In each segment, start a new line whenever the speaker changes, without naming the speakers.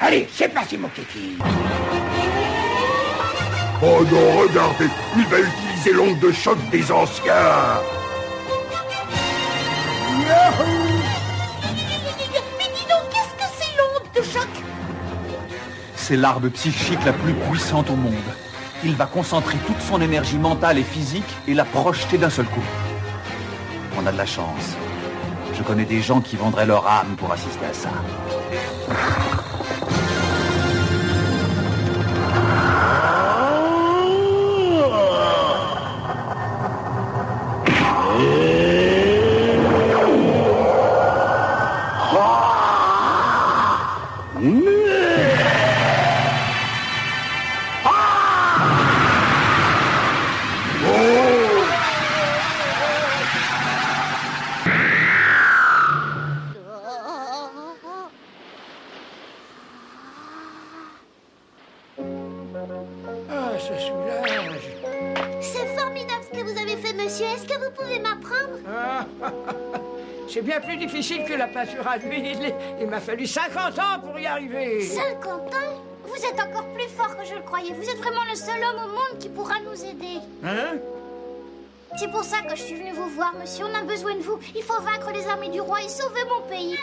Allez, c'est parti, mon kiki.
Oh non, regardez, il va utiliser l'onde de choc des anciens.
Mais dis donc, qu'est-ce que c'est l'onde de choc?
C'est l'arme psychique la plus puissante au monde. Il va concentrer toute son énergie mentale et physique et la projeter d'un seul coup. On a de la chance. Je connais des gens qui vendraient leur âme pour assister à ça.
Il m'a fallu 50 ans pour y arriver.
50 ans Vous êtes encore plus fort que je le croyais. Vous êtes vraiment le seul homme au monde qui pourra nous aider.
Hein
C'est pour ça que je suis venue vous voir, monsieur. On a besoin de vous. Il faut vaincre les armées du roi et sauver mon pays.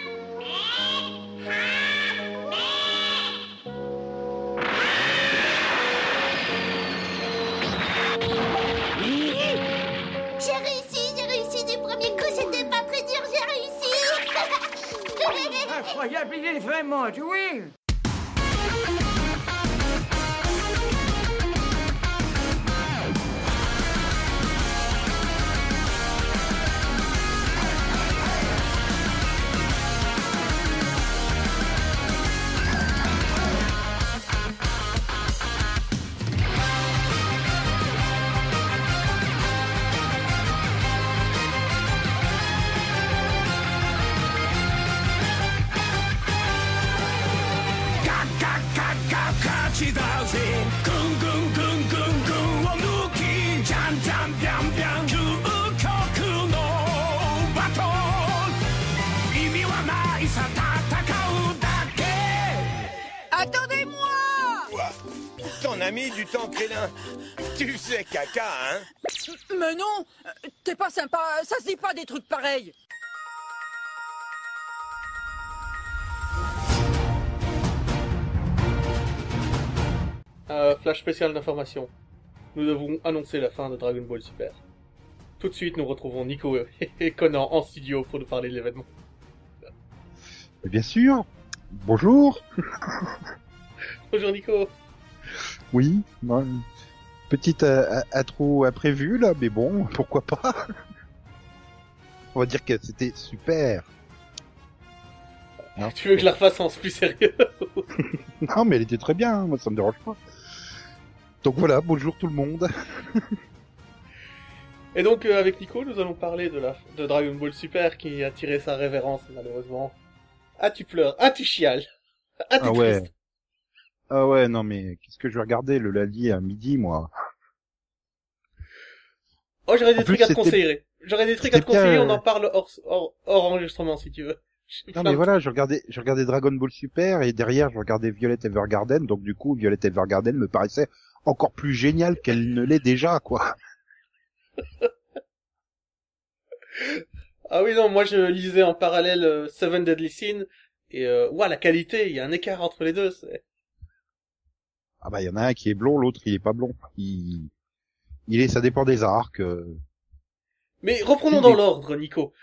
Il est vraiment doué.
Tu sais caca, hein?
Mais non T'es pas sympa, ça se dit pas des trucs pareils
Euh, flash spécial d'information. Nous devons annoncer la fin de Dragon Ball Super. Tout de suite, nous retrouvons Nico et Conan en studio pour nous parler de l'événement.
Bien sûr. Bonjour.
Bonjour Nico.
Oui. bon, petite euh, intro imprévue là, mais bon, pourquoi pas? On va dire que c'était super. Non,
Tu veux que je la refasse en plus sérieux?
Non, mais elle était très bien. hein, Moi, ça me dérange pas. Donc voilà, bonjour tout le monde.
Et donc, euh, avec Nico, nous allons parler de, la, de Dragon Ball Super qui a tiré sa révérence, malheureusement. Ah, tu pleures. Ah, tu chiales. Ah, t'es
Ah ouais.
triste.
Ah ouais, non mais qu'est-ce que je vais regarder le lundi à midi, moi?
Oh, j'aurais des trucs à te conseiller. J'aurais des trucs à te conseiller, on
euh,
en parle hors, hors, hors enregistrement, si tu veux.
Non mais voilà, je regardais, je regardais Dragon Ball Super et derrière je regardais Violet Evergarden, donc du coup Violet Evergarden me paraissait encore plus génial qu'elle ne l'est déjà, quoi.
Ah oui, non, moi je lisais en parallèle euh, Seven Deadly Sins, et euh, ouah, la qualité, il y a un écart entre les deux.
Ah bah il y en a un qui est blond, l'autre il est pas blond. Il, il est, ça dépend des arcs. euh.
Mais reprenons dans l'ordre, Nico.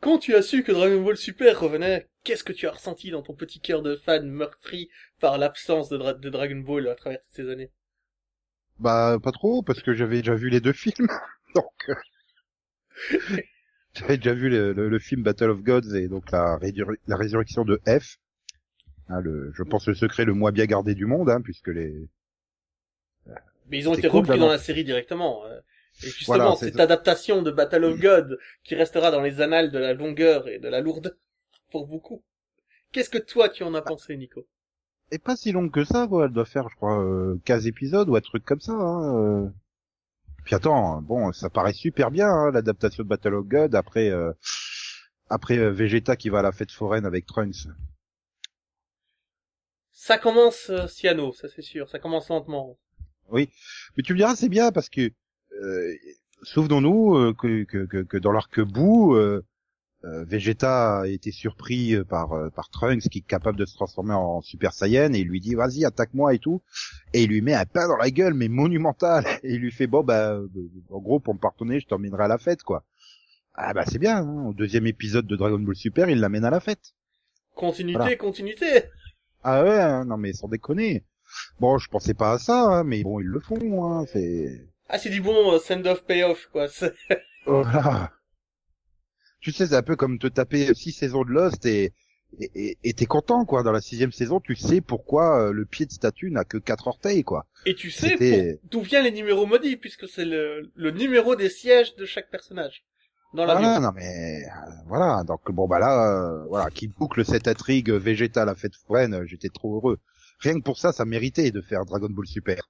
Quand tu as su que Dragon Ball Super revenait, qu'est-ce que tu as ressenti dans ton petit cœur de fan meurtri par l'absence de, Dra- de Dragon Ball à travers toutes ces années?
Bah pas trop parce que j'avais déjà vu les deux films, donc euh, j'avais déjà vu le, le- le film Battle of Gods et donc la résurrection de F. Hein, le, je pense le secret le moins bien gardé du monde, hein, puisque les
Mais ils ont été
cool
repris dans la série directement. euh. Et justement,
Voilà,
cette adaptation de Battle of God qui restera dans les annales de la longueur et de la lourdeur pour beaucoup. Qu'est-ce que toi tu en as pensé, Nico?
Est pas si longue que ça, quoi. Elle doit faire, je crois, euh, 15 épisodes ou un truc comme ça. Hein, euh. Puis attends, bon, ça paraît super bien hein, l'adaptation de Battle of God après euh, après euh, Vegeta qui va à la fête foraine avec Trunks.
Ça commence euh, Ciano, ça c'est sûr, ça commence lentement.
Mais tu me diras, c'est bien parce que euh, souvenons-nous euh, que, que, que, que dans l'arc bout, euh, euh, Vegeta a été surpris euh, par euh, par Trunks qui est capable de se transformer en Super Saiyan et il lui dit vas-y attaque-moi et tout et il lui met un pain dans la gueule mais monumental et il lui fait bon bah en gros pour me pardonner je t'emmènerai à la fête quoi. Ah bah c'est bien, hein. au deuxième épisode de Dragon Ball Super il l'amène à la fête.
Continuité,
Voilà.
continuité.
Ah ouais, hein, non mais sans déconner. Bon, je pensais pas à ça, hein, mais bon, ils le font, hein, c'est...
Ah, c'est du bon euh, send-off payoff, quoi.
Voilà. Tu sais, c'est un peu comme te taper six saisons de Lost et et t'es content, quoi. Dans la sixième saison, tu sais pourquoi euh, le pied de statue n'a que quatre orteils, quoi.
Et tu sais d'où viennent les numéros maudits, puisque c'est le, le numéro des sièges de chaque personnage. Dans l'avion.
Voilà, non mais euh, voilà. Donc bon bah là, euh, voilà, qui boucle cette intrigue végétale à fête foraine, euh, j'étais trop heureux. Rien que pour ça, ça méritait de faire Dragon Ball Super.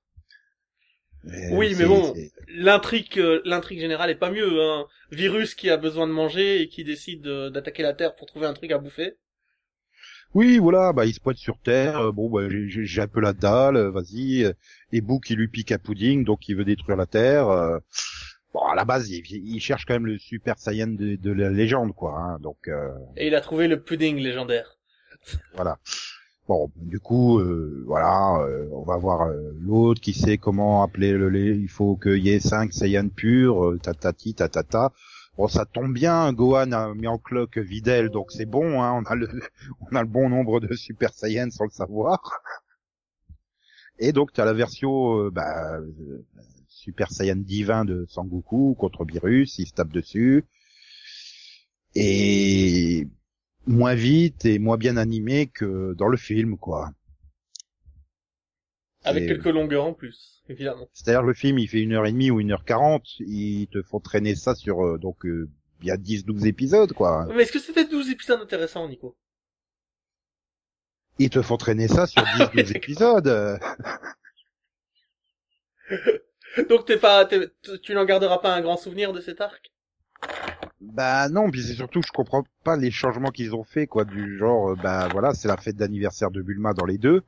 Oui, mais bon. L'intrigue, l'intrigue générale est pas mieux, hein. Virus qui a besoin de manger et qui décide d'attaquer la Terre pour trouver un truc à bouffer.
Oui, voilà, bah il se pointe sur Terre. bon, bah j'ai- un peu la dalle, vas-y. Et Boo qui lui pique un pudding, donc il veut détruire la Terre. Bon, à la base, il, il cherche quand même le Super Saiyan de, de la légende, quoi. hein, donc euh,
Et il a trouvé le pudding légendaire.
voilà. Bon, du coup, euh, voilà, euh, on va voir euh, l'autre qui sait comment appeler le lait. Il faut qu'il y ait cinq Saiyans purs, euh, tatati, tatata. Bon, ça tombe bien, Gohan a mis en cloque Videl, donc c'est bon, hein, on a le, on a le bon nombre de Super Saiyans sans le savoir. Et donc, tu as la version euh, bah, Super Saiyan divin de Sangoku contre Virus, il se tape dessus. Et moins vite et moins bien animé que dans le film, quoi.
Avec quelques longueurs en plus, évidemment.
C'est-à-dire le film, il fait une heure et demie ou une heure quarante, ils te font traîner ça sur euh, donc euh, il y a 10-12 épisodes, quoi.
Mais est-ce que c'était 12 épisodes intéressants, Nico?
Ils te font traîner ça sur 10-12 épisodes.
Donc t'es pas, t'es- tu n'en garderas pas un grand souvenir de cet arc?
Bah non, puis c'est surtout que je comprends pas les changements qu'ils ont fait, quoi, du genre, euh, bah voilà, c'est la fête d'anniversaire de Bulma dans les deux,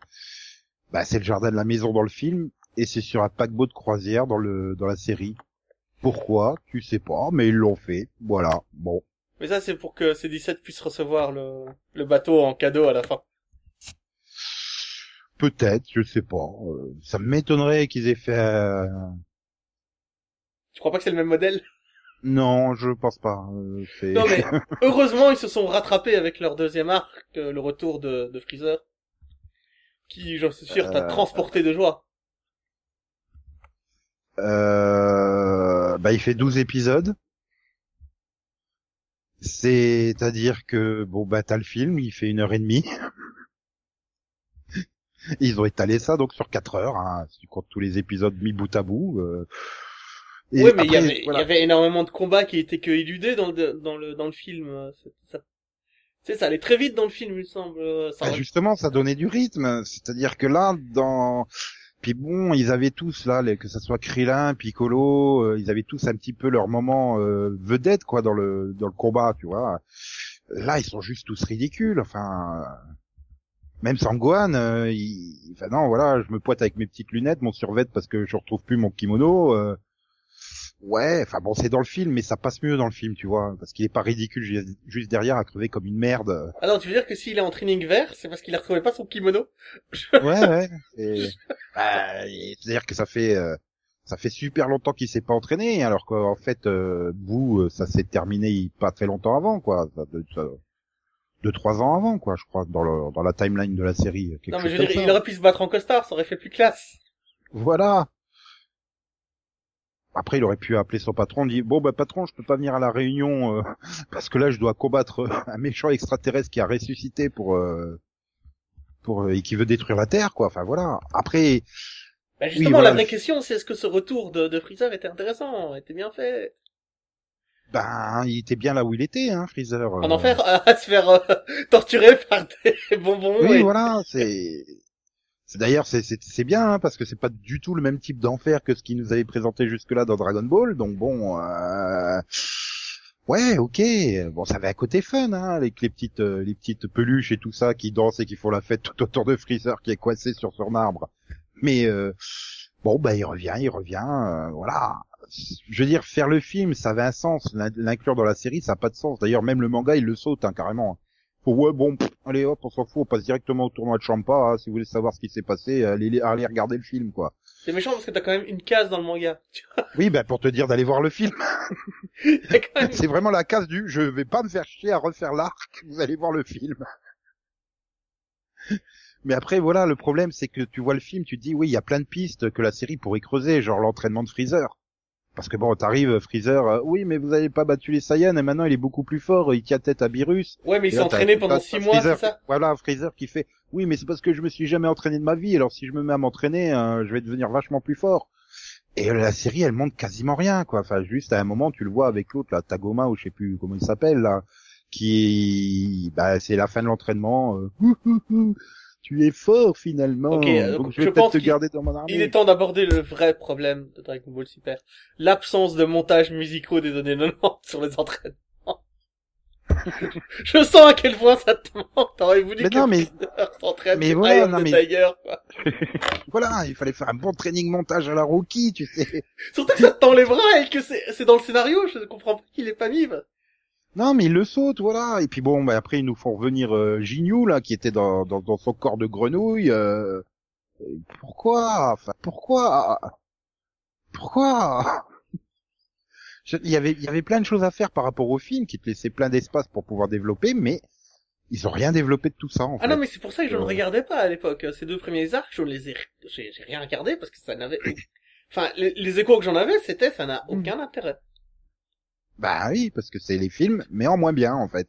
bah c'est le jardin de la maison dans le film, et c'est sur un paquebot de croisière dans le dans la série. Pourquoi? Tu sais pas, mais ils l'ont fait. Voilà. Bon.
Mais ça, c'est pour que C17 puisse recevoir le, le bateau en cadeau à la fin.
Peut-être, je sais pas. Euh, ça m'étonnerait qu'ils aient fait. euh,
Tu crois pas que c'est le même modèle?
Non, je pense pas. Euh,
Non mais, heureusement, ils se sont rattrapés avec leur deuxième arc, euh, le retour de, de Freezer. Qui, j'en suis sûr, t'a transporté de joie.
Euh, bah, il fait 12 épisodes. C'est-à-dire que, bon, bah, t'as le film, il fait une heure et demie. Ils ont étalé ça, donc, sur 4 heures, hein, si tu comptes tous les épisodes mis bout à bout. euh. Et
oui, mais il y avait, il
voilà.
y avait énormément de combats qui étaient que éludés dans le, dans le, dans le film. euh, Ça, tu sais, ça allait très vite dans le film, il me semble. euh, Ça...
Bah, justement, ça donnait du rythme. C'est-à-dire que là, dans... Puis bon, ils avaient tous, là, les- que ce soit Krillin, Piccolo, euh, ils avaient tous un petit peu leur moment euh, vedette, quoi, dans le, dans le combat, tu vois. Là, ils sont juste tous ridicules. Enfin, même Sangohan, euh, il... enfin non, voilà, je me pointe avec mes petites lunettes, mon survêt parce que je retrouve plus mon kimono. euh, Ouais, enfin bon, c'est dans le film, mais ça passe mieux dans le film, tu vois, parce qu'il est pas ridicule ju- juste derrière à crever comme une merde.
Ah non, tu veux dire que s'il est en training vert, c'est parce qu'il a retrouvé pas son kimono
Ouais, ouais. Et... Bah, C'est-à-dire que ça fait euh, ça fait super longtemps qu'il s'est pas entraîné, alors qu'en fait, euh, Boo, ça s'est terminé pas très longtemps avant, quoi. Ça- De, ça- deux trois ans avant, quoi, je crois, dans le dans la timeline de la série.
Non, mais je veux dire, il aurait pu se battre en costard, ça aurait fait plus classe.
Voilà. Après, il aurait pu appeler son patron, dire bon bah patron, je peux pas venir à la réunion euh, parce que là, je dois combattre euh, un méchant extraterrestre qui a ressuscité pour euh, pour et qui veut détruire la Terre, quoi. Enfin voilà. Après,
Bah, justement,
voilà,
la vraie
je-
question, c'est est-ce que ce retour de, de Freezer était intéressant, était bien fait?
Ben, il était bien là où il était, hein, Freezer.
En
Euh,
enfer, à se faire euh, torturer par des bonbons.
Oui,
et-
voilà, c'est. D'ailleurs, c'est bien hein, parce que c'est pas du tout le même type d'enfer que ce qui nous avait présenté jusque-là dans Dragon Ball. Donc bon, euh... Ouais, ok. Bon, ça avait un côté fun, hein, avec les petites, euh, les petites peluches et tout ça qui dansent et qui font la fête tout autour de Freezer qui est coincé sur son arbre. Mais euh, bon, bah il revient, il revient, euh, voilà. Je veux dire, faire le film, ça avait un sens. L'in- L'inclure dans la série, ça a pas de sens. D'ailleurs, même le manga, il le saute hein, carrément. Pour ouais, bon, pff, allez hop, on s'en fout, on passe directement au tournoi de Champa. hein. si vous voulez savoir ce qui s'est passé, allez, allez regarder le film, quoi.
C'est méchant parce que t'as quand même une case dans le manga.
Oui, bah pour te dire d'aller voir le film.
Même-
C'est vraiment la case du je vais pas me faire chier à refaire l'arc, vous allez voir le film. Mais après voilà, le problème c'est que tu vois le film, tu te dis oui, il y a plein de pistes que la série pourrait creuser, genre l'entraînement de Freezer. Parce que bon, t'arrives Freezer, euh, oui, mais vous avez pas battu les Saiyans et maintenant il est beaucoup plus fort, il tient tête à Beerus.
Ouais, mais il s'est entraîné pendant six mois, c'est ça
qui- Voilà, Freezer qui fait oui, mais c'est parce que je me suis jamais entraîné de ma vie, alors si je me mets à m'entraîner, euh, je vais devenir vachement plus fort. Et euh, la série, elle montre quasiment rien, quoi. Enfin, juste à un moment, tu le vois avec l'autre, là, Tagoma, ou je sais plus comment il s'appelle, là, qui, bah, c'est la fin de l'entraînement. euh, tu es fort finalement.
Ok,
donc je
je
vais peut-être
pense
te
qu'il-
garder dans mon armée.
Il est temps d'aborder le vrai problème de Dragon Ball Super. L'absence de montage musicaux des années 90 sur les entraînements. Je sens à quel point ça te manque. T'aurais voulu
Mais
que
non, mais- mais voilà, non, mais-
Tiger, quoi.
Voilà, il fallait faire un bon training montage à la Rocky, tu sais.
Surtout que ça te tend les bras et que c'est dans le scénario. Je comprends pas qu'il est pas mis. bah.
Non, mais il le saute, voilà. Et puis bon, bah, après, ils nous font revenir euh, Ginyu, là, qui était dans, dans, dans son corps de grenouille. euh, Pourquoi? Enfin, pourquoi? Pourquoi? Je- Il y avait, il y avait plein de choses à faire par rapport au film, qui te laissait plein d'espace pour pouvoir développer, mais ils ont rien développé de tout ça, en
Ah
fait.
non, mais c'est pour ça que je ne
Euh.
regardais pas à l'époque. Ces deux premiers arcs, je les ai, j'ai j'ai rien regardé parce que ça n'avait, enfin, les, les échos que j'en avais, c'était, ça n'a aucun intérêt.
Bah oui, parce que c'est les films, mais en moins bien, en fait.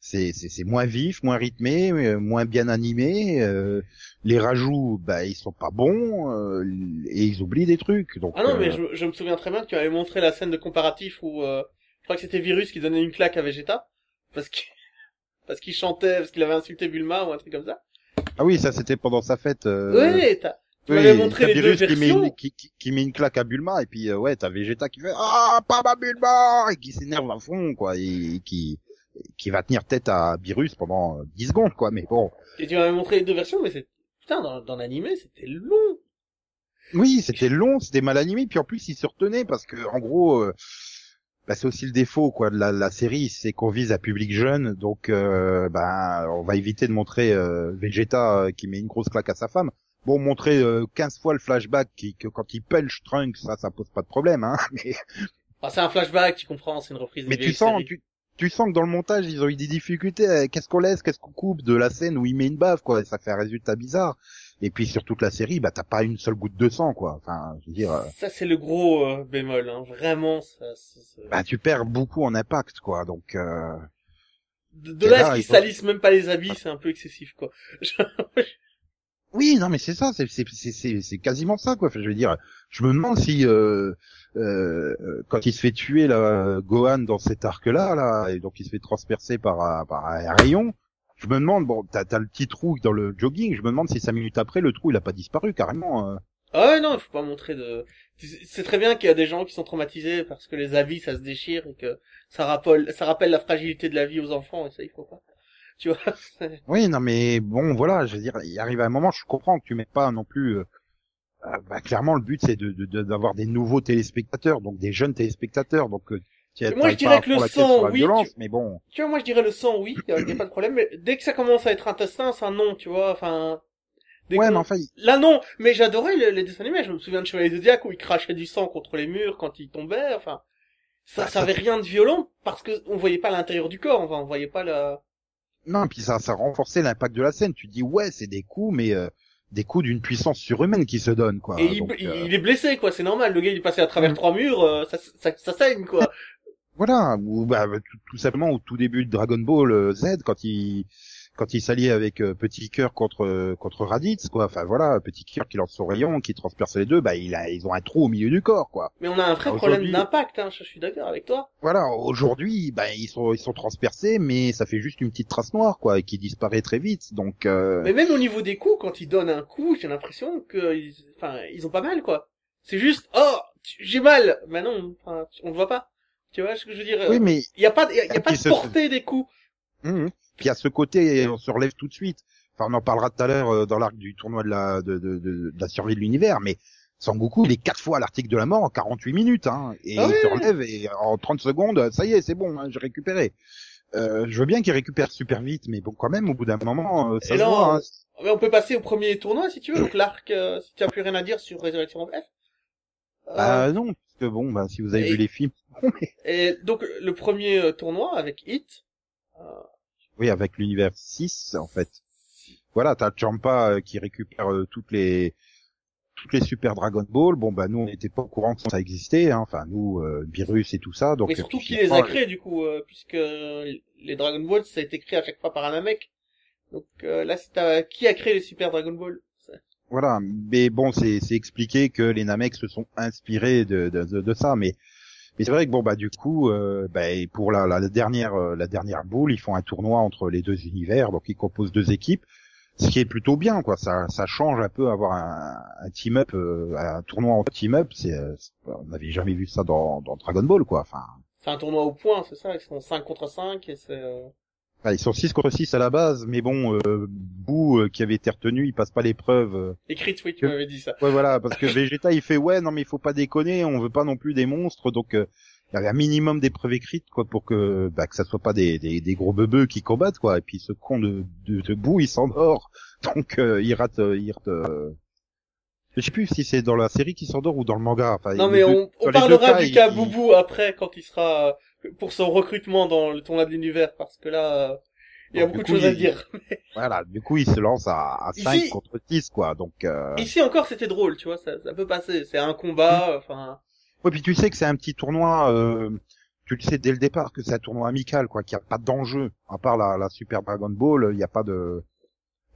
C'est, c'est, c'est moins vif, moins rythmé, euh, moins bien animé. euh, les rajouts, bah ils sont pas bons euh, et ils oublient des trucs. Donc,
Ah non, mais
euh,
je, je me souviens très bien que tu avais montré la scène de comparatif où, euh, je crois que c'était Virus qui donnait une claque à Vegeta parce qu'il, parce qu'il chantait, parce qu'il avait insulté Bulma ou un truc comme ça.
ah oui, ça c'était pendant sa fête. Euh...
Ouais, t'as, tu
oui,
m'avais montré les deux
qui met, une, qui, qui, qui met une claque à Bulma et puis euh, ouais, t'as Vegeta qui fait ah pas ma Bulma et qui s'énerve à fond quoi et qui qui va tenir tête à Virus pendant euh, 10 secondes quoi. Mais bon,
Et tu m'avais montré les deux versions, mais c'est, putain, dans, dans l'animé, c'était long.
Oui, c'était long, c'était mal animé, puis en plus il se retenait parce que en gros, euh, bah, c'est aussi le défaut quoi de la, la série, c'est qu'on vise un public jeune, donc euh, ben on va éviter de montrer euh, Vegeta euh, qui met une grosse claque à sa femme. Bon, montrer euh, 15 fois le flashback qui, que quand il punch Trunks, ça, ça pose pas de problème, hein. Mais,
Ah, c'est un flashback, tu comprends, c'est une reprise
mais tu sens,
série.
tu, tu sens que dans le montage ils ont eu des difficultés. euh, Qu'est-ce qu'on laisse, qu'est-ce qu'on coupe de la scène où il met une baffe, quoi. Ça fait un résultat bizarre. Et puis sur toute la série, bah t'as pas une seule goutte de sang, quoi. Enfin, je veux dire. euh,
Ça, c'est le gros euh, bémol, hein. Vraiment, ça, ça- ça-
bah tu perds beaucoup en impact quoi donc euh...
De, de
Et
là,
là,
qu'ils salissent même pas les habits, c'est un peu excessif, quoi.
oui non mais c'est ça c'est c'est quasiment ça quoi enfin, je veux dire je me demande si euh, euh, quand il se fait tuer là Gohan dans cet arc là là et donc il se fait transpercer par un, par un rayon je me demande bon t'as le petit trou dans le jogging je me demande si cinq minutes après le trou il a pas disparu carrément euh.
Ah ouais, non, il faut pas montrer de... C'est très bien qu'il y a des gens qui sont traumatisés parce que les habits, ça se déchire et que ça rappelle, ça rappelle la fragilité de la vie aux enfants et ça, il faut pas. Tu vois
oui non mais bon voilà je veux dire il arrive un moment je comprends que tu mets pas non plus euh, euh, bah, clairement le but c'est de de- de- d'avoir des nouveaux téléspectateurs donc des jeunes téléspectateurs donc euh,
Moi, je dirais
à
que le sang, oui,
violence
tu-
mais bon.
Tu vois, moi, je dirais le sang, oui, il y a pas de problème, mais dès que ça commence à être intestin, c'est un non, tu vois, enfin... dès
ouais mais enfin
Là, non, mais j'adorais les, les dessins animés, je me souviens de Chevalier Zodiac où il crachait du sang contre les murs quand il tombait, enfin... Ça,
Bah,
ça avait rien de violent parce que on voyait pas l'intérieur du corps, enfin, on voyait pas la...
Non, puis ça, ça renforçait l'impact de la scène. Tu dis ouais, c'est des coups, mais euh, des coups d'une puissance surhumaine qui se donne, quoi.
Et il,
Donc,
il-
euh,
il est blessé, quoi, c'est normal. Le gars, il est passé à travers
Mm.
trois murs, euh, ça, ça, ça saigne, quoi.
Voilà, ou bah, tout, tout simplement au tout début de Dragon Ball euh, Z, quand il quand il s'alliait avec euh, Petit Cœur contre euh, contre Raditz, quoi. Enfin voilà, Petit Cœur qui lance son rayon, qui transperce les deux, bah il a, ils ont un trou au milieu du corps, quoi.
Mais on a un vrai problème d'impact, hein, je suis d'accord avec toi.
Voilà, aujourd'hui, bah ils sont ils sont transpercés, mais ça fait juste une petite trace noire, quoi, et qui disparaît très vite. Donc euh,
Mais même au niveau des coups, quand ils donnent un coup, j'ai l'impression que, ils- enfin, ils ont pas mal, quoi. C'est juste, oh, j'ai mal. Mais non, on le voit pas. Tu vois ce que je veux dire
Oui, mais
Il y a pas, il y a, y pas de portée des coups.
Mhm. Puis à ce côté, on se relève tout de suite. Enfin, on en parlera tout à l'heure euh, dans l'arc du tournoi de la, de, de, de, de la survie de l'univers, mais Sangoku, il est quatre fois à l'article de la mort en 48 minutes, hein, et
Ah
il se relève et en 30 secondes, ça y est, c'est bon, hein, j'ai récupéré. Euh, je veux bien qu'il récupère super vite, mais bon, quand même, au bout d'un moment, euh, ça se voit. hein.
Mais on peut passer au premier tournoi si tu veux. Donc l'arc, euh, si tu as plus rien à dire sur Résurrection of F. Euh,
Bah non, parce que bon, bah, si vous avez
et-
vu les films,
et donc le premier euh, tournoi avec Hit.
Oui, avec l'univers 6, en fait. Voilà, t'as Champa euh, qui récupère euh, toutes les toutes les super Dragon Ball. Bon bah nous on n'était pas au courant que ça existait, hein. enfin nous euh, virus et tout ça. Donc
mais surtout qui les a créés du coup, euh, puisque les Dragon Ball ça a été créé à chaque fois par un mec. Donc euh, là, c'est à- qui a créé les Super Dragon Ball?
Voilà, mais bon c'est c'est expliqué que les Namek se sont inspirés de de, de, de ça, mais mais c'est vrai que bon bah du coup euh, bah, pour la, la dernière euh, la dernière boule ils font un tournoi entre les deux univers, donc ils composent deux équipes. Ce qui est plutôt bien, quoi. Ça, ça change un peu avoir un, team up, euh, un tournoi en team up. C'est, on n'avait jamais vu ça dans, dans Dragon Ball, quoi. Enfin,
C'est un tournoi au point, c'est ça Ils sont 5 contre 5 et c'est...
enfin, ils sont 6 contre 6 à la base, mais bon, euh, Boo euh, qui avait été retenu, il passe pas l'épreuve. euh.
Écrite, oui, tu
Que-
m'avais dit ça.
Ouais, voilà, parce que Vegeta il fait ouais, non mais il faut pas déconner, on veut pas non plus des monstres, donc euh, il y avait un minimum d'épreuves écrites, quoi, pour que bah, que ça soit pas des, des, des gros bebeux qui combattent, quoi. Et puis ce con de de, de Boo, il s'endort, donc euh, il rate, il rate. Je sais plus si c'est dans la série qui s'endort ou dans le manga. Enfin,
Non mais on, on parlera
cas,
du cas
il-
Boubou après quand il sera pour son recrutement dans le tournoi de l'univers parce que là il y a beaucoup de choses à dire.
Voilà, du coup il se lance à, à
Ici-
5 contre 10, quoi. Donc. Euh...
Ici encore c'était drôle, tu vois, ça, ça peut passer. C'est un combat,
Mm.
enfin.
Ouais, puis tu sais que c'est un petit tournoi. Euh... Tu le sais dès le départ que c'est un tournoi amical, quoi, qu'il n'y a pas d'enjeu. À part la, la Super Dragon Ball, il n'y a pas de,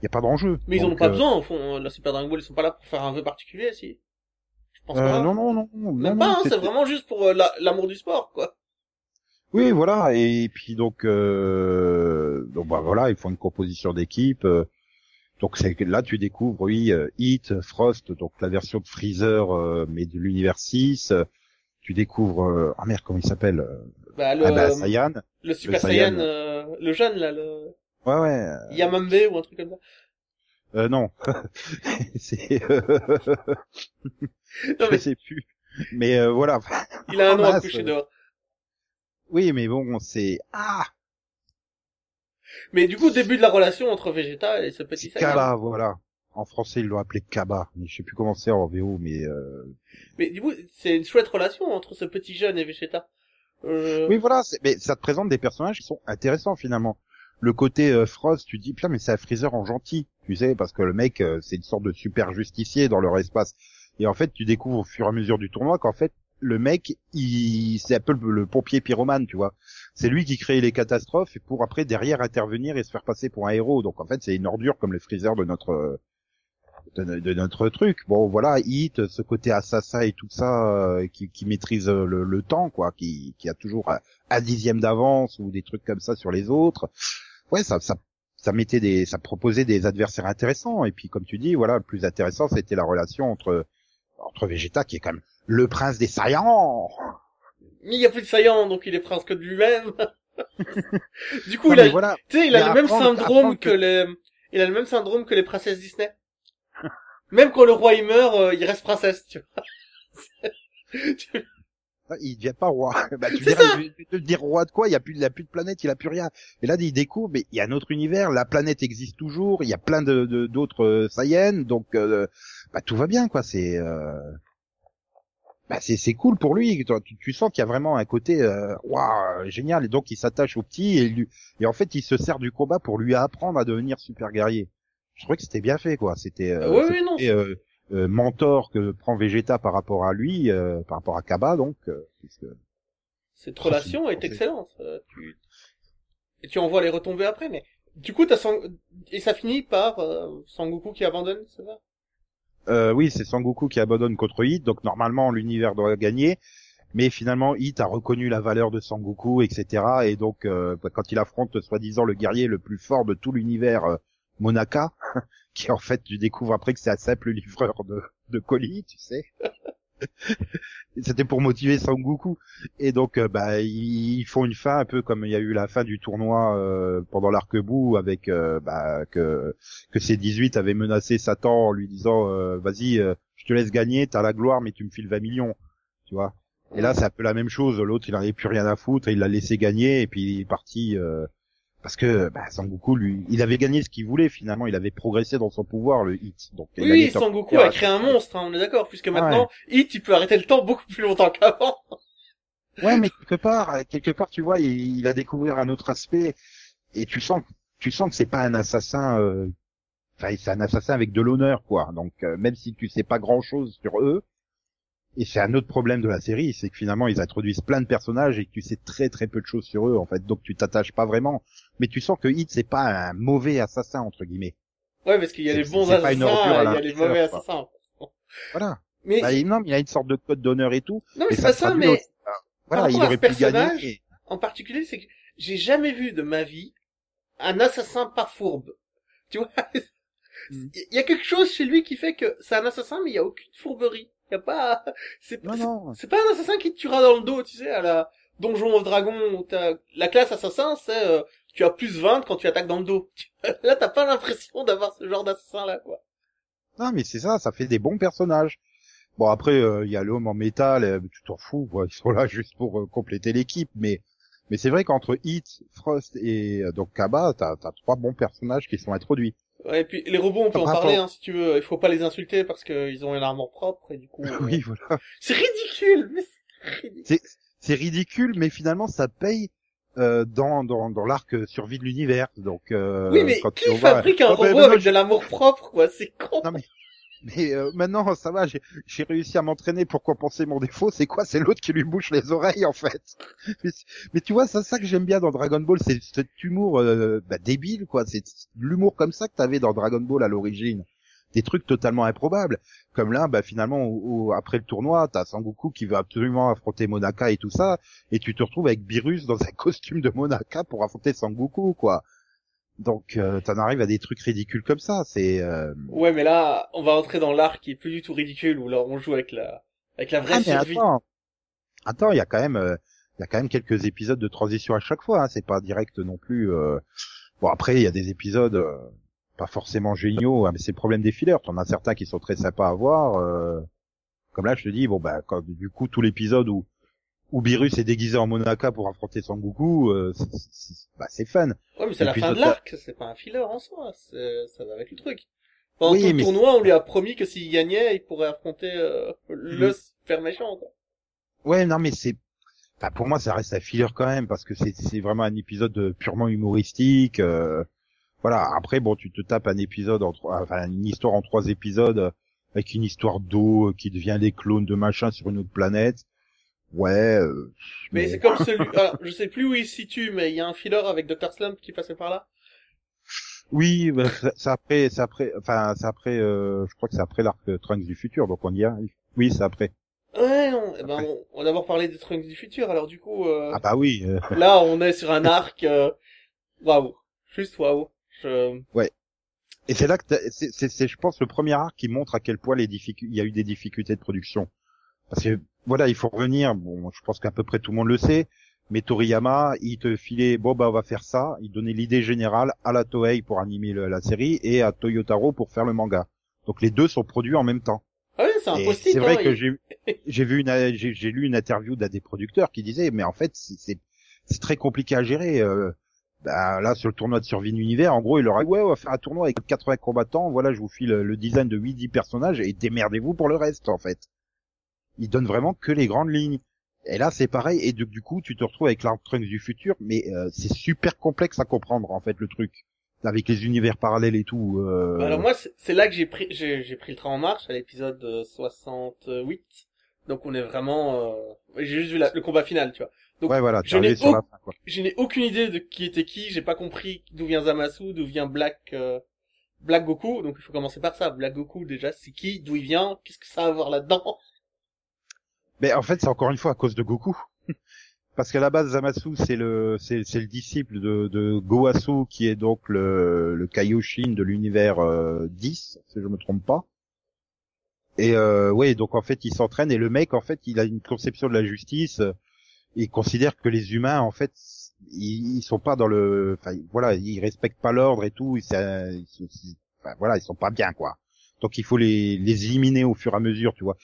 il y a pas d'enjeu.
Mais ils en ont pas
euh,
besoin au fond. La Super Dragon Ball ils sont pas là pour faire un vœu particulier, si. Je pense
euh,
pas.
non, non, non, non,
Même
non,
pas, hein,
c'est-
vraiment juste pour euh, la- l'amour du sport, quoi.
Oui, voilà. Et puis donc, euh... donc bah voilà, ils font une composition d'équipe. Donc c'est là tu découvres, oui, Heat, Frost, donc la version de Freezer, mais de l'univers 6. euh, Tu découvres, ah merde, comment il s'appelle
Bah, le,
Ah bah Saiyan.
le Super
Saiyan.
Saiyan, le jeune là, le
Ouais, ouais. euh,
Yamambe ou un truc comme ça.
Euh, non, c'est, euh...
Non,
je
mais
sais plus. Mais euh, voilà.
il a un nom à coucher dehors.
Oui, mais bon, c'est ah,
Mais du coup, début de la relation entre Vegeta et ce petit.
Kaba, voilà. En français, ils l'ont appelé Kaba, mais je sais plus comment c'est en VO, mais euh...
Mais du coup, c'est une chouette relation entre ce petit jeune et Vegeta. Euh...
oui, voilà. Mais ça te présente des personnages qui sont intéressants finalement. Le côté euh, Frost, tu dis putain, mais c'est un Freezer en gentil, tu sais, parce que le mec, euh, c'est une sorte de super justicier dans leur espace. Et en fait, tu découvres au fur et à mesure du tournoi qu'en fait, le mec, il, c'est un peu le, pompier pyromane, tu vois. C'est lui qui crée les catastrophes pour après derrière intervenir et se faire passer pour un héros. Donc en fait, c'est une ordure comme le Freezer de notre de, notre truc. Bon, voilà, Hit, ce côté assassin et tout ça, euh, qui, maîtrise le, temps, quoi, qui, qui a toujours un dixième d'avance ou des trucs comme ça sur les autres. Ouais, ça, ça, ça mettait des, ça proposait des adversaires intéressants. Et puis, comme tu dis, voilà, le plus intéressant, c'était la relation entre entre Vegeta, qui est quand même le prince des Saiyans.
Mais il y a plus de Saiyan, donc il est prince que de lui-même. du coup,
Non,
il a,
voilà,
tu sais, il a le même
apprendre-
syndrome
apprendre
que
que-
les, il a le même syndrome que les princesses Disney. même quand le roi il meurt, euh, il reste princesse, tu vois.
Ah, il devient pas roi. bah, tu dirais, il veut dire roi de quoi? Il y a plus, il a plus de planète, il a plus rien. Et là, il découvre, mais il y a un autre univers, la planète existe toujours, il y a plein de d'autres euh, Saiyans, donc euh, bah tout va bien, quoi. C'est euh, bah c'est c'est cool pour lui. Tu, tu sens qu'il y a vraiment un côté euh, waouh génial. Et donc il s'attache au petit et lui et en fait il se sert du combat pour lui apprendre à devenir super guerrier. Je trouvais que c'était bien fait, quoi. C'était euh,
Ouais,
ce
ouais, non,
euh, mentor que prend Vegeta par rapport à lui, euh, par rapport à Kaba, donc. euh, puisque-
Cette relation est excellente. euh, tu... Et tu en vois les retombées après, mais du coup, t'as Sang... et ça finit par euh, Sangoku qui abandonne, c'est ça?
Euh, oui, c'est Sangoku qui abandonne contre Hit, donc normalement l'univers doit gagner. Mais finalement, Hit a reconnu la valeur de Sangoku, etc. Et donc, euh, quand il affronte soi-disant le guerrier le plus fort de tout l'univers, euh, Monaka, qui en fait, tu découvres après que c'est un simple livreur de, de colis, tu sais. C'était pour motiver Sangoku. Et donc, euh, bah, ils font une fin un peu comme il y a eu la fin du tournoi euh, pendant l'arc-bout avec euh, bah, que que C18 avait menacé Satan en lui disant euh, vas-y, euh, je te laisse gagner, t'as la gloire, mais tu me files 20 millions, tu vois. Et là, c'est un peu la même chose. L'autre, il en avait plus rien à foutre, et il l'a laissé gagner, et puis il est parti. Parce que bah, Sangoku, lui, il avait gagné ce qu'il voulait finalement. Il avait progressé dans son pouvoir, le hit. Donc, il
Oui, Sangoku a créé un monstre, hein, on est d'accord, puisque maintenant, Hit, il peut arrêter le temps beaucoup plus longtemps qu'avant.
Ouais, mais quelque part, quelque part, tu vois, il, il a découvert un autre aspect, et tu sens, tu sens que c'est pas un assassin. euh, Enfin, c'est un assassin avec de l'honneur, quoi. Donc, euh, même si tu sais pas grand-chose sur eux, et c'est un autre problème de la série, c'est que finalement ils introduisent plein de personnages et que tu sais très très peu de choses sur eux, en fait. Donc, tu t'attaches pas vraiment. Mais tu sens que Hit, c'est pas un mauvais assassin entre guillemets.
Ouais, parce qu'il y a les bons assassins, il y a les mauvais assassins.
Voilà.
Mais,
Bah, il- non, mais il y a une sorte de code d'honneur et tout.
non, mais c'est pas ça, mais.
Voilà,
par
il
rapport à
aurait
ce
pu gagner. et-
en particulier, c'est que j'ai jamais vu de ma vie un assassin pas fourbe. Tu vois?
Mm.
Il y a quelque chose chez lui qui fait que c'est un assassin, mais il y a aucune fourberie. Y a pas, c'est pas un assassin qui te tuera dans le dos, tu sais, à la Donjon of Dragon, où t'as, la classe assassin, c'est, euh, tu as plus 20 quand tu attaques dans le dos. Là, t'as pas l'impression d'avoir ce genre d'assassin là, quoi.
Non, mais c'est ça, ça fait des bons personnages. Bon, après, euh, il y a l'homme en métal, euh, tu t'en fous, quoi. Ils sont là juste pour euh, compléter l'équipe, mais mais c'est vrai qu'entre Hit, Frost et donc Kaba, t'as as trois bons personnages qui sont introduits.
Ouais, et puis les robots, on peut en
Par
parler, hein, si tu veux. Il faut pas les insulter parce qu'ils ont une armure propre et du coup. euh,
oui, voilà.
C'est ridicule, mais c'est ridicule.
C'est ridicule, mais finalement, ça paye euh, dans dans dans l'arc survie de l'univers. Donc euh,
oui, mais
quand
qui fabrique un
Oh, ben,
robot
maintenant,
avec de l'amour propre, quoi? C'est con.
Non, mais mais euh, maintenant ça va, j'ai réussi à m'entraîner pour compenser mon défaut. C'est quoi? C'est l'autre qui lui bouche les oreilles en fait. Mais, tu vois, c'est ça que j'aime bien dans Dragon Ball, c'est cet humour euh, bah, débile quoi. C'est l'humour comme ça que t'avais dans Dragon Ball à l'origine. Des trucs totalement improbables. Comme là, bah finalement, au- après le tournoi, t'as Sangoku qui veut absolument affronter Monaka et tout ça, et tu te retrouves avec Beerus dans un costume de Monaka pour affronter Sangoku quoi. Donc euh, t'en arrives à des trucs ridicules comme ça. C'est euh,
Ouais, mais là, on va entrer dans l'arc qui est plus du tout ridicule, où là, on joue avec la, avec la vraie
Ah,
survie.
attends, attends, il y a quand même, euh, il y a quand même quelques épisodes de transition à chaque fois. Hein. C'est pas direct non plus. euh. Bon après, il y a des épisodes euh, pas forcément géniaux, hein, mais c'est le problème des fillers. T'en as certains qui sont très sympas à voir. euh, Comme là, je te dis, bon bah, quand, du coup, tout l'épisode où où Beerus est déguisé en Monaka pour affronter Sangoku, euh, c'est- bah, c'est fun.
Ouais, mais c'est la fin de l'arc, c'est pas un filler en soi, ça va avec le truc. Pendant
Oui,
tout le tournoi, on lui a promis que s'il gagnait, il pourrait affronter euh, le
Mhm.
super méchant, quoi.
Ouais, non, mais c'est, enfin, pour moi, ça reste un filler quand même parce que c'est vraiment un épisode purement humoristique. euh, Voilà. Après, bon, tu te tapes un épisode en trois, enfin, une histoire en trois épisodes euh, avec une histoire d'eau qui devient des clones de machin sur une autre planète. Ouais. euh,
Mais c'est comme celui, alors, je sais plus où il se situe, mais il y a un filler avec Dr. Slump qui passait par là.
Oui, bah, c'est après, c'est après, enfin, c'est après. euh, je crois que c'est après l'arc Trunks du futur, donc on y arrive. Oui, c'est après.
Ouais, non, eh ben,
Après.
on, on va d'abord parler des Trunks du futur, alors du coup, euh,
Ah bah oui. euh,
là, on est sur un arc, euh, waouh. Juste waouh. Je...
Et c'est là que c'est, c'est, c'est, je pense, le premier arc qui montre à quel point les difficultés, il y a eu des difficultés de production. Parce que voilà, il faut revenir. Bon, je pense qu'à peu près tout le monde le sait. Mais Toriyama, il te filait, bon bah on va faire ça. Il donnait l'idée générale à la Toei pour animer le- la série et à Toyotaro pour faire le manga. Donc les deux sont produits en même temps.
Ah ouais, c'est
c'est vrai
hein,
que
il-
j'ai j'ai vu une j'ai j'ai lu une interview d'un des producteurs qui disait mais en fait c'est très compliqué à gérer. euh, bah, là sur le tournoi de survie d'univers, en gros il leur a dit ouais on va faire un tournoi avec 80 combattants, voilà je vous file le design de 8 10 personnages et démerdez-vous pour le reste en fait. Il donne vraiment que les grandes lignes. Et là c'est pareil et du, du coup tu te retrouves avec l'arc Trunks du futur mais euh, c'est super complexe à comprendre en fait le truc avec les univers parallèles et tout. euh,
Bah, Alors moi, c'est là que j'ai pris, j'ai pris le train en marche à l'épisode euh, 68. Donc on est vraiment, euh... j'ai juste vu la- le combat final, tu vois. Donc
ouais voilà,
n'ai au- je n'ai aucune idée de qui était qui. J'ai pas compris d'où vient Zamasu, d'où vient Black, euh, Black Goku. Donc il faut commencer par ça. Black Goku déjà, c'est qui, d'où il vient, qu'est-ce que ça a à voir là-dedans?
Mais en fait, c'est encore une fois à cause de Goku. Parce qu'à la base, Zamasu, c'est le, c'est, c'est le disciple de, de Goasu, qui est donc le, le Kaioshin de l'univers euh, 10, si je me trompe pas. Et euh, ouais, donc en fait, il s'entraîne et le mec, en fait, il a une conception de la justice. euh, il considère que les humains, en fait, ils, ils sont pas dans le, enfin voilà, ils respectent pas l'ordre et tout. Ils, ils ils- enfin, voilà, ils sont pas bien quoi. Donc il faut les, les éliminer au fur et à mesure, tu vois.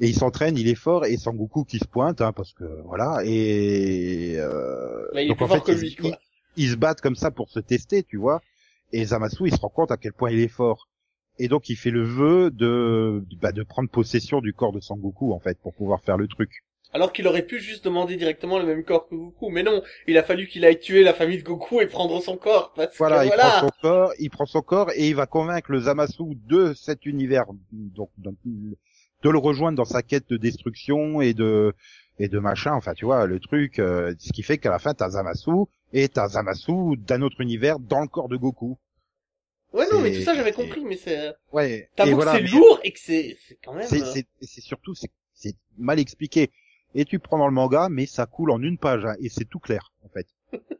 Et il s'entraîne, il est fort et Sangoku qui se pointe, hein, parce que voilà. Et euh,
il est
donc
plus
en
fort
fait, ils-
lui, quoi.
ils, ils se battent comme ça pour se tester, tu vois. Et Zamasu, il se rend compte à quel point il est fort. Et donc il fait le vœu de bah, de prendre possession du corps de Sangoku en fait pour pouvoir faire le truc.
Alors qu'il aurait pu juste demander directement le même corps que Goku, mais non, il a fallu qu'il aille tuer la famille de Goku et prendre son corps, parce
Voilà,
que
il
voilà.
prend son corps, il prend son corps et il va convaincre le Zamasu de cet univers, donc donc, de le rejoindre dans sa quête de destruction et de et de machin. Enfin, tu vois, le truc, euh, ce qui fait qu'à la fin t'as Zamasu et t'as Zamasu d'un autre univers dans le corps de Goku.
Ouais, non, mais tout ça j'avais compris, mais c'est...
Ouais.
T'avoues
voilà,
que c'est
mais
lourd et que c'est, c'est quand même...
C'est
euh,
c'est c'est surtout c'est c'est mal expliqué. Et tu prends dans le manga, mais ça coule en une page hein, et c'est tout clair en fait.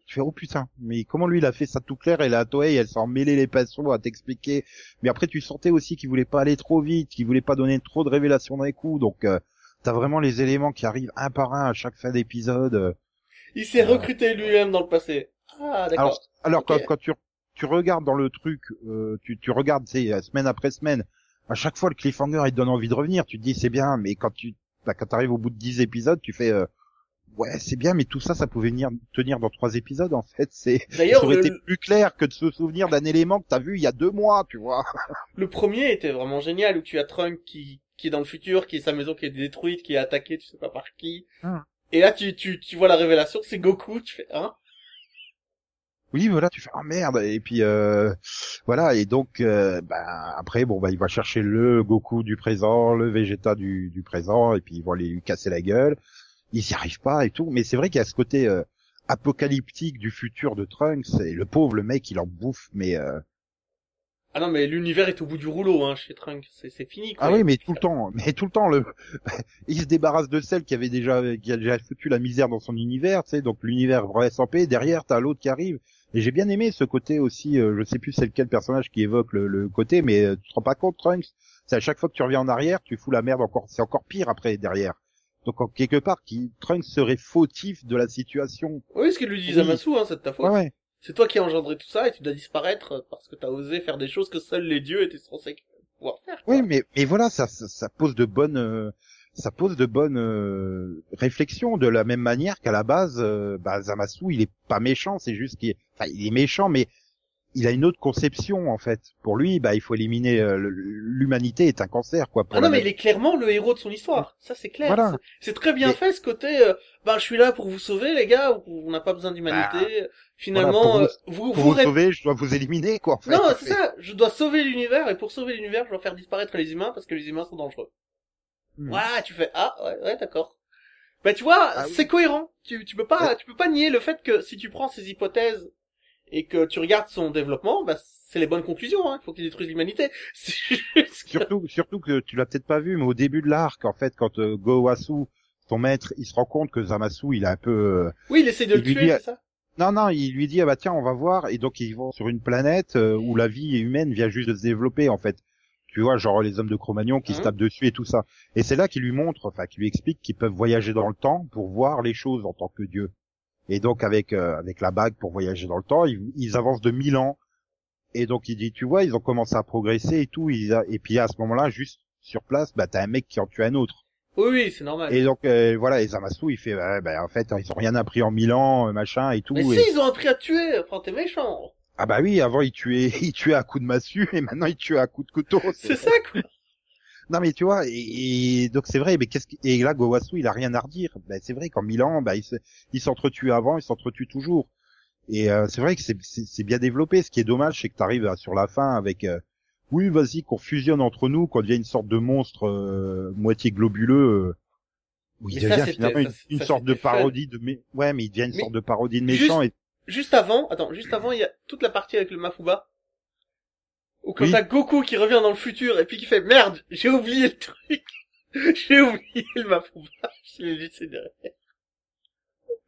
Tu fais oh putain, mais comment lui il a fait ça tout clair? Et la Toei elle s'en mêlait les pinceaux à t'expliquer. Mais après tu sentais aussi qu'il voulait pas aller trop vite, qu'il voulait pas donner trop de révélations d'un coup. Donc euh, t'as vraiment les éléments qui arrivent un par un à chaque fin d'épisode. euh.
Il s'est recruté lui-même dans le passé. Ah, d'accord.
Alors, quand, quand tu, tu regardes dans le truc, euh, tu, tu regardes euh, semaine après semaine, à chaque fois le cliffhanger il te donne envie de revenir, tu te dis c'est bien, mais quand tu bah, quand t'arrives au bout de 10 épisodes, tu fais euh, ouais c'est bien, mais tout ça ça pouvait venir tenir dans trois épisodes en fait, c'est ça aurait
le,
été plus clair que de se souvenir d'un élément que t'as vu il y a deux mois, tu vois.
le premier était vraiment génial, où tu as Trunk qui, qui est dans le futur, qui est sa maison qui est détruite, qui est attaquée, tu sais pas par qui.
Hmm.
Et là, tu, tu, tu vois la révélation, c'est Goku, tu fais, hein
Oui, voilà, tu fais ah merde et puis euh, voilà et donc euh, bah, après bon bah il va chercher le Goku du présent, le Vegeta du, du présent et puis ils vont aller lui casser la gueule. Ils y arrivent pas et tout, mais c'est vrai qu'il y a ce côté euh, apocalyptique du futur de Trunks et le pauvre le mec il en bouffe mais euh,
Ah non, mais l'univers est au bout du rouleau, hein, chez Trunk. C'est, fini, quoi.
ah oui mais tout le temps mais tout le temps le il se débarrasse de celle qui avait déjà qui a déjà foutu la misère dans son univers, tu sais donc l'univers va SMP derrière t'as l'autre qui arrive et j'ai bien aimé ce côté aussi, euh, je sais plus c'est lequel personnage qui évoque le, le côté, mais euh, tu te rends pas compte, Trunks, c'est à chaque fois que tu reviens en arrière, tu fous la merde encore, c'est encore pire après derrière. Donc en quelque part, qui Trunks serait fautif de la situation.
Oui, ce qu'il lui dit
Oui.
Zamasu, hein, c'est de ta faute.
Ouais, ouais.
C'est toi qui as engendré tout ça et tu dois disparaître parce que t'as osé faire des choses que seuls les dieux étaient censés pouvoir faire. quoi.
Oui, mais mais voilà, ça ça, ça pose de bonnes euh, ça pose de bonnes euh, réflexions de la même manière qu'à la base, euh, bah, Zamasu, il est pas méchant, c'est juste qu'il est, enfin, il est méchant, mais il a une autre conception en fait. Pour lui, bah, il faut éliminer euh, l'humanité est un cancer quoi. Pour
Ah non, mais il est clairement le héros de son histoire. Ça, c'est clair.
Voilà.
C'est- très bien
Mais-
fait, ce côté, euh, bah, je suis là pour vous sauver, les gars, on n'a pas besoin d'humanité. Finalement,
Voilà,
euh,
pour
vous,
pour
vous,
vous
ré-
sauver, je dois vous éliminer quoi. En fait.
Non, c'est ça. Je dois sauver l'univers et pour sauver l'univers, je dois faire disparaître les humains parce que les humains sont dangereux.
Hmm.
Voilà, tu fais ah ouais, ouais d'accord. Bah tu vois,
Ah oui.
c'est cohérent. Tu tu peux pas tu peux pas nier le fait que si tu prends ces hypothèses et que tu regardes son développement, bah c'est les bonnes conclusions. Hein. Il faut qu'il détruise l'humanité. Juste que-
Surtout, surtout que tu l'as peut-être pas vu, mais au début de l'arc, en fait, quand euh, Gowasu, son maître, il se rend compte que Zamasu, il est un peu. euh,
Oui, il essaie de
Il
le tuer,
dit-
c'est ça?
Non, non, il lui dit ah bah tiens, on va voir, et donc ils vont sur une planète euh, où la vie humaine vient juste de se développer, en fait. Tu vois, genre les hommes de Cro-Magnon qui se
Mhm.
tapent dessus et tout ça. Et c'est là qu'il lui montre, enfin, qu'il lui explique qu'ils peuvent voyager dans le temps pour voir les choses en tant que dieu. Et donc avec euh, avec la bague pour voyager dans le temps, ils, ils avancent de 1000 ans. Et donc il dit, tu vois, ils ont commencé à progresser et tout. Ils a- Et puis à ce moment-là, juste sur place, bah t'as un mec qui en tue un autre.
Oui, oui, c'est normal.
Et donc euh, voilà, et Zamasu, il fait, bah, en fait, ils ont rien appris en 1000 ans, euh, machin et tout.
Mais
et-
si, ils ont appris à tuer. Enfin, t'es méchant.
Ah bah oui, avant il tuait, il tuait à coups de massue et maintenant il tue à coups de couteau.
C'est ça quoi.
Non mais tu vois, et, et donc c'est vrai, mais qu'est-ce qui... et là Gowasu il a rien à redire. Ben c'est vrai qu'en Milan, bah il se- il s'entretue avant, il s'entretue toujours. Et euh, c'est vrai que c'est bien développé. Ce qui est dommage, c'est que t'arrives à- sur la fin avec euh, oui vas-y qu'on fusionne entre nous, qu'on devient une sorte de monstre euh, moitié globuleux. euh, où il
Mais
devient finalement une,
ça,
une
ça,
sorte de
fun.
parodie de mé... ouais mais il devient une
Mais
sorte de parodie de
juste-
méchant et
Juste avant, attends, juste avant, il y a toute la partie avec le Mafuba. Où quand
Oui.
t'as Goku qui revient dans le futur et puis qui fait merde, j'ai oublié le truc. j'ai oublié le Mafuba. Je l'ai laissé derrière.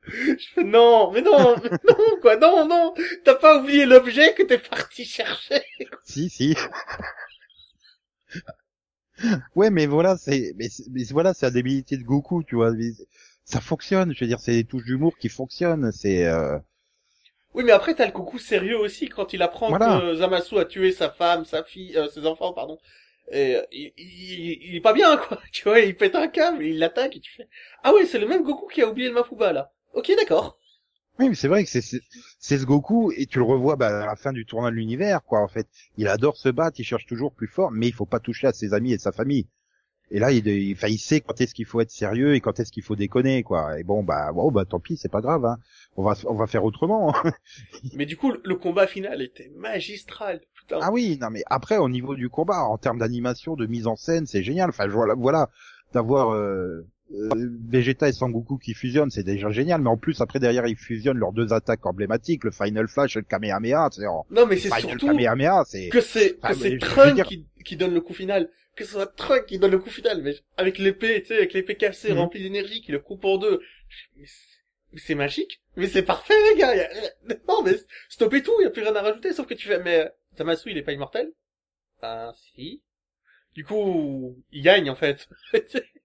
Je fais non, mais non, mais non, quoi, non, non, t'as pas oublié l'objet que t'es parti chercher.
si si. Ouais, mais voilà, c'est, mais, voilà, c'est la débilité de Goku, tu vois. Ça fonctionne, je veux dire, c'est des touches d'humour qui fonctionnent, c'est, euh...
Oui, mais après, t'as le coucou sérieux aussi quand il apprend
Voilà.
que Zamasu a tué sa femme, sa fille, euh, ses enfants, pardon. Et euh, il, il, il est pas bien, quoi. Tu vois, il pète un câble, il l'attaque et tu fais... Ah ouais, c'est le même Goku qui a oublié le Mafuba, là. Ok, d'accord.
Oui, mais c'est vrai que c'est, c'est, c'est ce Goku, et tu le revois, bah, à la fin du tournoi de l'univers, quoi, en fait. Il adore se battre, il cherche toujours plus fort, mais il faut pas toucher à ses amis et sa famille. Et là, il, il, enfin, il sait quand est-ce qu'il faut être sérieux et quand est-ce qu'il faut déconner, quoi. Et bon, bah, bon, bah, tant pis, c'est pas grave, hein. On va, on va faire autrement.
Mais du coup, le, combat final était magistral, putain.
Ah oui, non mais après au niveau du combat, en termes d'animation, de mise en scène, c'est génial. Enfin voilà, voilà d'avoir euh, euh, Vegeta et Sangoku qui fusionnent, c'est déjà génial. Mais en plus après derrière ils fusionnent leurs deux attaques emblématiques, le Final Flash et le Kamehameha.
Non, mais c'est surtout
Kamehameha,
que c'est
je veux
Trunks
dire-
qui, qui donne le coup final. Que ce soit Trunks qui donne le coup final, mais avec l'épée, tu sais, avec l'épée cassée,
Mhm.
remplie d'énergie, qui le coupe en deux. Mais c'est- magique. Mais c'est parfait, les gars. a- Non, mais stoppez tout, y a plus rien à rajouter, sauf que tu fais, mais Zamasu, il est pas immortel? Ben, si. Du coup, il gagne, en fait.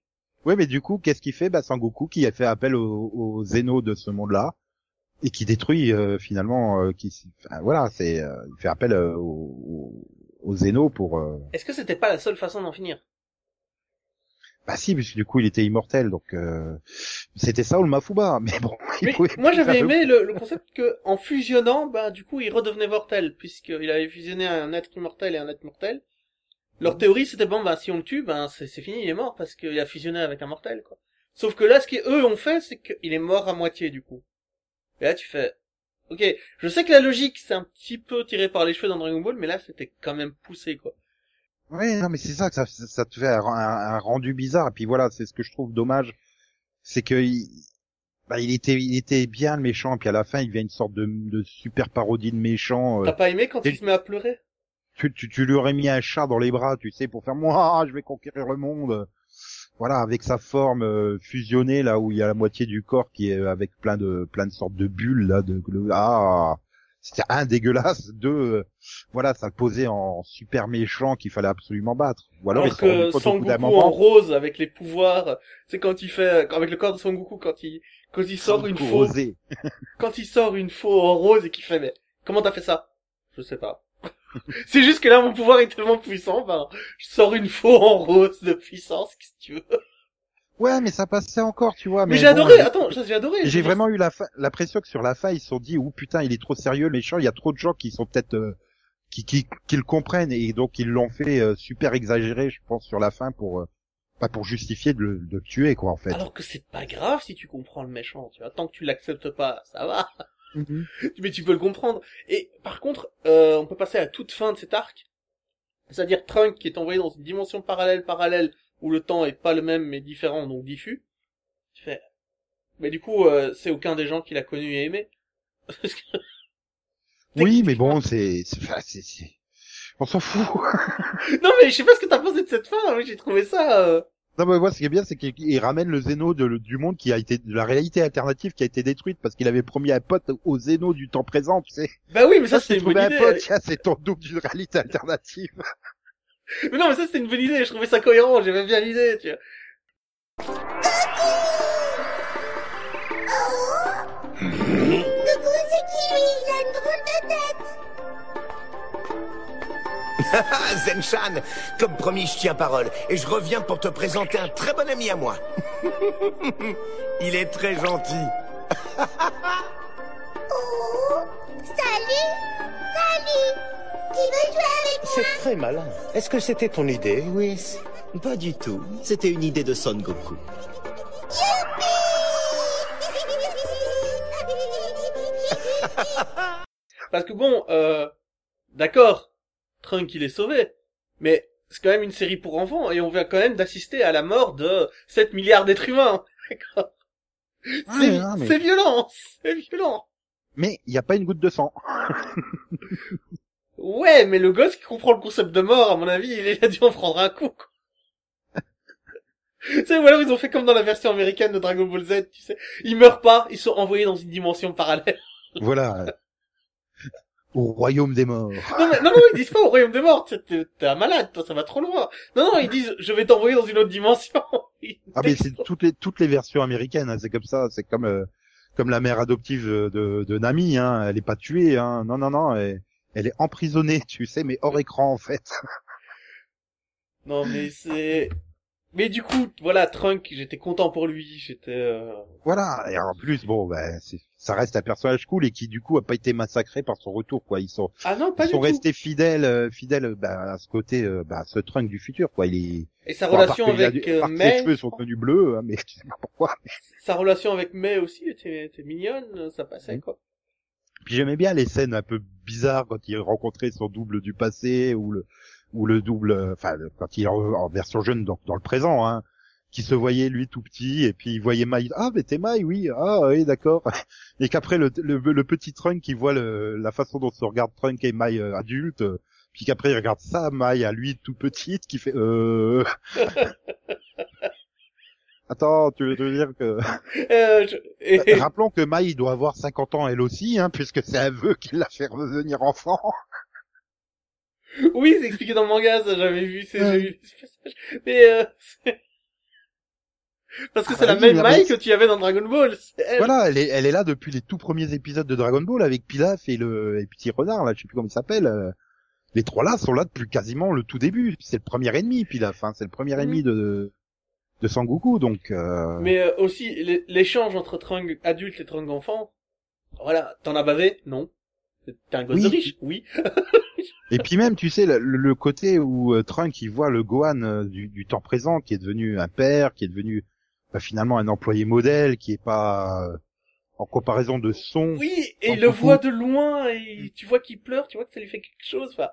Ouais, mais du coup, qu'est-ce qu'il fait? Bah Sangoku qui a fait appel aux, aux Zeno de ce monde-là et qui détruit euh, finalement, euh, qui, enfin, voilà, c'est, euh, il fait appel euh, aux, aux pour. euh,
Est-ce que c'était pas la seule façon d'en finir?
Bah si, puisque du coup il était immortel, donc euh, c'était ça ou le Mafuba. Mais bon,
Mais moi j'avais aimé le, le concept que en fusionnant, bah du coup il redevenait mortel puisqu'il avait fusionné un être immortel et un être mortel. Leur théorie c'était bon bah si on le tue, ben c'est c'est fini, il est mort parce qu'il a fusionné avec un mortel quoi. Sauf que là ce qu'eux ont fait c'est qu'il est mort à moitié du coup. Et là tu fais, ok, je sais que la logique c'est un petit peu tiré par les cheveux dans Dragon Ball, mais là c'était quand même poussé quoi.
Ouais, non, mais c'est ça que ça, ça te fait un, rendu bizarre. Et puis voilà, c'est ce que je trouve dommage, c'est que il, bah, il était, il était bien le méchant, puis à la fin il devient une sorte de, de super parodie de méchant. euh,
T'as pas aimé quand
et-
il se met à pleurer?
Tu, tu, tu lui aurais mis un chat dans les bras, tu sais, pour faire moi, je vais conquérir le monde. Voilà, avec sa forme euh, fusionnée là où il y a la moitié du corps qui est euh, avec plein de plein de sortes de bulles là de, de- ah c'était un dégueulasse, deux euh, voilà ça le posait en super méchant qu'il fallait absolument battre. Ou alors,
Alors
rendus
que Sangoku en rose avec les pouvoirs, c'est quand il fait avec le corps de Sangoku quand il quand il sort une faux quand il sort une faux en rose et qu'il fait mais comment t'as fait ça? Je sais pas. c'est juste que là mon pouvoir est tellement puissant, ben je sors une faux en rose de puissance, qu'est-ce que tu veux?
Ouais, mais ça passait encore, tu vois.
Mais,
Mais,
j'ai
bon,
adoré,
j'ai-
attends, j'ai adoré.
J'ai vraiment eu la fa- l'impression que sur la fin, ils se sont dit, ou putain, il est trop sérieux, le méchant. Il y a trop de gens qui sont peut-être euh, qui, qui qui le comprennent et donc ils l'ont fait euh, super exagéré, je pense, sur la fin pour euh, pas pour justifier de le, de le tuer, quoi, en fait.
Alors que c'est pas grave si tu comprends le méchant, tu vois, tant que tu l'acceptes pas, ça va.
Mhm.
mais tu peux le comprendre. Et par contre, euh, on peut passer à toute fin de cet arc, c'est-à-dire Trunk qui est envoyé dans une dimension parallèle parallèle où le temps est pas le même mais différent donc diffus. Tu fais, mais du coup, euh, c'est aucun des gens qui l'a connu et aimé. Parce que-
Oui, mais bon, c'est c'est enfin, c'est- c'est- on s'en fout.
non mais je sais pas ce que t'as pensé de cette fin, mais j'ai trouvé ça. euh,
non, mais moi, ce qui est bien, c'est qu'il il ramène le Zéno de, du monde qui a été de la réalité alternative qui a été détruite parce qu'il avait promis un pote au Zéno du temps présent, tu sais.
Bah oui, mais ça
c'est
une bonne
un
idée.
pote, c'est ton double d'une réalité alternative.
Mais non, mais ça c'était une bonne idée. Je trouvais ça cohérent. J'aimais bien l'idée, tu vois.
Zenchan, comme promis, je tiens parole. Et je reviens pour te présenter un très bon ami à moi. Il est très gentil.
Oh, salut, salut. Qui veut jouer avec moi?
C'est très malin. Est-ce que c'était ton idée, Whis Pas du tout. C'était une idée de Son Goku.
Parce que bon, euh, d'accord, Trunk il est sauvé, mais c'est quand même une série pour enfants et on vient quand même d'assister à la mort de 7 milliards d'êtres humains. D'accord. C'est
mais-
violent, c'est violent.
Mais il n'y a pas une goutte de sang.
Ouais, mais le gosse qui comprend le concept de mort, à mon avis, il a dû en prendre un coup. quoi. tu sais, ou alors ils ont fait comme dans la version américaine de Dragon Ball Z, tu sais. Ils meurent pas, ils sont envoyés dans une dimension parallèle.
voilà. Au royaume des morts.
Non, mais, non, non, ils disent pas au royaume des morts. T'es- un malade, toi, ça va trop loin. Non, non, ils disent, je vais t'envoyer dans une autre dimension.
Ah mais c'est toutes les toutes les versions américaines, hein, c'est comme ça, c'est comme euh, comme la mère adoptive de, de, de Nami, hein, elle est pas tuée, hein, non non non, elle, elle est emprisonnée, tu sais, mais hors écran en fait.
Non, mais c'est... Mais du coup, voilà, Trunk, j'étais content pour lui, j'étais... euh,
Voilà, et en plus bon, ben c'est- ça reste un personnage cool et qui du coup a pas été massacré par son retour quoi. Ils sont
Ah non, pas
ils
du
sont
tout.
restés fidèles euh, fidèles bah, à ce côté euh, bah, à ce Trunk du futur quoi. Il est
Et sa
Bon,
relation avec
du-
euh, May,
ses cheveux sont devenus bleus, hein, mais je sais pas pourquoi.
sa relation avec May aussi était, était mignonne, ça passait, quoi.
Puis j'aimais bien les scènes un peu bizarres quand il rencontrait son double du passé ou le ou le double, euh, enfin quand il est en, version jeune donc dans le présent, hein, qui se voyait lui tout petit et puis il voyait Mai, ah mais t'es Mai, oui, ah oui d'accord, et qu'après le, le, le petit Trunk qui voit le, la façon dont se regarde Trunk et Mai euh, adulte, puis qu'après il regarde ça, Mai à lui tout petite qui fait euh Attends, tu veux, tu veux dire que...
Euh, je- et-
Rappelons que Mai doit avoir 50 ans elle aussi, hein, puisque c'est un vœu qui l'a fait revenir enfant.
Oui, c'est expliqué dans le manga, ça, j'avais vu, c'est, j'ai vu ce passage. Mais, euh, Parce que
Ah
c'est
bah
la
oui,
même Mai que tu avais dans Dragon Ball. elle.
Voilà, elle est, elle est là depuis les tout premiers épisodes de Dragon Ball avec Pilaf et le et Petit Renard, là, je sais plus comment il s'appelle. euh, Les trois là sont là depuis quasiment le tout début. C'est le premier ennemi, Pilaf, hein, c'est le premier
Mhm.
ennemi de de Sangoku, donc. Euh...
Mais euh, aussi, l'é- l'échange entre Trunk adulte et Trunk enfant, voilà, t'en as bavé? Non. T'es un gosse
Oui.
riche? Oui.
Et puis même, tu sais, le, le côté où euh, Trunk il voit le Gohan euh, du, du temps présent, qui est devenu un père, qui est devenu bah, finalement un employé modèle, qui est pas euh, en comparaison de son.
Oui, et il le voit de loin, et tu vois qu'il pleure, tu vois que ça lui fait quelque chose, enfin,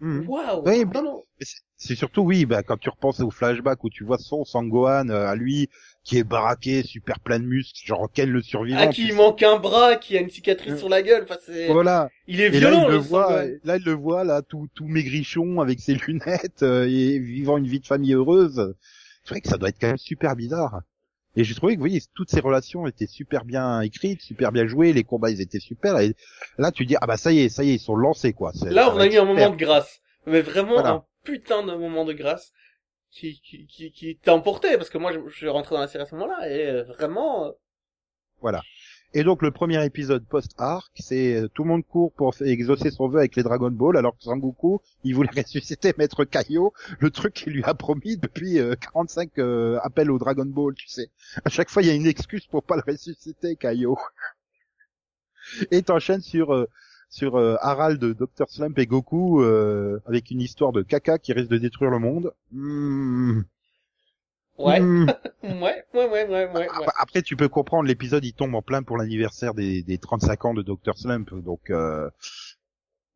Waouh
Oui,
Non, non.
Mais c'est- surtout oui, bah quand tu repenses au flashback où tu vois son Sangohan euh, à lui qui est baraqué, super plein de muscles, genre Ken le survivant.
Ah, qui
sais.
manque un bras, qui a une cicatrice
Mm.
sur la gueule, enfin, c'est...
Voilà.
Il est
Et là
violent,
il le
le
voit, là il le voit là tout tout maigrichon avec ses lunettes euh, et vivant une vie de famille heureuse. C'est vrai que ça doit être quand même super bizarre. Et j'ai trouvé que vous voyez toutes ces relations étaient super bien écrites, super bien jouées, les combats ils étaient super. Et là tu dis ah bah ça y est, ça y est ils sont lancés quoi.
Là, on a eu un moment de grâce. Mais vraiment
Voilà.
un putain de moment de grâce qui, qui, qui, qui t'a emporté, parce que moi, je, je suis rentré dans la série à ce moment-là, et euh, vraiment, euh,
Voilà. Et donc le premier épisode post-arc, c'est euh, tout le monde court pour exaucer son vœu avec les Dragon Ball, alors que Sangoku, il voulait ressusciter Maître Kaio, le truc qu'il lui a promis depuis euh, 45 euh, appels au Dragon Ball, tu sais. À chaque fois, il y a une excuse pour pas le ressusciter, Kaio. Et t'enchaînes sur euh, sur Harald, Dr Slump et Goku avec une histoire de caca qui risque de détruire le monde. Hmm.
Ouais,
Hmm.
ouais, ouais, ouais, ouais, ouais, ouais.
Après, tu peux comprendre, l'épisode il tombe en plein pour l'anniversaire des, des 35 ans de Dr Slump, donc euh,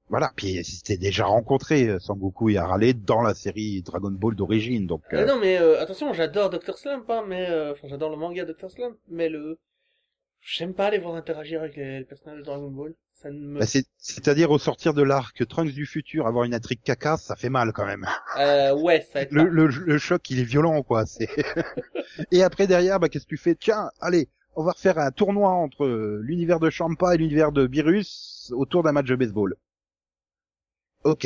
voilà. Puis c'était déjà rencontré euh, Sangoku et Harale dans la série Dragon Ball d'origine, donc
Euh,
euh,
non, mais euh, attention, j'adore Dr. Slump, hein, mais euh, enfin, j'adore le manga Dr. Slump, mais le j'aime pas les voir interagir avec les, les personnages de Dragon Ball. Ça ne me
bah, c'est- c'est-à-dire au sortir de l'arc Trunks du futur, avoir une intrigue caca, ça fait mal quand même.
euh, ouais, ça
Le, le, le choc, il est violent, quoi. C'est et après derrière, bah qu'est-ce que tu fais? Tiens, allez, on va refaire un tournoi entre euh, l'univers de Champa et l'univers de Virus autour d'un match de baseball. Ok.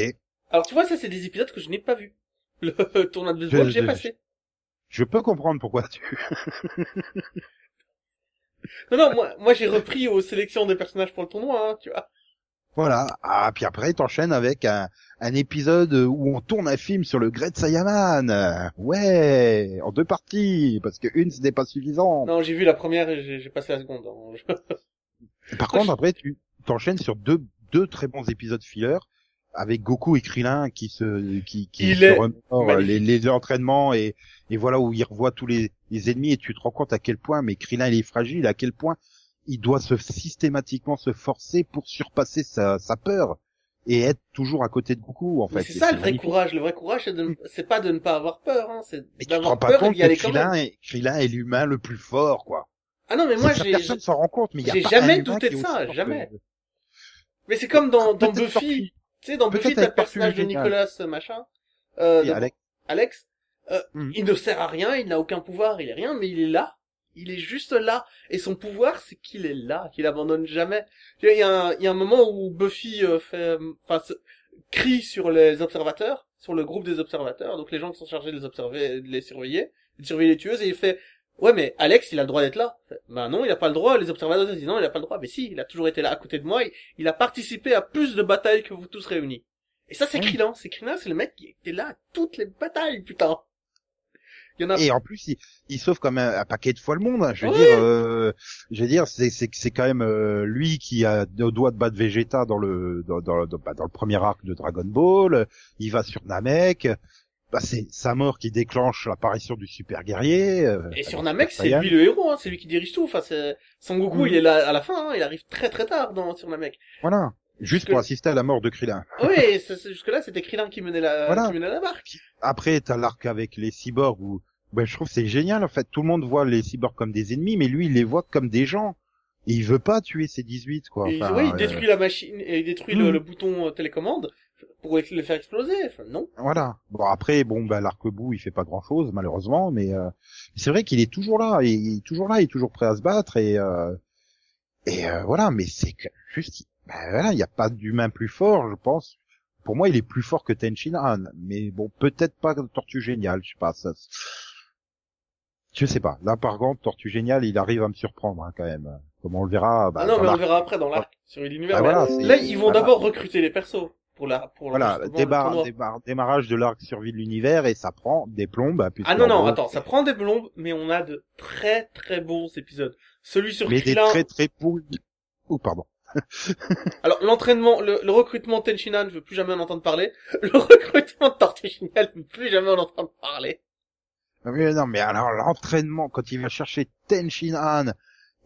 Alors tu vois, ça c'est des épisodes que je n'ai pas vus. Le tournoi de baseball, j'ai passé.
Je peux comprendre pourquoi tu.
Non, non, moi, moi j'ai repris aux sélections des personnages pour le tournoi, hein, tu vois.
Voilà. Ah, puis après, t'enchaînes avec un, un épisode où on tourne un film sur le Great Saiyaman. Ouais, en deux parties, parce que une, ce n'est pas suffisant.
Non, j'ai vu la première et j'ai passé la seconde. hein.
Par contre, après, tu t'enchaînes sur deux, deux très bons épisodes filler avec Goku et Krillin qui se, qui, qui
Il
se les, les entraînements et, et voilà où il revoit tous les, les ennemis et tu te rends compte à quel point, mais Krillin il est fragile, à quel point il doit se systématiquement se forcer pour surpasser sa, sa peur et être toujours à côté de Goku en fait.
c'est
Et
ça le vrai courage. Le vrai courage, c'est de ne- c'est pas de ne pas avoir peur, hein, c'est d'avoir
pas
peur et
compte
d'y
que
aller quand même.
Krillin est, Krillin est l'humain le plus fort quoi.
Ah non, mais moi j'ai,
personne s'en rend compte, mais il y a
j'ai
pas
jamais douté de ça, jamais.
que-
mais c'est comme dans, dans. Buffy. Tu sais, dans Buffy, t'as le personnage de. Nicolas, euh, machin, euh,
Alex,
Alex. Euh,
Mhm.
Il ne sert à rien, il n'a aucun pouvoir, il est rien, mais il est là. Il est juste là. Et son pouvoir, c'est qu'il est là, qu'il abandonne jamais. Il y a un, il y a un moment où Buffy euh, fait, enfin, se- crie sur les observateurs, sur le groupe des observateurs, donc les gens qui sont chargés de les observer, de les surveiller, de surveiller les tueuses, et il fait, ouais, mais Alex, il a le droit d'être là. Ben non, il a pas le droit. Les observateurs disent non, il a pas le droit. Mais si, il a toujours été là à côté de moi. Il, il a participé à plus de batailles que vous tous réunis. Et ça, c'est
Oui.
Krillin. C'est Krillin, c'est le mec qui était là à toutes les batailles, putain. Il y en a.
Et en plus, il, il sauve comme un, un paquet de fois le monde. hein. Je veux
Oui.
dire, euh, je veux dire, c'est c'est c'est quand même euh, lui qui a au doigt de battre Vegeta dans le dans dans, dans, bah, dans le premier arc de Dragon Ball. Il va sur Namek. Bah, c'est sa mort qui déclenche l'apparition du super guerrier. euh,
Et sur Namek, c'est lui le héros, hein, c'est lui qui dirige tout. Enfin, Son Goku,
Mhm.
il est là à la fin, hein, il arrive très très tard dans sur Namek.
Voilà. Juste pour assister à la mort de Krillin.
Oui, jusque là, c'était Krillin qui menait la,
Voilà.
qui menait la barque.
Après, t'as l'arc avec les cyborgs où, ben, je trouve que c'est génial, en fait. Tout le monde voit les cyborgs comme des ennemis, mais lui, il les voit comme des gens. Et il veut pas tuer ses 18, quoi.
Et,
Enfin,
oui, il
euh,
détruit la machine et il détruit le, le bouton euh, télécommande pour le faire exploser. Enfin, non.
Voilà. Bon, après, bon, ben, l'arc-bout, il fait pas grand chose, malheureusement, mais, euh, c'est vrai qu'il est toujours là, il est toujours là, il est toujours prêt à se battre, et, euh, et, euh, voilà, mais c'est que, juste, ben, voilà, il n'y a pas d'humain plus fort, je pense. Pour moi, il est plus fort que Tenshin Han, mais bon, peut-être pas Tortue Génial, je sais pas, ça, je sais pas. Là, par contre, Tortue Génial, il arrive à me surprendre, hein, quand même. Comme on le verra, bah,
ah non, mais on le verra après dans l'arc sur l'univers.
Ah,
Mais
voilà,
là, ils vont
voilà.
d'abord recruter les persos pour la pour
Voilà,
le
débar- débar- démarrage de l'arc survie de l'univers, et ça prend des plombes, bah,
Ah non non, attends, ça prend des plombes, mais on a de très très bons épisodes. Celui sur
mais des
Krillin.
très très poules. Oh, pardon.
Alors l'entraînement, le, le recrutement de Tenshinhan, je veux plus jamais en entendre parler. Le recrutement de Géniale, je veux plus jamais en entendre parler.
Non, mais non, mais alors l'entraînement quand il va chercher Tenshin Han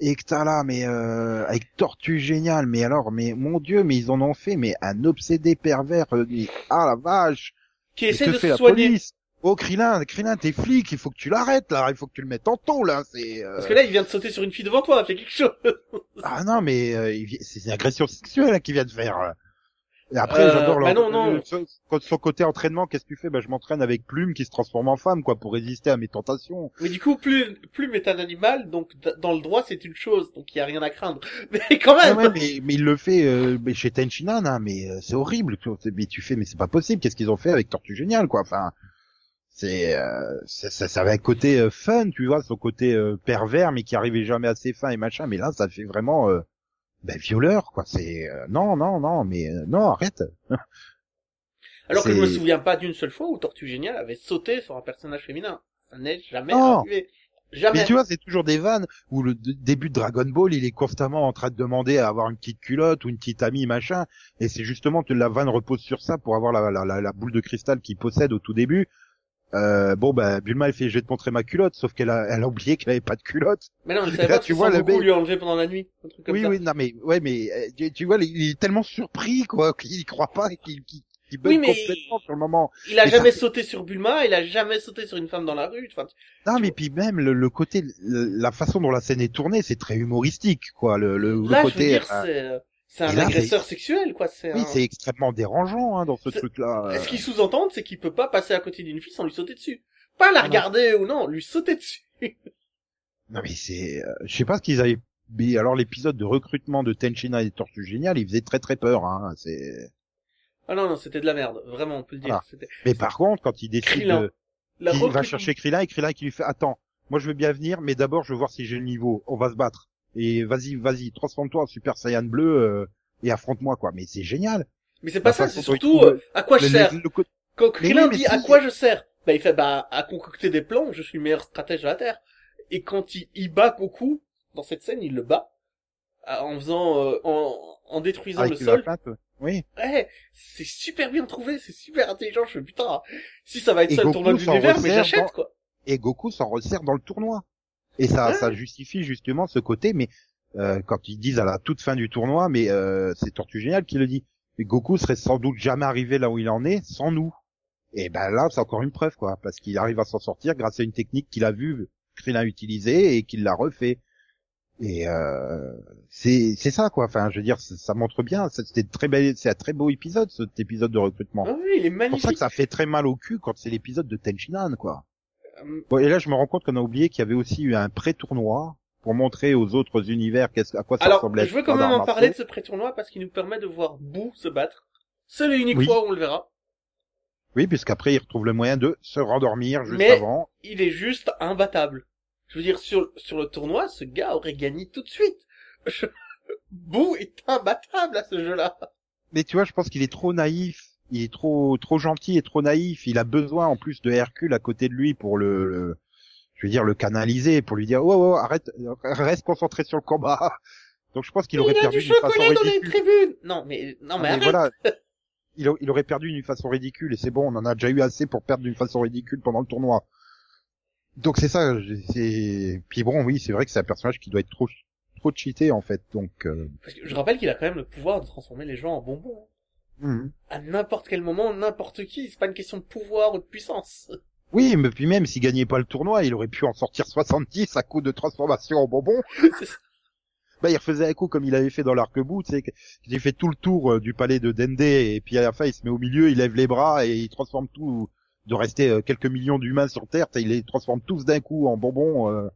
et que t'as là, mais euh, avec Tortue génial, mais alors, mais mon Dieu, mais ils en ont fait, mais un obsédé pervers. euh, ah la vache.
Qui essaie
que
de
fait
se
la
soigner.
police? Oh Krillin, Krillin, t'es flic, il faut que tu l'arrêtes là, il faut que tu le mettes en taux là. C'est. euh,
Parce que là, il vient de sauter sur une fille devant toi, fais quelque chose.
Ah non, mais euh, c'est une agression sexuelle hein, qu'il vient de faire. Et après,
Euh,
j'adore
bah
leur-
non, non.
le- son- quand son côté entraînement, qu'est-ce que tu fais? Bah je m'entraîne avec Plume qui se transforme en femme, quoi, pour résister à mes tentations.
Mais du coup, plus plus est un animal, donc dans le droit, c'est une chose, donc il y a rien à craindre. Mais quand même.
ouais, mais, mais il le fait euh, mais chez Tenshinhan, hein, mais euh, c'est horrible. tu vois, c'est- Mais tu fais, mais c'est pas possible. Qu'est-ce qu'ils ont fait avec Tortue Génial, quoi? Enfin, c'est euh, ça, ça, ça avait un côté euh, fun, tu vois, son côté euh, pervers, mais qui arrivait jamais à ses fins et machin. Mais là, ça fait vraiment euh, ben, violeur, quoi. C'est euh, non, non, non, mais euh, non, arrête.
Alors que je me souviens pas d'une seule fois où Tortue Génial avait sauté sur un personnage féminin. Ça n'est jamais
Non.
arrivé. Jamais.
Mais tu vois, c'est toujours des vannes où le début de Dragon Ball, il est constamment en train de demander à avoir une petite culotte ou une petite amie, machin. Et c'est justement que la vanne repose sur ça pour avoir la, la, la, la boule de cristal qu'il possède au tout début. Euh, bon, bah, Bulma, elle fait, je vais te montrer ma culotte, sauf qu'elle a, elle a oublié qu'elle avait pas de culotte.
Mais non, il
Là,
savait pas
tu vois, le mec-
lui a enlevé pendant la nuit. Un truc comme
oui,
ça.
oui, non, mais, ouais, mais, euh, tu, tu vois, il est tellement surpris, quoi, qu'il y croit pas et qu'il,
Oui, mais-
complètement sur le moment.
Il a jamais sauté sur Bulma, il a jamais sauté sur une femme dans la rue. Enfin,
Non, mais puis même, le, le côté, le- la façon dont la scène est tournée, c'est très humoristique, quoi, le, le, le
là, je veux
côté,
dire,
euh,
c'est, euh, un
là,
agresseur sexuel, quoi. C'est
Oui,
un-
c'est extrêmement dérangeant hein, dans ce truc-là.
Et Ce qu'ils sous-entendent, c'est qu'il peut pas passer à côté d'une fille sans lui sauter dessus. Pas la
Ah non.
regarder ou non, lui sauter dessus.
Non mais c'est, euh, je sais pas ce qu'ils avaient. Mais alors l'épisode de recrutement de Tenchina et Tortue Génial, il faisait très très peur. Hein. C'est.
Ah non, non, c'était de la merde. Vraiment, on peut le dire.
Voilà. Mais par contre, quand il décide,
Krillin.
de...
la
il va chercher Krillin et Krillin qui lui fait attends, moi je veux bien venir, mais d'abord je veux voir si j'ai le niveau. On va se battre. Et vas-y, vas-y, transforme-toi en Super Saiyan bleu euh, et affronte-moi quoi. Mais c'est génial.
Mais c'est pas ça, c'est surtout
trouve
euh, à quoi je sers.
le-
Quand Krillin dit à quoi je sers, bah il fait bah à concocter des plans, je suis le meilleur stratège de la Terre. Et quand il, il bat Goku, dans cette scène, il le bat euh, en faisant euh, en, en détruisant
avec
le sol.
Oui.
Ouais, c'est super bien trouvé, c'est super intelligent. Je fais putain, si ça va être
Et
ça le tournoi de l'univers, mais j'achète
dans-
quoi.
et Goku s'en resserre dans le tournoi. Et ça, ça justifie justement ce côté, mais euh, quand ils disent à la toute fin du tournoi, mais euh, c'est Tortue Génial qui le dit, Goku serait sans doute jamais arrivé là où il en est sans nous. Et ben là, c'est encore une preuve, quoi, parce qu'il arrive à s'en sortir grâce à une technique qu'il a vu Krillin utiliser et qu'il l'a refait. Et euh, c'est c'est ça, quoi. Enfin, je veux dire, ça, montre bien. C'était très bel, c'est un très beau épisode, cet épisode de recrutement.
Ah oui, il est
C'est pour ça que
magnifique.
ça fait très mal au cul quand c'est l'épisode de Tenshinhan, quoi.
Euh,
Bon, et là, je me rends compte qu'on a oublié qu'il y avait aussi eu un pré-tournoi pour montrer aux autres univers qu'est-ce, à quoi ça
Alors,
ressemblait.
je veux quand même en parler de ce pré-tournoi parce qu'il nous permet de voir Boo se battre. Seule et unique
Oui.
fois où on le verra.
Oui, puisqu'après, il retrouve le moyen de se rendormir juste
Mais-
avant.
Il est juste imbattable. Je veux dire, sur, sur le tournoi, ce gars aurait gagné tout de suite. Je... Boo est imbattable à ce jeu-là.
Mais tu vois, je pense qu'il est trop naïf. Il est trop, trop gentil et trop naïf. Il a besoin, en plus de Hercule à côté de lui pour le, le- je veux dire, le canaliser, pour lui dire, oh, oh, arrête, reste concentré sur le combat. Donc je pense qu'il aurait perdu
du
d'une façon
chocolat dans les
ridicule.
tribunes. Non, mais, non, mais,
Ah, voilà. Il, aurait perdu d'une façon ridicule et c'est bon, on en a déjà eu assez pour perdre d'une façon ridicule pendant le tournoi. Donc c'est ça, c'est puis bon oui, c'est vrai que c'est un personnage qui doit être trop trop cheaté en fait. Donc euh,
Parce que je rappelle qu'il a quand même le pouvoir de transformer les gens en bonbons.
Mhm.
À n'importe quel moment, n'importe qui. C'est pas une question de pouvoir ou de puissance.
oui, mais puis même s'il gagnait pas le tournoi, il aurait pu en sortir 70 à coup de transformation en bonbon. Bah il refaisait un coup comme il avait fait dans l'arc-bout, tu sais, qu'il fait tout le tour euh, du palais de Dende et puis à la fin il se met au milieu, il lève les bras et il transforme tout de rester euh, quelques millions d'humains sur Terre, il les transforme tous d'un coup en bonbons. euh.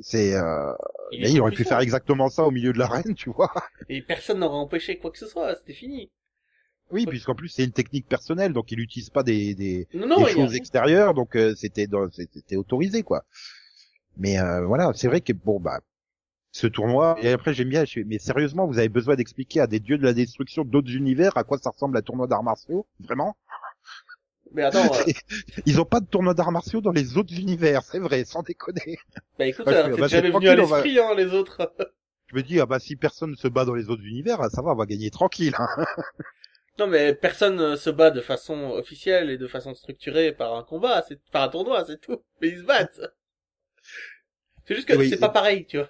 C'est euh,
Il,
aurait pu faire exactement ça au milieu de l'arène, tu vois.
Et personne n'aurait empêché quoi que ce soit. C'était fini.
Oui, puisqu'en plus c'est une technique personnelle, donc il n'utilise pas des, des,
Non, non,
des
a-
choses extérieures, donc euh, c'était c'était autorisé quoi. Mais euh, voilà, c'est vrai que bon bah ce tournoi et après j'aime bien, je mais sérieusement vous avez besoin d'expliquer à des dieux de la destruction d'autres univers à quoi ça ressemble un tournoi d'arts martiaux, vraiment?
Mais attends, euh,
Ils ont pas de tournoi d'arts martiaux dans les autres univers, c'est vrai, sans déconner.
bah écoute, ça
bah,
jamais venu à
va-
l'esprit, hein, les autres.
Je me dis ah bah si personne ne se bat dans les autres univers, ça va, on va gagner tranquille. hein.
Non, mais personne euh, se bat de façon officielle et de façon structurée par un combat, c'est par un tournoi, c'est tout. Mais ils se battent. C'est juste que
Oui,
c'est pas pareil, tu vois.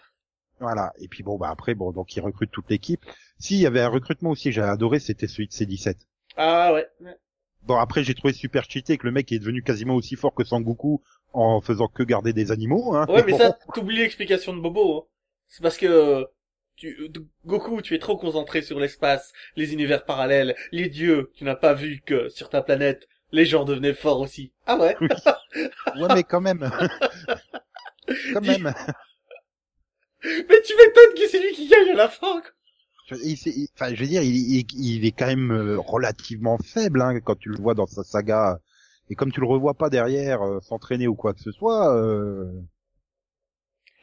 Voilà. Et puis bon bah après bon donc ils recrutent toute l'équipe. S'il y avait un recrutement aussi que j'ai adoré, c'était celui de C17.
Ah ouais.
Bon après j'ai trouvé super cheaté que le mec est devenu quasiment aussi fort que Sangoku en faisant que garder des animaux. Hein.
Ouais, mais
bon.
ça, t'oublies l'explication de Bobo. Hein. C'est parce que euh, tu, Goku, tu es trop concentré sur l'espace, les univers parallèles, les dieux. Tu n'as pas vu que sur ta planète, les gens devenaient forts aussi. Ah ouais?
Ouais mais quand même. quand même.
mais tu m'étonnes que c'est lui qui gagne à la fin. quoi.
Je- il- c'est- il- Enfin je veux dire il, il- il est quand même euh, relativement faible hein, quand tu le vois dans sa saga. Et comme tu le revois pas derrière euh, s'entraîner ou quoi que ce soit. Euh...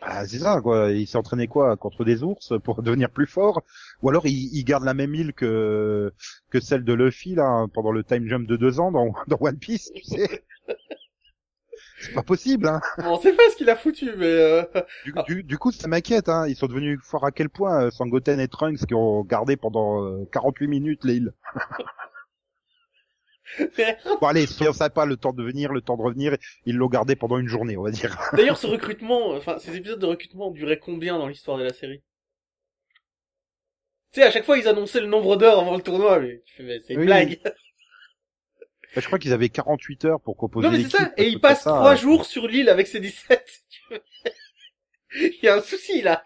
Bah, c'est ça quoi, il s'est entraîné quoi contre des ours pour devenir plus fort? Ou alors il, il garde la même île que que celle de Luffy là pendant le time jump de deux ans dans, dans One Piece, tu sais? C'est pas possible hein.
Bon, on sait pas ce qu'il a foutu, mais euh...
Du, du, du coup ça m'inquiète hein, ils sont devenus forts à quel point euh, Sangoten et Trunks qui ont gardé pendant euh, 48 minutes l'île? Bon allez, soyons sympas, le temps de venir, le temps de revenir, ils l'ont gardé pendant une journée, on va dire.
D'ailleurs, ce recrutement, enfin, ces épisodes de recrutement duré combien dans l'histoire de la série? Tu sais, à chaque fois, ils annonçaient le nombre d'heures avant le tournoi, mais tu fais, mais c'est une
Oui.
blague.
Bah, je crois qu'ils avaient 48 heures pour composer
Non, mais c'est ça. Et ils passent
ça,
trois
euh,
jours sur l'île avec ces 17. Il y a un souci, là.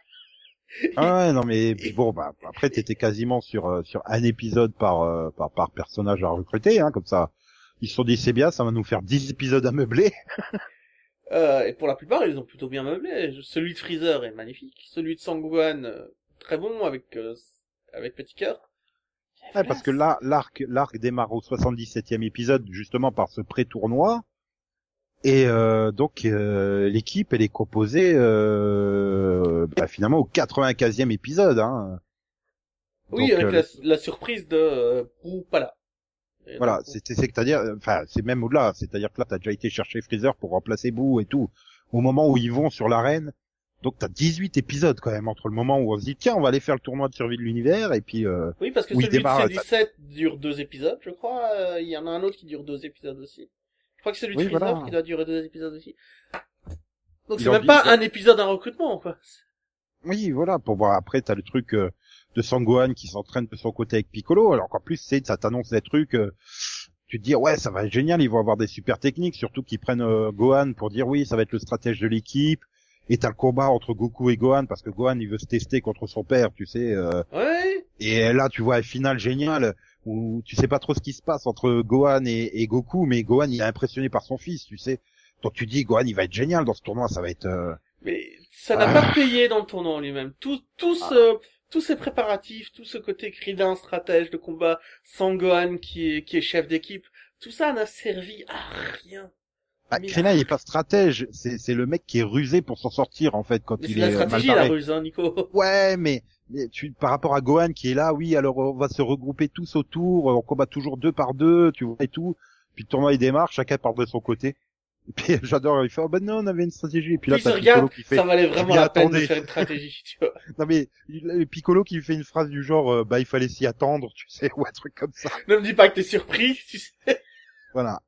Ah ouais, non mais bon, bah après t'étais quasiment sur euh, sur un épisode par euh, par par personnage à recruter, hein, comme ça. Ils se sont dit c'est bien, ça va nous faire 10 épisodes à meubler.
Euh, et pour la plupart, ils ont plutôt bien meublé. Celui de Freezer est magnifique. Celui de Sangohan, euh, très bon, avec, euh, avec Petit Cœur.
Ouais, parce que là, l'arc, l'arc démarre au 77e épisode, justement par ce pré-tournoi. Et euh, donc euh, l'équipe, elle est composée euh, bah, finalement au 95e épisode. Hein.
Oui,
Donc,
avec
euh,
la, la surprise de euh, Prou Pala. Et
Voilà, c'est-à-dire, enfin, c'est même au-delà. C'est-à-dire que là, t'as déjà été chercher Freezer pour remplacer Boo et tout. Au moment où ils vont sur l'arène, donc t'as 18 épisodes quand même entre le moment où on se dit tiens, on va aller faire le tournoi de survie de l'univers et puis euh,
Oui, parce que celui
démarre,
de C17 dure deux épisodes, je crois. Euh, Il y en a un autre qui dure deux épisodes aussi. Je crois que celui de
Oui,
Freezer
voilà.
qui doit durer deux épisodes aussi. Donc c'est même pas
que-
un épisode, un recrutement, quoi.
Oui, voilà, pour voir après, t'as le truc euh, de Sangohan qui s'entraîne de son côté avec Piccolo, alors qu'en plus, c'est, ça t'annonce des trucs, euh, tu te dis, ouais, ça va être génial, ils vont avoir des super techniques, surtout qu'ils prennent euh, Gohan pour dire, oui, ça va être le stratège de l'équipe, et t'as le combat entre Goku et Gohan, parce que Gohan, il veut se tester contre son père, tu sais, euh,
Ouais.
et là, tu vois un final génial, où tu sais pas trop ce qui se passe entre Gohan et, et Goku, mais Gohan, il est impressionné par son fils, tu sais, Donc tu dis, Gohan, il va être génial dans ce tournoi, ça va être... euh,
Mais ça n'a
Ah.
pas payé dans le tournoi en lui-même. Tout, tout ce, tous ces préparatifs, tout ce côté Krillin, stratège de combat, Sangohan qui est, qui est chef d'équipe, tout ça n'a servi à rien.
Ah, Krillin, il est pas stratège, c'est c'est le mec qui est rusé pour s'en sortir en fait quand
Mais
il
c'est
est
la
euh,
stratégie,
mal
la ruse, hein, Nico.
Ouais, mais, mais tu, par rapport à Gohan qui est là, oui, alors on va se regrouper tous autour, on combat toujours deux par deux, tu vois et tout. Puis le tournoi il démarre, chacun part de son côté. Et puis j'adore, il fait oh ben non, on avait une stratégie. Et puis là
Puis regarde,
qui fait
ça valait vraiment la peine de
attendez.
faire une stratégie, tu vois.
non mais Piccolo qui fait une phrase du genre euh, bah il fallait s'y attendre, tu sais, ou un truc comme ça.
Ne me dis pas que t'es surpris, tu sais.
Voilà.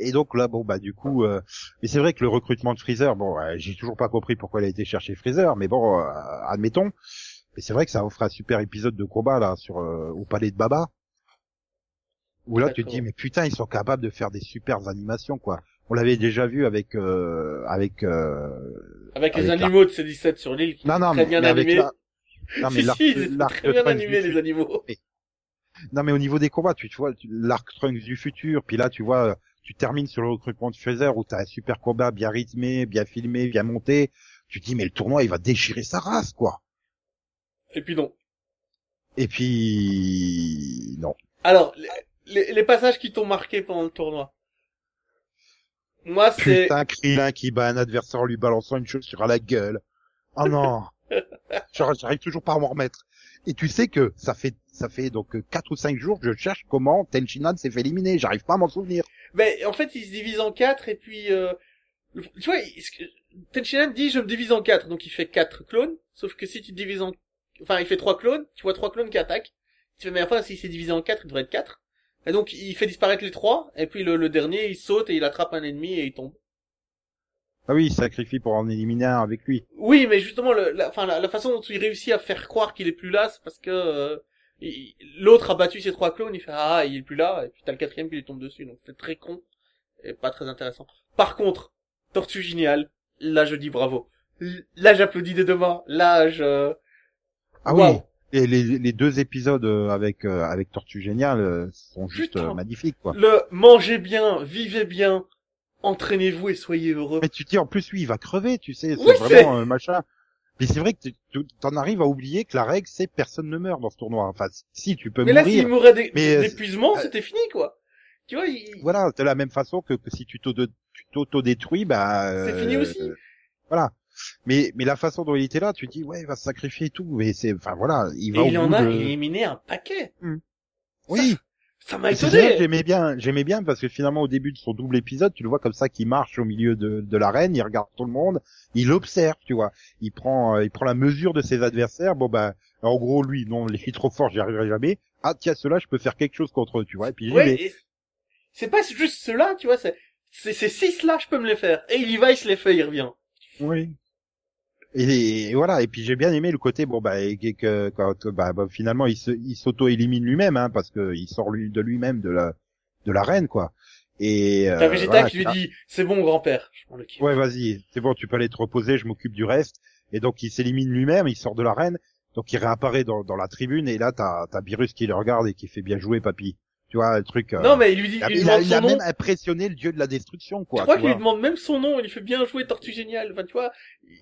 Et donc là, bon bah du coup, euh, mais c'est vrai que le recrutement de Freezer, bon, euh, j'ai toujours pas compris pourquoi il a été chercher Freezer, mais bon, euh, admettons. Mais c'est vrai que ça offre un super épisode de combat là sur euh, au palais de Baba, où là tu te dis mais putain ils sont capables de faire des super animations quoi. On l'avait déjà vu avec euh, avec euh,
Avec les
Avec
animaux de C17 sur l'île, qui
non non
très
mais,
bien
mais avec
animés.
la... non mais
si,
l'arc
si,
l'arc
très bien animés, les animaux.
Non, mais au niveau des combats, tu, tu vois, l'arc Trunks du futur, puis là, tu vois, tu termines sur le recrutement de Freezer où t'as un super combat bien rythmé, bien filmé, bien monté. Tu te dis, mais le tournoi, il va déchirer sa race, quoi.
Et puis non.
Et puis, non.
Alors, les, les, les passages qui t'ont marqué pendant le tournoi. Moi, c'est...
Putain, Krillin qui bat un adversaire en lui balançant une chaussure à la gueule. Oh non. J'arrive toujours pas à m'en remettre. Et tu sais que ça fait, ça fait donc euh, quatre ou cinq jours que je cherche comment Tenshinhan s'est fait éliminer. J'arrive pas à m'en souvenir.
Mais en fait, il se divise en quatre et puis... Euh... Tu vois, Tenshinhan dit je me divise en quatre, donc il fait quatre clones. Sauf que si tu te divises en... Enfin, il fait trois clones, tu vois trois clones qui attaquent. Tu fais, mais enfin, s'il s'est divisé en quatre, il devrait être quatre. Et donc, il fait disparaître les trois, et puis le, le dernier, il saute et il attrape un ennemi et il tombe.
Ah oui, il sacrifie pour en éliminer un avec lui.
Oui, mais justement, le, la, enfin, la, la façon dont il réussit à faire croire qu'il est plus là, c'est parce que euh, l'autre a battu ses trois clones, il fait ah il est plus là, et puis t'as le quatrième qui lui tombe dessus, donc c'est très con et pas très intéressant. Par contre, Tortue génial, là je dis bravo, là j'applaudis des deux mains, là je
Ah oui. Et les, les deux épisodes euh, avec euh, avec Tortue Génial euh, sont juste
Putain.
magnifiques quoi.
le mangez bien, vivez bien, entraînez-vous et soyez heureux.
Mais tu dis en plus lui il va crever, tu sais, c'est
Oui,
vraiment un machin. Mais c'est vrai que t'en arrives à oublier que la règle c'est personne ne meurt dans ce tournoi. Enfin si tu peux
Mais là
mourir.
s'il mourait
mais, euh,
d'épuisement,
euh,
c'était fini quoi. Tu vois, il...
Voilà, de la même façon que, que si tu t'auto- tu t'auto-détruis, bah.
C'est
euh,
fini aussi.
Voilà. Mais mais la façon dont il était là, tu dis ouais il va se sacrifier et tout, mais c'est enfin voilà, il
et
va au
il en a
de-
éliminé un paquet.
Oui.
Ça m'a
vrai que
étonné.
J'aimais bien, j'aimais bien parce que finalement au début de son double épisode, tu le vois comme ça qui marche au milieu de, de l'arène, il regarde tout le monde, il observe, tu vois, il prend, euh, il prend la mesure de ses adversaires. Bon ben, en gros lui, non, il est trop fort, j'y arriverai jamais. Ah tiens, ceux-là, je peux faire quelque chose contre eux, tu vois. Et puis
Ouais, et c'est pas juste ceux-là, tu vois, c'est, c'est ces six-là, je peux me les faire. Et il y va, il se les fait, il revient.
Oui. Et, et voilà. Et puis j'ai bien aimé le côté bon bah et que, quand bah, bah, finalement il s'auto-élimine lui-même, hein, parce que il sort lui de lui-même de la de l'arène quoi. Et
T'as
euh,
Vegeta
voilà,
qui lui dit, c'est bon, grand-père.
Ouais, vas-y, c'est bon, tu peux aller te reposer, je m'occupe du reste. Et donc il s'élimine lui-même, il sort de l'arène, donc il réapparaît dans, dans la tribune, et là t'as t'as Beerus qui le regarde et qui fait bien jouer papy. Tu vois, le truc. euh,
Non, mais il lui dit,
il a,
il lui
a- il a même impressionné le dieu de la destruction, quoi.
je crois qu'il lui demande même son nom, il lui fait bien jouer Tortue Génial. Enfin, tu vois.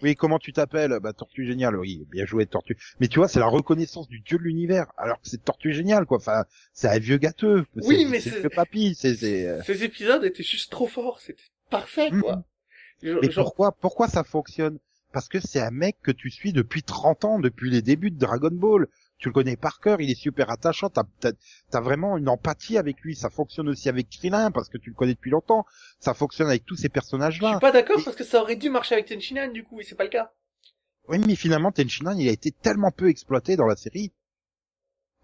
Oui, comment tu t'appelles? Bah Tortue Génial, oui, bien joué Tortue. Mais tu vois, c'est la reconnaissance du dieu de l'univers, alors que c'est Tortue Génial, quoi. Enfin, c'est un vieux gâteux.
Oui, mais
c'est papy, c'est euh,
Ces épisodes étaient juste trop forts, c'était parfait, quoi.
Mhm.
Je-
Mais
genre-
pourquoi, pourquoi ça fonctionne? Parce que c'est un mec que tu suis depuis 30 ans, depuis les débuts de Dragon Ball. Tu le connais par cœur, il est super attachant, t'as, t'as vraiment une empathie avec lui. Ça fonctionne aussi avec Krillin, parce que tu le connais depuis longtemps. Ça fonctionne avec tous ces
je
personnages-là.
suis pas d'accord
Et-
parce que ça aurait dû marcher avec Tenshinhan, du coup, et c'est pas le cas.
Oui, mais finalement, Tenshinhan, il a été tellement peu exploité dans la série.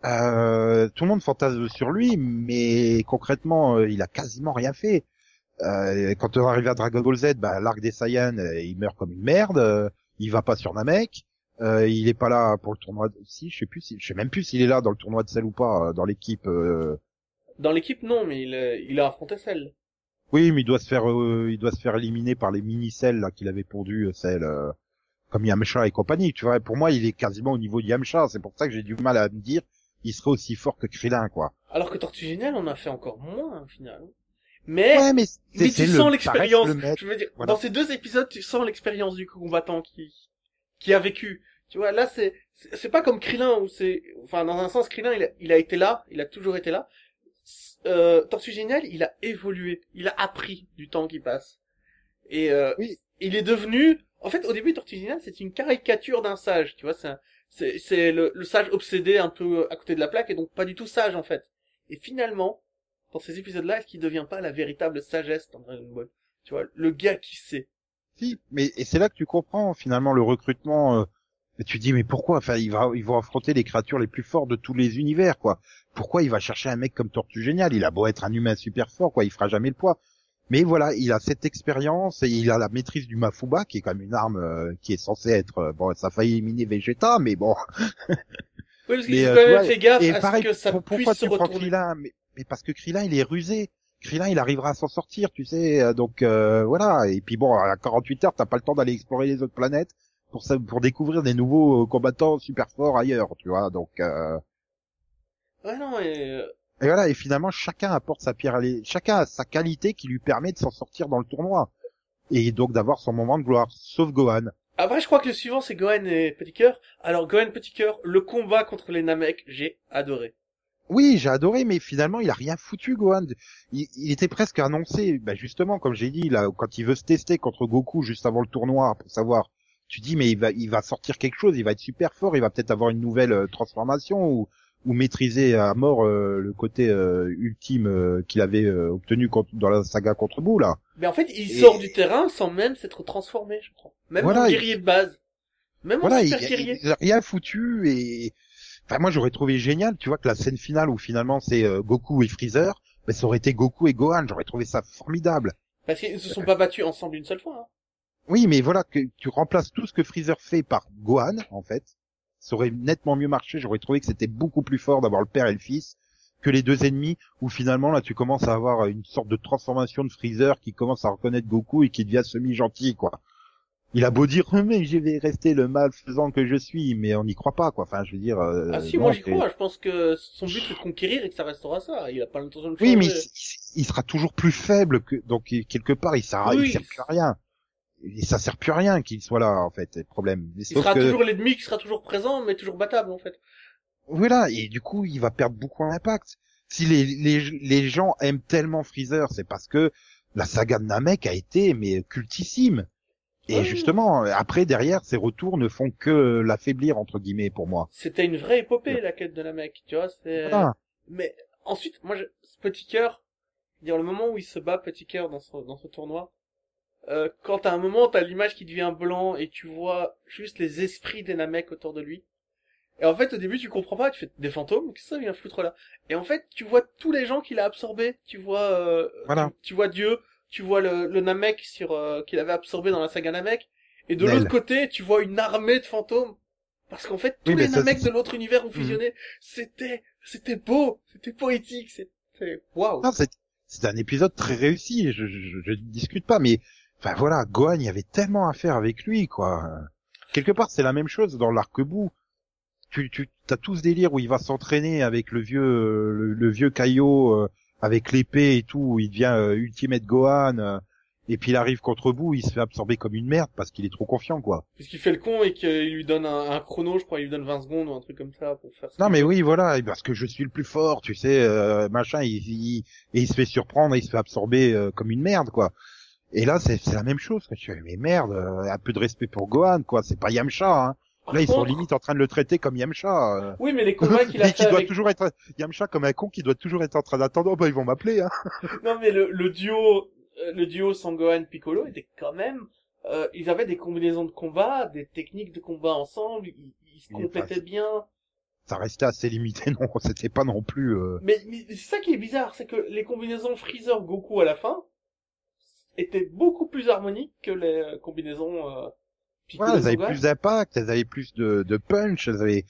Euh, tout le monde fantasme sur lui, mais concrètement, euh, il a quasiment rien fait. Euh, quand on arrive à Dragon Ball Z, bah, l'arc des Saiyans, euh, il meurt comme une merde. euh, il va pas sur Namek. Euh, il est pas là pour le tournoi. De... Si, je sais plus, si... je sais même plus s'il est là dans le tournoi de Cell ou pas, euh, dans l'équipe. euh,
Dans l'équipe, non, mais il, euh, il a affronté celle.
Oui, mais il doit se faire, euh, il doit se faire éliminer par les mini celles là qu'il avait pondu, euh, euh, comme Yamcha et compagnie. Tu vois, pour moi, il est quasiment au niveau de Yamcha. C'est pour ça que j'ai du mal à me dire, il serait aussi fort que Krillin, quoi.
Alors que Tortue Génial, on a fait encore moins, au final. Mais,
Ouais, mais,
mais tu sens l'expérience.
le.
Je veux dire,
Voilà.
dans ces deux épisodes, tu sens l'expérience du combattant qui, qui a vécu. Tu vois, là, c'est, c'est pas comme Krillin où c'est, enfin, dans un sens, Krillin, il a, il a été là, il a toujours été là. Euh, Tortue Génial, il a évolué, il a appris du temps qui passe. Et, euh,
Oui.
il est devenu, en fait, au début, Tortue Génial, c'est une caricature d'un sage, tu vois, c'est un- c'est, c'est le, le sage obsédé un peu à côté de la plaque et donc pas du tout sage, en fait. Et finalement, dans ces épisodes-là, est-ce qu'il devient pas la véritable sagesse dans Dragon Ball? Tu vois, le gars qui sait.
Si, mais et c'est là que tu comprends finalement le recrutement. euh, et tu te dis mais pourquoi? Enfin, il va, ils vont affronter les créatures les plus fortes de tous les univers, quoi. Pourquoi il va chercher un mec comme Tortue Génial Il a beau être un humain super fort, quoi, il fera jamais le poids. Mais voilà, il a cette expérience et il a la maîtrise du Mafuba, qui est quand même une arme euh, qui est censée être euh, bon, ça a failli éliminer Vegeta, mais bon.
Oui, parce qu'il
Mais,
faut
euh,
quand
tu
même faire gaffe à ce que ça
pour- pourquoi tu
se
prends. Krillin? Mais, mais parce que Krillin, il est rusé. Krillin, il arrivera à s'en sortir, tu sais. euh, Donc euh, voilà. Et puis bon, à 48 heures, t'as pas le temps d'aller explorer les autres planètes pour ça, pour découvrir des nouveaux euh, combattants super forts ailleurs, tu vois. Donc euh,
Ouais, non, et, euh,
et voilà. Et finalement, chacun apporte sa pierre à l'é- chacun a sa qualité qui lui permet de s'en sortir dans le tournoi et donc d'avoir son moment de gloire. Sauf Gohan.
Après, je crois que le suivant, c'est Gohan et Petit Cœur. Alors, Gohan Petit Cœur, le combat contre les Namek, j'ai adoré.
Oui, j'ai adoré, mais finalement, il a rien foutu, Gohan. Il, il était presque annoncé, bah justement, comme j'ai dit, là, quand il veut se tester contre Goku juste avant le tournoi pour savoir, tu dis, mais il va, il va sortir quelque chose, il va être super fort, il va peut-être avoir une nouvelle euh, transformation ou, ou maîtriser à mort euh, le côté euh, ultime euh, qu'il avait euh, obtenu contre- dans la saga contre Boo, là.
Mais en fait, il
Et-
sort du terrain sans même s'être transformé, je crois. Même
Voilà,
en
il-
guerrier de base. Même
voilà,
en
il,
super
il-
guerrier.
il a rien foutu et, enfin, moi, j'aurais trouvé génial, tu vois, que la scène finale où finalement c'est euh, Goku et Freezer, ben, ça aurait été Goku et Gohan, j'aurais trouvé ça formidable.
Parce qu'ils se sont pas battus ensemble une seule fois. Hein.
Oui, mais voilà, que tu remplaces tout ce que Freezer fait par Gohan, en fait. Ça aurait nettement mieux marché. J'aurais trouvé que c'était beaucoup plus fort d'avoir le père et le fils que les deux ennemis, où finalement, là, tu commences à avoir une sorte de transformation de Freezer qui commence à reconnaître Goku et qui devient semi-gentil, quoi. Il a beau dire, mais je vais rester le malfaisant que je suis, mais on n'y croit pas, quoi. Enfin, je veux dire... euh,
ah si,
non,
moi j'y crois. Je pense que son but c'est de conquérir et que ça restera ça. Il a pas l'intention de
Oui, mais il, il sera toujours plus faible que, donc, quelque part, il sert,
Oui.
il sert plus à rien. Et ça sert plus à rien qu'il soit là, en fait, le problème. Mais
Il
sauf
sera
que-
toujours l'ennemi qui sera toujours présent, mais toujours battable en fait.
Voilà, et du coup, il va perdre beaucoup en impact. Si les, les, les gens aiment tellement Freezer, c'est parce que la saga de Namek a été mais cultissime. Et
Oui.
justement, après, derrière, ces retours ne font que l'affaiblir, entre guillemets, pour moi.
C'était une vraie épopée la quête de la mec, tu vois. C'est.
Voilà.
Mais ensuite, moi, je... ce petit cœur, dire le moment où il se bat petit cœur dans ce dans ce tournoi, euh, quand à un moment t'as l'image qui devient blanc et tu vois juste les esprits des Namek autour de lui. Et en fait, au début, tu comprends pas, tu fais des fantômes, qu'est-ce que ça vient foutre là? Et en fait, tu vois tous les gens qu'il a absorbés, tu vois, euh,
Voilà.
tu, tu vois Dieu, tu vois le, le Namek sur euh, qu'il avait absorbé dans la saga Namek, et de l'autre côté, tu vois une armée de fantômes. Parce qu'en fait, tous
Oui,
les
ça,
Namek de l'autre univers ont fusionné. C'était, c'était beau, c'était poétique, c'était, waouh.
C'est, un épisode très réussi, je, je, je discute pas, mais, enfin voilà, Gohan, il y avait tellement à faire avec lui, quoi. Quelque part, c'est la même chose dans l'arc-bout. Tu, tu, t'as tout ce délire où il va s'entraîner avec le vieux, euh, le, le vieux Kaio, euh, avec l'épée et tout, où il devient euh, Ultimate Gohan, euh, et puis il arrive contre Boo, il se fait absorber comme une merde parce qu'il est trop confiant, quoi.
Puisqu'il fait le con et qu'il lui donne un, un chrono, je crois, il lui donne 20 secondes ou un truc comme ça pour faire ça.
Non mais oui voilà parce que je suis le plus fort tu sais euh, machin il, il- et il se fait surprendre et il se fait absorber euh, comme une merde quoi et là c'est la même chose quoi. tu fais mais merde euh, un peu de respect pour Gohan quoi c'est pas Yamcha hein là ils sont limite en train de le traiter comme Yamcha euh.
Oui, mais les combats qu'il a
qui
fait
doit
avec...
toujours être Yamcha comme un con qui doit toujours être en train d'attendre oh, bah ils vont m'appeler hein
Non, mais le, le duo, euh, le duo Sangohan Piccolo était quand même, euh, ils avaient des combinaisons de combat, des techniques de combat ensemble, ils, ils se complétaient
enfin,
bien.
ça restait assez limité non c'était pas non plus euh,
Mais, mais c'est ça qui est bizarre, c'est que les combinaisons Freezer Goku à la fin étaient beaucoup plus harmoniques que les combinaisons euh,
Ouais, elles avaient plus d'impact, elles avaient plus de, de punch, elles avaient.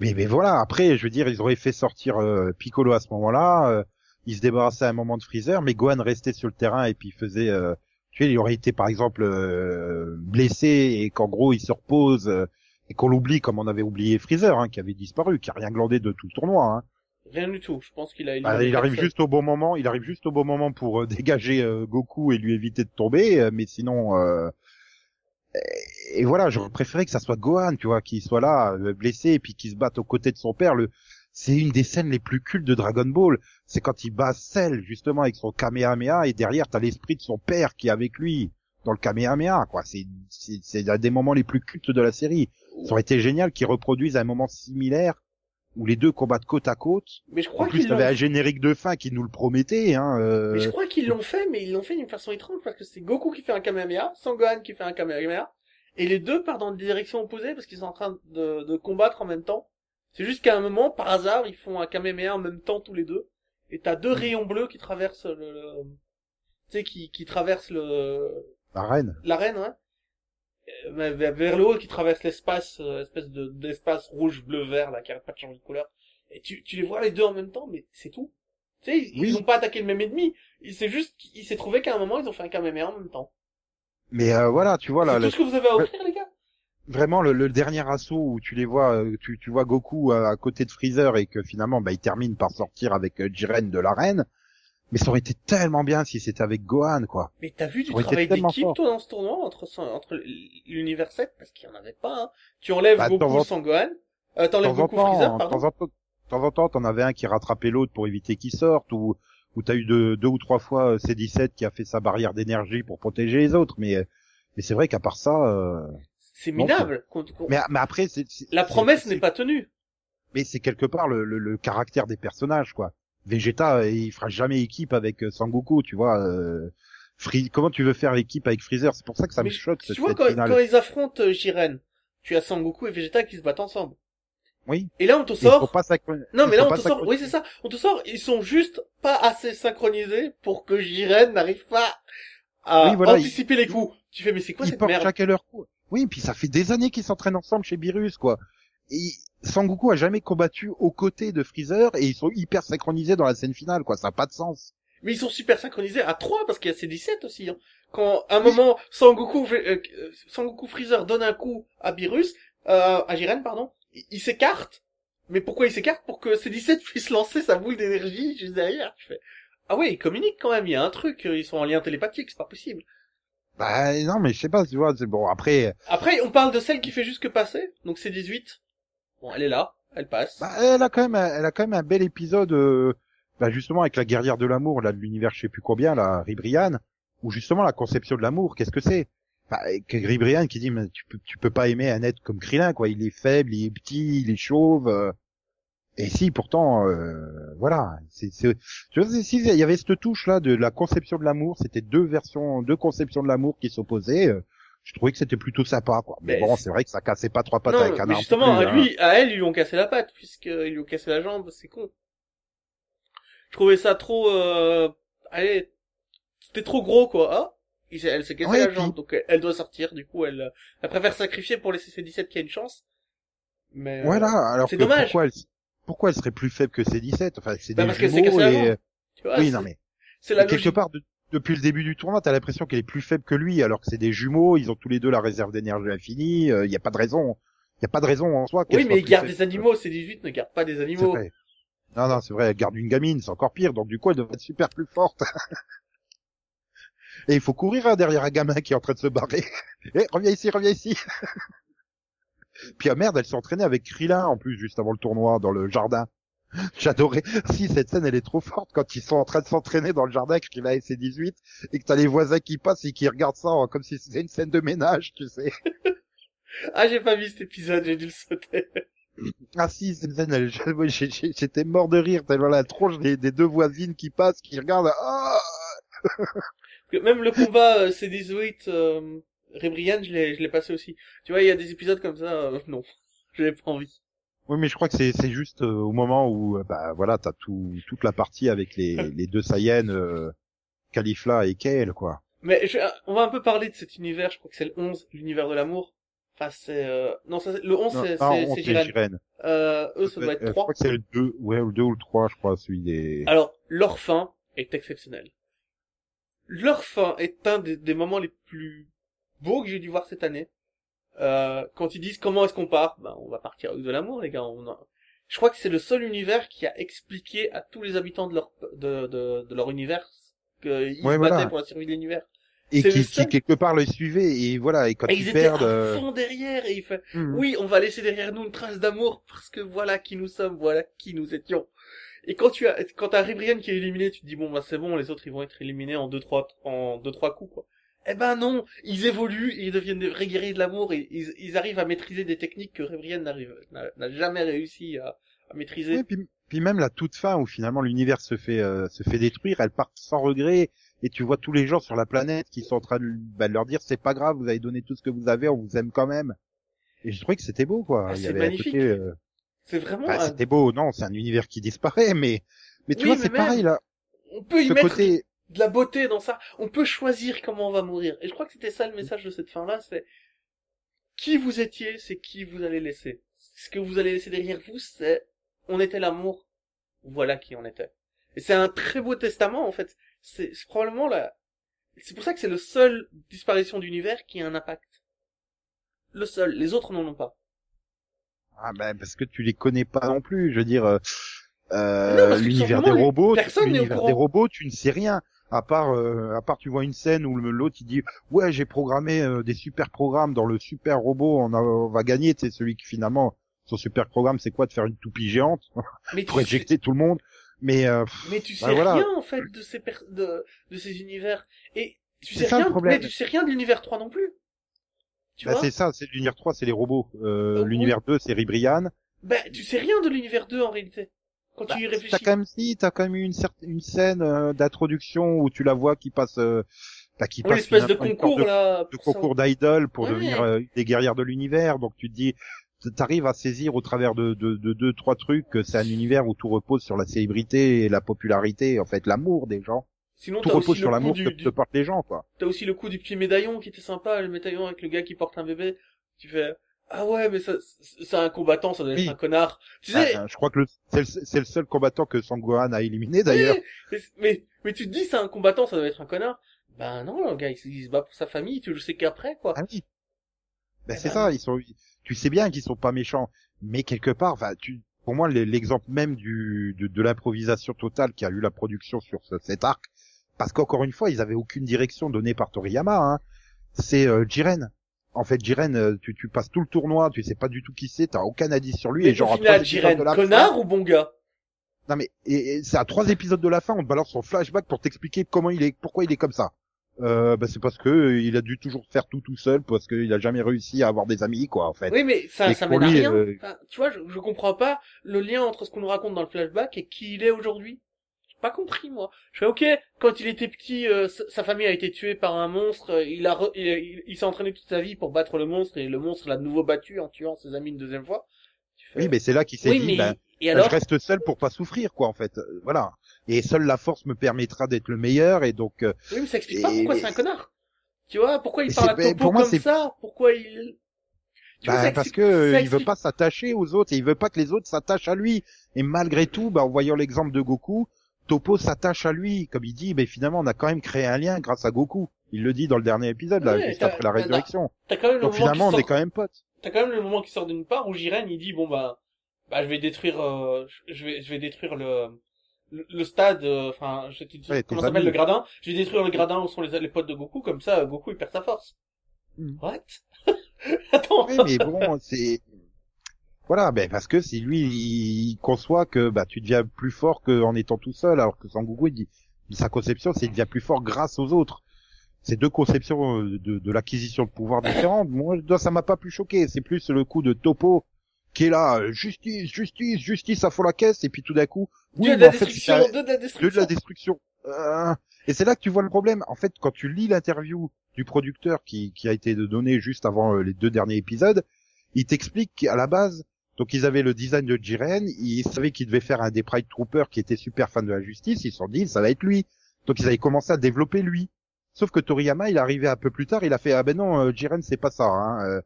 Mais mais voilà, après, je veux dire, ils auraient fait sortir euh, Piccolo à ce moment-là, euh, ils se débarrassaient à un moment de Freezer, mais Gohan restait sur le terrain et puis faisait. Euh, tu sais, il aurait été par exemple euh, blessé et qu'en gros il se repose euh, et qu'on l'oublie comme on avait oublié Freezer, hein, qui avait disparu, qui a rien glandé de tout le tournoi. Hein.
Rien du tout. Je pense qu'il a.
Bah,
éliminé
il arrive juste au bon moment. Il arrive juste au bon moment pour euh, dégager euh, Goku et lui éviter de tomber. euh, mais sinon, euh, et, voilà, j'aurais préféré que ça soit Gohan, tu vois, qui soit là euh, blessé et puis qui se batte aux côtés de son père. Le, c'est une des scènes les plus cultes de Dragon Ball. C'est quand il bat Cell justement avec son Kamehameha et derrière t'as l'esprit de son père qui est avec lui dans le Kamehameha. Quoi, c'est c'est c'est un des moments les plus cultes de la série. Ça aurait été génial qu'ils reproduisent un moment similaire où les deux combattent côte à côte.
Mais je crois
En plus, t'avais un générique de fin qui nous le promettait. Hein, euh,
Mais je crois qu'ils l'ont fait, mais ils l'ont fait d'une façon étrange parce que c'est Goku qui fait un Kamehameha, Sangohan qui fait un Kamehameha, et les deux partent dans des directions opposées parce qu'ils sont en train de, de combattre en même temps. C'est juste qu'à un moment, par hasard, ils font un Kamehameha en même temps tous les deux, et t'as deux rayons bleus qui traversent le, le- tu sais, qui, qui traversent le,
La reine.
l'arène, hein, euh, vers, vers le haut, qui traverse l'espace, euh, espèce de d'espace rouge, bleu, vert, là, qui arrête pas de changer de couleur. Et tu, tu les vois les deux en même temps, mais c'est tout. Tu sais, ils,
Oui.
ils ont pas attaqué le même ennemi. Il- C'est juste qu'il s'est trouvé qu'à un moment, ils ont fait un Kamehameha en même temps.
Mais euh, voilà, tu vois là,
c'est
le-
tout ce que vous avez à offrir, les gars.
vraiment le, le dernier assaut où tu les vois, euh, tu, tu vois Goku euh, à côté de Freezer et que finalement bah, il termine par sortir avec euh, Jiren de l'arène. Mais ça aurait été tellement bien si c'était avec Gohan, quoi.
Mais t'as vu du travail d'équipe, toi, dans ce tournoi, entre, son- entre l'univers 7, parce qu'il y en avait pas, hein. Tu enlèves
Bah,
Goku sans Gohan, euh, t'enlèves Goku
temps,
Freezer, pardon.
temps en temps, de temps en temps, t'en avais un qui rattrapait l'autre pour éviter qu'il sorte, ou ou t'as eu deux, deux ou trois fois euh, C17 qui a fait sa barrière d'énergie pour protéger les autres. Mais mais c'est vrai qu'à part ça, euh,
C'est minable. Qu'on-
mais mais après c'est
La promesse n'est pas tenue.
mais c'est quelque part le, le, le caractère des personnages quoi. Vegeta euh, il fera jamais équipe avec euh, Sangoku tu vois euh, Free- comment tu veux faire équipe avec Freezer? C'est pour ça que ça
Mais
me choque
Tu
cette
vois, quand, ils affrontent euh, Jiren, tu as Sangoku et Vegeta qui se battent ensemble.
oui.
Et là, on te sort...
pas
Non, mais là, on te sort... Oui, c'est ça. On te sort, ils sont juste pas assez synchronisés pour que Jiren n'arrive pas à
Oui, voilà,
anticiper les coups. Tu fais, mais c'est quoi
ils
cette
portent
merde?
chacun leur coup. Oui puis ça fait des années qu'ils s'entraînent ensemble chez Beerus quoi et Sangoku a jamais combattu aux côtés de Freezer et ils sont hyper synchronisés dans la scène finale quoi ça a pas de sens
Mais ils sont super synchronisés à 3 parce qu'il y a ces 17 aussi. Hein. Quand à un moment Sangoku, euh, euh, Sangoku Freezer donne un coup à Beerus, euh, à Jiren pardon, il, s'écarte. Mais pourquoi il s'écarte? Pour que ces 17 puissent lancer sa boule d'énergie juste derrière. Je fais ah ouais, ils communiquent quand même. Il y a un truc. Ils sont en lien télépathique, c'est pas possible.
bah non mais je sais pas tu vois c'est bon après
Après, on parle de celle qui fait juste que passer. Donc c'est 18. Bon, elle est là, elle passe.
Bah, elle a quand même, un- elle a quand même un bel épisode, euh, bah, justement avec la guerrière de l'amour, là, de l'univers, je sais plus combien, la Ribrian, où justement la conception de l'amour, qu'est-ce que c'est? Bah, que Ribrian qui dit, mais tu peux, peux pas aimer un être comme Krillin, quoi. Il est faible, il est petit, il est chauve. euh, et si, pourtant, euh, voilà. C'est, tu vois, si il y avait cette touche là de la conception de l'amour, c'était deux versions, deux conceptions de l'amour qui s'opposaient. euh, je trouvais que c'était plutôt sympa, quoi. Mais,
Mais
bon,
c'est-
vrai que ça cassait pas trois pattes
non,
avec un
mais justement,
plus,
à
hein.
lui, à elle, ils lui ont cassé la patte, puisqu'ils lui ont cassé la jambe, c'est con. Je trouvais ça trop, euh, allez, c'était trop gros, quoi, il s'est- elle s'est cassé
Ouais,
la
puis-
jambe, donc elle, elle doit sortir, du coup, elle, euh, elle préfère sacrifier pour laisser ses 17 qui a une chance. Mais, euh,
Voilà, alors
c'est dommage.
pourquoi elle, pourquoi elle serait plus faible que ces 17 Enfin, c'est
Bah,
des
parce
jumeaux et...
tu vois,
oui, non mais
c'est la
quelque
logique.
part, de- depuis le début du tournoi, t'as l'impression qu'elle est plus faible que lui, alors que c'est des jumeaux, ils ont tous les deux la réserve d'énergie infinie, il y a pas de raison, il y a pas de raison en soi.
Oui, mais ils gardent des animaux, c'est 18 ne garde pas des animaux.
vrai. Non, non, c'est vrai, elle garde une gamine, c'est encore pire, donc du coup, elle devrait être super plus forte. Et il faut courir hein, derrière un gamin qui est en train de se barrer. Eh, reviens ici, reviens ici. Puis ah merde, elle s'est entraînée avec Krillin en plus juste avant le tournoi dans le jardin. J'adorais. Si cette scène elle est trop forte quand ils sont en train de s'entraîner dans le jardin, Krillin et ses 18 et que t'as les voisins qui passent et qui regardent ça comme si c'était une scène de ménage, tu sais.
Ah, j'ai pas vu cet épisode, j'ai dû le sauter.
Ah si, cette scène, elle- j'étais mort de rire tellement la tronche des, des deux voisines qui passent, qui regardent. Ah
Que Même le combat euh, C18 euh, Rebrian, je l'ai je l'ai passé aussi. Tu vois, il y a des épisodes comme ça, euh, non, j'avais pas envie.
Oui, mais je crois que c'est c'est juste euh, au moment où euh, bah voilà, t'as tout toute la partie avec les les deux Saiyans, euh, Califla et Kale quoi.
Mais je- on va un peu parler de cet univers, je crois que c'est le 11, l'univers de l'amour. Enfin, c'est... Euh... Non, ça, c'est- le 11, c'est c'est- Jiren. Euh, eux, ça doit
Euh,
être
Je
3.
crois que c'est le 2, ouais, le 2 ou le 3, je crois, celui des...
Alors, leur fin est exceptionnelle. Leur fin est un des, des moments les plus beaux que j'ai dû voir cette année. Euh, quand ils disent comment est-ce qu'on part, ben on va partir avec de l'amour les gars. On a... je crois que c'est le seul univers qui a expliqué à tous les habitants de leur de de, de leur univers qu'ils
Ouais,
se
voilà.
battaient pour la survie de l'univers.
Et qui, qui, quelque part le suivait et voilà et quand
Et
ils
ils
perdent euh,
fond derrière et il fait
Mhm.
oui, on va laisser derrière nous une trace d'amour parce que voilà qui nous sommes, voilà qui nous étions. Et quand tu as quand t'as Ribrian qui est éliminé, tu te dis bon bah c'est bon, les autres ils vont être éliminés en deux trois en deux trois coups quoi. Eh ben non, ils évoluent, et ils deviennent des vrais guerriers de l'amour et ils, ils arrivent à maîtriser des techniques que n'arrive n'a jamais réussi à, à maîtriser.
Ouais, puis, puis même la toute fin où finalement l'univers se fait euh, se fait détruire, elle part sans regret et tu vois tous les gens sur la planète qui sont en train de, bah, de leur dire c'est pas grave, vous avez donné tout ce que vous avez, on vous aime quand même. Et je trouvais que c'était beau quoi.
Ah, c'est magnifique.
euh,
C'est vraiment
bah,
un-
c'était beau, non, c'est un univers qui disparaît, mais mais tu
Oui,
vois c'est pareil là.
on peut y
Ce
mettre
côté,
de la beauté dans ça. On peut choisir comment on va mourir. Et je crois que c'était ça le message de cette fin-là, c'est qui vous étiez, c'est qui vous allez laisser. Ce que vous allez laisser derrière vous, c'est on était l'amour, voilà qui on était. Et c'est un très beau testament en fait. C'est probablement la. C'est pour ça que c'est le seul disparition d'univers qui a un impact. Le seul. Les autres n'en ont pas.
ah ben parce que tu les connais pas non plus. Je veux dire, euh, euh, l'univers des robots,
personne n'est au
l'univers
courant.
des robots, tu ne sais rien. À part, euh, à part, tu vois une scène où le- l'autre il dit, ouais, j'ai programmé euh, des super programmes dans le super robot, on, a- on va gagner. C'est celui qui finalement, son super programme, c'est quoi de faire une toupie géante?
Mais
pour
sais-
éjecter tout le monde. Mais euh,
Mais tu sais
Bah voilà.
rien en fait de ces per- de, de ces univers et tu sais
ça,
rien mais tu sais rien de l'univers 3 non plus. Tu
bah,
vois
c'est ça, c'est l'univers 3, c'est les robots. Euh,
Euh,
l'univers 2, c'est Ribrian.
Ben tu sais rien de l'univers 2 en réalité. Quand
Bah,
tu y
T'as quand même si, t'as quand même eu une certaine une scène euh, d'introduction où tu la vois qui passe, euh, bah, qui
Oui,
passe
l'espèce de concours
de
là.
de concours d'idol pour
Ouais.
devenir euh, des guerrières de l'univers. Donc tu te dis, t'arrives à saisir au travers de, de, de deux trois trucs que c'est un univers où tout repose sur la célébrité et la popularité, en fait l'amour des gens.
Sinon
Tout repose sur l'amour que
du-
te portent les gens, quoi.
t'as aussi le coup du petit médaillon qui était sympa, le médaillon avec le gars qui porte un bébé. Tu fais ah ouais mais ça c'est un combattant, ça doit être
Oui.
un connard. Tu sais.
Ah, je crois que le- c'est le, seul combattant que Sangohan a éliminé d'ailleurs.
mais, mais mais tu te dis c'est un combattant, ça doit être un connard. Ben non le gars il, se- il se bat pour sa famille, tu le sais qu'après quoi.
Ah oui. Ben,
Eh
c'est
ben,
ça, ils sont, tu sais bien qu'ils sont pas méchants, mais quelque part, enfin, tu, pour moi, l'e- l'exemple même du, de, de l'improvisation totale qui a eu la production sur ce- cet arc, parce qu'encore une fois, ils avaient aucune direction donnée par Toriyama, hein. C'est euh, Jiren. En fait, Jiren, euh, tu, tu passes tout le tournoi, tu sais pas du tout qui c'est, t'as aucun indice sur lui,
Mais
et genre à
final, Jiren,
de la
connard
fin,
ou bon gars?
Non mais et, et c'est à trois épisodes de la fin, on te balance son flashback pour t'expliquer comment il est, pourquoi il est comme ça. Euh, bah c'est parce que euh, il a dû toujours faire tout tout seul, parce qu'il a jamais réussi à avoir des amis, quoi, en fait.
Oui, mais ça,
Et
ça mène à rien.
euh,
Enfin, tu vois, je, je comprends pas le lien entre ce qu'on nous raconte dans le flashback et qui il est aujourd'hui. Pas compris, moi. Je fais, ok, quand il était petit, euh, sa famille a été tuée par un monstre, euh, il a, re- il, il- il s'est entraîné toute sa vie pour battre le monstre et le monstre l'a de nouveau battu en tuant ses amis une deuxième fois. Fais,
Oui, mais c'est là qu'il s'est
oui,
dit,
mais,
ben,
et alors?
je reste seul pour pas souffrir, quoi, en fait. Euh, Voilà. Et seule la force me permettra d'être le meilleur, et donc, euh,
Oui, mais ça explique pas pourquoi c'est un connard. Tu vois, pourquoi il
Mais
parle à
ben,
Topo
pour moi,
comme
c'est-
ça? Pourquoi il... Ça
parce que euh, il veut pas s'attacher aux autres, et il veut pas que les autres s'attachent à lui. Et malgré tout, ben, en voyant l'exemple de Goku, Topo s'attache à lui, comme il dit, mais finalement, on a quand même créé un lien grâce à Goku. Il le dit dans le dernier épisode, là, juste après la résurrection.
T'as quand même le
Donc finalement, on est quand même potes.
T'as quand même le moment qui sort d'une part où Jiren il dit bon bah bah je vais détruire euh, je vais je vais détruire le le, le stade euh, enfin je sais plus
Ouais,
comment s'appelle le gradin? Je vais détruire le gradin où sont les, les potes de Goku comme ça Goku il perd sa force
Hmm.
what? Attends
Oui, mais bon, c'est voilà, ben parce que si lui il conçoit que bah tu deviens plus fort qu'en étant tout seul, alors que Sangoku il dit sa conception c'est qu'il devient plus fort grâce aux autres. C'est deux conceptions euh, de, de l'acquisition de pouvoir différentes. Moi, ça m'a pas plus choqué. C'est plus le coup de Topo qui est là, euh, justice, justice, justice, ça faut la caisse, et puis tout d'un coup, oui,
de
mais
la
en fait, un-
de la
de
destruction
la destruction. Euh, et c'est là que tu vois le problème. En fait, quand tu lis l'interview du producteur qui, qui a été donné juste avant les deux derniers épisodes, il t'explique qu'à la base, donc ils avaient le design de Jiren, ils savaient qu'ils devaient faire un des Pride Troopers qui était super fan de la justice, ils se sont dit ça va être lui. Donc ils avaient commencé à développer lui. Sauf que Toriyama, il est arrivé un peu plus tard, il a fait ah ben non, euh, Jiren c'est pas ça. Hein. euh.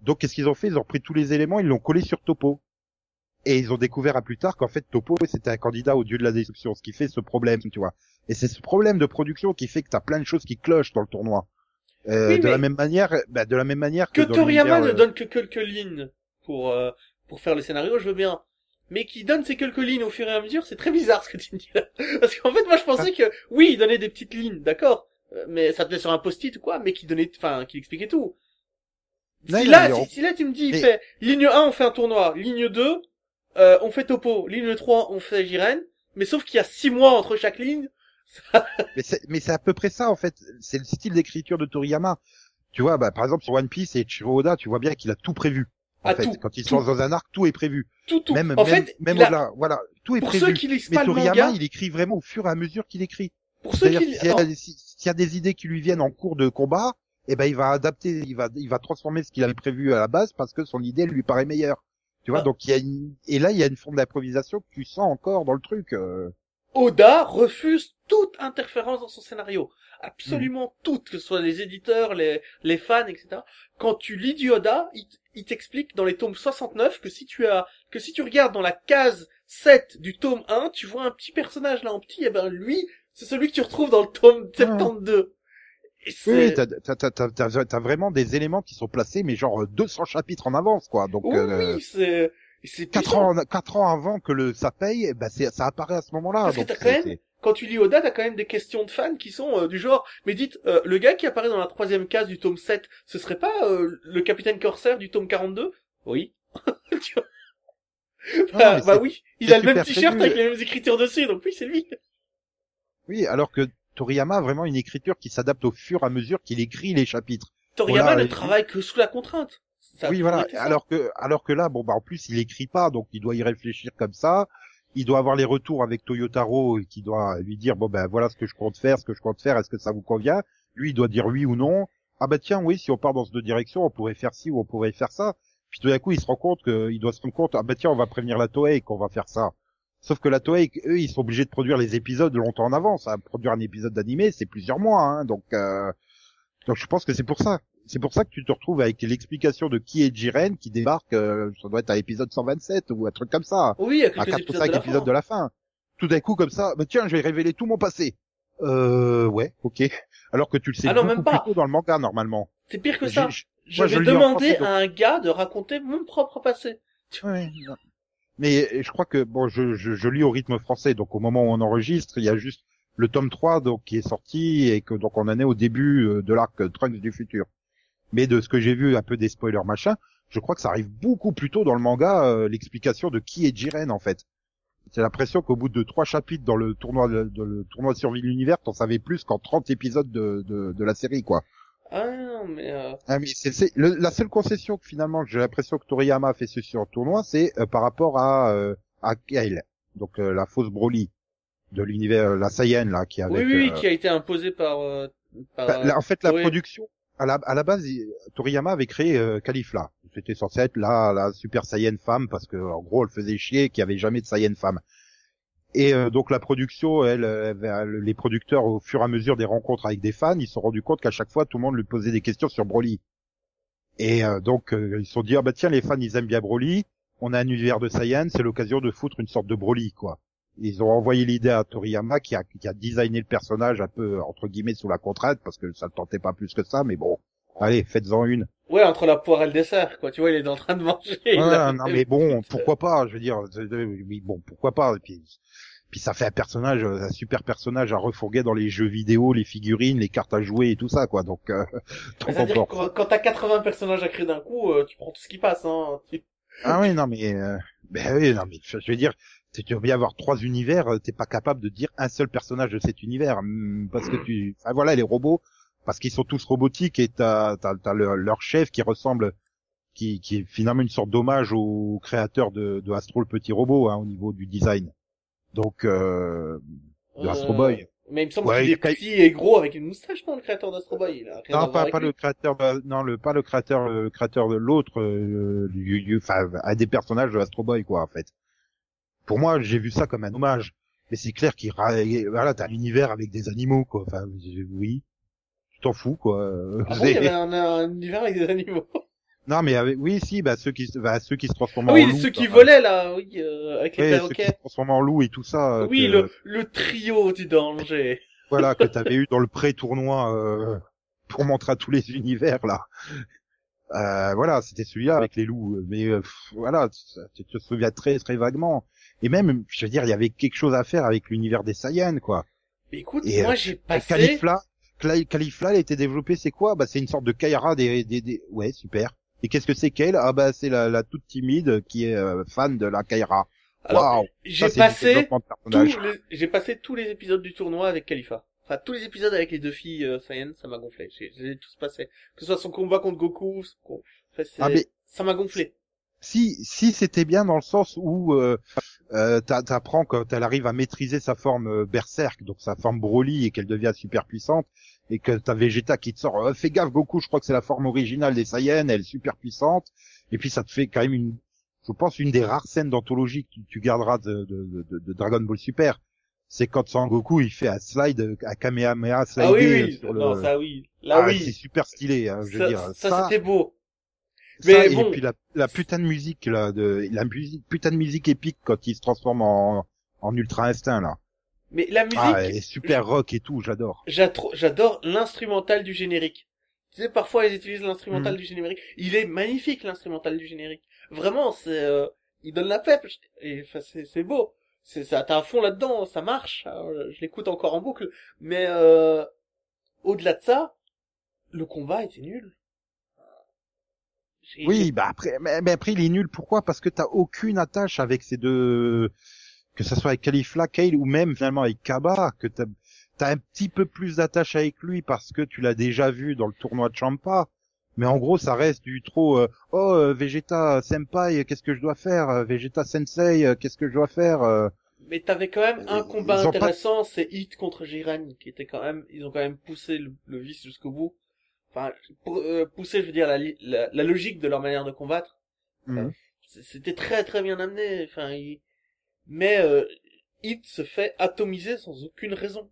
Donc qu'est-ce qu'ils ont fait? Ils ont pris tous les éléments, ils l'ont collé sur Topo. Et ils ont découvert à plus tard qu'en fait Topo c'était un candidat au dieu de la destruction, ce qui fait ce problème, tu vois. Et c'est ce problème de production qui fait que t'as plein de choses qui clochent dans le tournoi. Euh,
Oui,
de la même manière, bah, de la même manière que,
que
dans
Toriyama ne
euh,
donne que quelques lignes pour euh, pour faire le scénario je veux bien mais qui donne ces quelques lignes au fur et à mesure, c'est très bizarre ce que tu me dis là. Parce qu'en fait, moi, je pensais que, oui, il donnait des petites lignes, d'accord, euh, mais ça tenait sur un post-it ou quoi, mais qui donnait, enfin, qui expliquait tout.
Non,
si là, si, si là, tu me dis, il
Mais-
fait, ligne 1, on fait un tournoi, ligne 2, euh, on fait topo, ligne 3, on fait Jiren, mais sauf qu'il y a 6 mois entre chaque ligne,
Mais c'est, mais c'est à peu près ça, en fait. C'est le style d'écriture de Toriyama. Tu vois, bah, par exemple, sur One Piece et Chiro Oda, tu vois bien qu'il a tout prévu. En
Ah,
fait,
tout,
quand ils sont dans un arc, tout est prévu.
tout, tout.
Même,
en
même,
fait,
même
il a-
au-delà. Voilà. Tout est
pour
prévu.
ceux qui lisent
Mais
pas le
Toriyama,
manga,
il écrit vraiment au fur et à mesure qu'il écrit.
pour ceux qui,
s'il y, a-
attends,
si- s'il y a des idées qui lui viennent en cours de combat, eh ben il va adapter, il va, il va transformer ce qu'il avait prévu à la base parce que son idée lui paraît meilleure. Tu vois,
Ah.
donc il y a une... et là il y a une forme d'improvisation que tu sens encore dans le truc. euh.
Oda refuse toute interférence dans son scénario. Absolument toute, que ce soit les éditeurs, les, les fans, etc. Quand tu lis du Oda, il, il t'explique dans les tomes 69 que si tu as, que si tu regardes dans la case 7 du tome 1, tu vois un petit personnage là en petit, et ben lui, c'est celui que tu retrouves dans le tome 72. Et c'est-
Oui, t'as, t'as, t'as, t'as, vraiment des éléments qui sont placés, mais genre 200 chapitres en avance, quoi. Donc
oui,
euh,
oui, c'est, c'est
quatre
puissant.
ans, quatre ans avant que le ça paye, eh ben c'est, ça apparaît à ce moment-là.
Parce que
donc
t'as quand même- quand tu lis Oda, t'as quand même des questions de fans qui sont euh, du genre, mais dites, euh, le gars qui apparaît dans la troisième case du tome 7, ce serait pas euh, le capitaine Corsair du tome 42 Oui. Tu vois?
Non,
bah, bah oui, il a le même t-shirt avec les mêmes écritures dessus, donc oui, c'est lui.
Oui, alors que Toriyama a vraiment une écriture qui s'adapte au fur et à mesure qu'il écrit les chapitres.
Toriyama
Voilà,
ne
et-
travaille que sous la contrainte. Ça
oui, voilà. Alors que, alors que là, bon, bah, en plus, il écrit pas, donc il doit y réfléchir comme ça. Il doit avoir les retours avec Toyotaro, et qui doit lui dire, bon, ben, voilà ce que je compte faire, ce que je compte faire, est-ce que ça vous convient? Lui, il doit dire oui ou non. Ah, bah, tiens, oui, si on part dans cette direction, on pourrait faire ci ou on pourrait faire ça. Puis tout d'un coup, il se rend compte que, il doit se rendre compte, ah, bah, tiens, on va prévenir la Toei qu'on va faire ça. Sauf que la Toei, eux, ils sont obligés de produire les épisodes longtemps en avance. hein. Produire un épisode d'animé, c'est plusieurs mois, hein. Donc, euh, donc je pense que c'est pour ça. C'est pour ça que tu te retrouves avec l'explication de qui est Jiren qui débarque, euh, ça doit être à l'épisode 127 ou un truc comme ça,
Oui,
à
quelques
4 ou
épisodes
5
de la
épisodes de la fin. Tout d'un coup comme ça, bah tiens, je vais révéler tout mon passé. Euh, ouais, ok. Alors que tu le sais beaucoup
même pas.
plus tôt dans le manga normalement.
C'est pire que ça.
moi, je
vais demander à un gars de raconter mon propre passé.
Ouais. Mais je crois que bon, je, je, je lis au rythme français, donc au moment où on enregistre, il y a juste le tome 3 donc qui est sorti et que donc on en est au début euh, de l'arc Trunks du futur. Mais de ce que j'ai vu un peu des spoilers machin, je crois que ça arrive beaucoup plus tôt dans le manga euh, l'explication de qui est Jiren en fait. J'ai l'impression qu'au bout de trois chapitres dans le tournoi de, de- le tournoi de survie de l'univers, t'en savais plus qu'en 30 épisodes de, de, de la série quoi.
Ah non, mais euh,
Ah, mais c'est, c'est- la seule concession que finalement que j'ai l'impression que Toriyama a fait ce sur le tournoi, c'est euh, par rapport à euh, à Kale, donc euh, la fausse Broly de l'univers, la Saiyan là, qui avec.
oui, oui,
euh,
qui a été imposé par. euh, par
bah, là, en fait, la
oui.
production à la base, Toriyama avait créé euh. C'était censé être la super Saiyan femme parce que en gros, elle faisait chier qu'il y avait jamais de Saiyan femme. Et euh, donc la production, elle, euh, elle- les producteurs, au fur et à mesure des rencontres avec des fans, ils se sont rendus compte qu'à chaque fois, tout le monde lui posait des questions sur Broly. Et euh, donc euh, ils se sont dit ah bah tiens les fans ils aiment bien Broly, on a un univers de Saiyan, c'est l'occasion de foutre une sorte de Broly quoi. Ils ont envoyé l'idée à Toriyama qui a, qui a designé le personnage un peu entre guillemets sous la contrainte parce que ça ne tentait pas plus que ça, mais bon, allez faites-en une.
Ouais, entre la poire et le dessert, quoi. Tu vois, il est en train de manger.
Ah,
a-
non mais bon, pourquoi pas, je veux dire, oui, bon pourquoi pas. Et puis, puis ça fait un personnage, un super personnage à refourguer dans les jeux vidéo, les figurines, les cartes à jouer et tout ça quoi. Donc, euh, peut-
quand, quand t'as 80 personnages à créer d'un coup, euh, tu prends tout ce qui passe, hein. Tu-
Ah oui, non mais, euh, ben oui, non mais, je veux dire, si tu veux bien avoir trois univers, euh, t'es pas capable de dire un seul personnage de cet univers, hum, parce que tu, enfin voilà, les robots, parce qu'ils sont tous robotiques et t'as, t'as, t'as le- leur chef qui ressemble, qui, qui est finalement une sorte d'hommage au créateur de, de Astro le petit robot, hein, au niveau du design. Donc, euh, de Astro
Euh,
Boy.
Mais il me semble
Ouais,
qu'il
il
est petit et gros avec une moustache, non, le créateur d'Astro Boy. Il a rien à
Non, pas, pas le créateur, de- non, le, pas le créateur, le créateur de l'autre, euh, du, du- enfin, un des personnages de Astro Boy, quoi, en fait. Pour moi, j'ai vu ça comme un hommage. Mais c'est clair qu'il, ra- voilà, t'as un univers avec des animaux, quoi. Enfin, oui. Tu t'en fous, quoi.
Ah bon,
C'est-
il y avait un, un univers avec des animaux.
Non, mais avec- oui, si, bah, ceux qui, bah, ceux qui se transforment
Ah
en
oui,
loup.
ceux qui volaient, là, oui, euh, avec les
Ouais, ceux qui se transforment en loup et tout ça. euh,
Oui,
que-
le, le trio du danger.
Voilà, que t'avais eu dans le pré-tournoi, euh, pour montrer à tous les univers, là. Euh, voilà, c'était celui-là avec les loups. Mais euh, voilà, tu tu te souviens très très vaguement. Et même, je veux dire, il y avait quelque chose à faire avec l'univers des Saiyans, quoi.
Mais écoute,
Et,
moi
euh,
j'ai passé...
Califla, Califla, elle a été développée, c'est quoi? Bah c'est une sorte de Kaira des, des, des... ouais super. Et qu'est-ce que c'est qu'elle? Ah bah c'est la, la toute timide qui est euh, fan de la Kaira. Waouh
j'ai passé les... j'ai passé tous les épisodes du tournoi avec Khalifa. Enfin, tous les épisodes avec les deux filles euh, Saiyan, ça m'a gonflé. J'ai j'ai tous passé. Que ce soit son combat contre Goku, son enfin,
Ah, mais-
ça m'a gonflé.
Si si c'était bien dans le sens où euh, euh, t'a- t'apprends quand elle arrive à maîtriser sa forme euh, berserk, donc sa forme Broly et qu'elle devient super puissante, et que t'as Vegeta qui te sort, euh, fais gaffe Goku, je crois que c'est la forme originale des Saiyans, elle est super puissante, et puis ça te fait quand même une, je pense une des rares scènes d'anthologie que tu, garderas de, de, de, de Dragon Ball Super, c'est quand Sangoku il fait un slide, un Kamehameha slide
Ah oui, oui.
sur le...
Non, ça oui. Là
Ah,
oui.
c'est super stylé, hein, je veux
ça,
dire.
ça, c'était beau.
Ça,
Mais
et puis la, la putain de musique là, de la musique, putain de musique épique quand il se transforme en, en ultra instinct là.
Mais la musique,
Ah, elle est super rock et tout, j'adore.
j'adore l'instrumental du générique. Tu sais, parfois ils utilisent l'instrumental
Mhm.
du générique. Il est magnifique l'instrumental du générique. Vraiment, c'est, euh, il donne la pep. Et enfin, c'est, c'est beau. C'est ça, t'as un fond là-dedans, ça marche. Alors, je l'écoute encore en boucle. Mais euh, au-delà de ça, le combat était nul.
Oui, bah après, mais, mais après il est nul. Pourquoi? Parce que t'as aucune attache avec ces deux, que ça soit avec Califla, Kale ou même finalement avec Kaba, que t'as t'as un petit peu plus d'attache avec lui parce que tu l'as déjà vu dans le tournoi de Champa. Mais en gros, ça reste du trop. euh, oh, euh, Vegeta Senpai, qu'est-ce que je dois faire Euh, Vegeta Sensei, euh, qu'est-ce que je dois faire Euh,
Mais t'avais quand même un combat
pas-
intéressant, c'est Hit contre Jiren, qui était quand même, ils ont quand même poussé le, le vice jusqu'au bout. Enfin, pour, euh, pousser, je veux dire, la, la, la logique de leur manière de combattre.
Mhm.
C- C'était très très bien amené. Enfin, il- mais euh, Hit se fait atomiser sans aucune raison.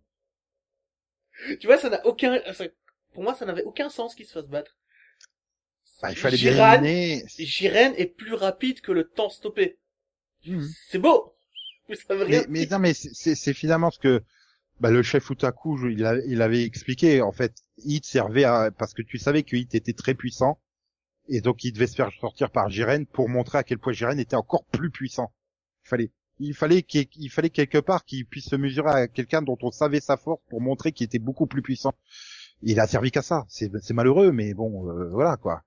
Tu vois, ça n'a aucun, ça- pour moi, ça n'avait aucun sens qu'il se fasse battre.
Bah, il fallait bien
Jiren-
éliminer.
Jiren est plus rapide que le temps stoppé.
Mhm.
C'est beau. Mais rien
non, mais c'est finalement ce que bah, le chef Utaku, il, avait expliqué. En fait, Hit servait à parce que tu savais que Hit était très puissant et donc il devait se faire sortir par Jiren pour montrer à quel point Jiren était encore plus puissant. Il fallait, il fallait qu'il il fallait quelque part qu'il puisse se mesurer à quelqu'un dont on savait sa force pour montrer qu'il était beaucoup plus puissant. Il a servi qu'à ça. C'est c'est malheureux, mais bon, euh, voilà quoi.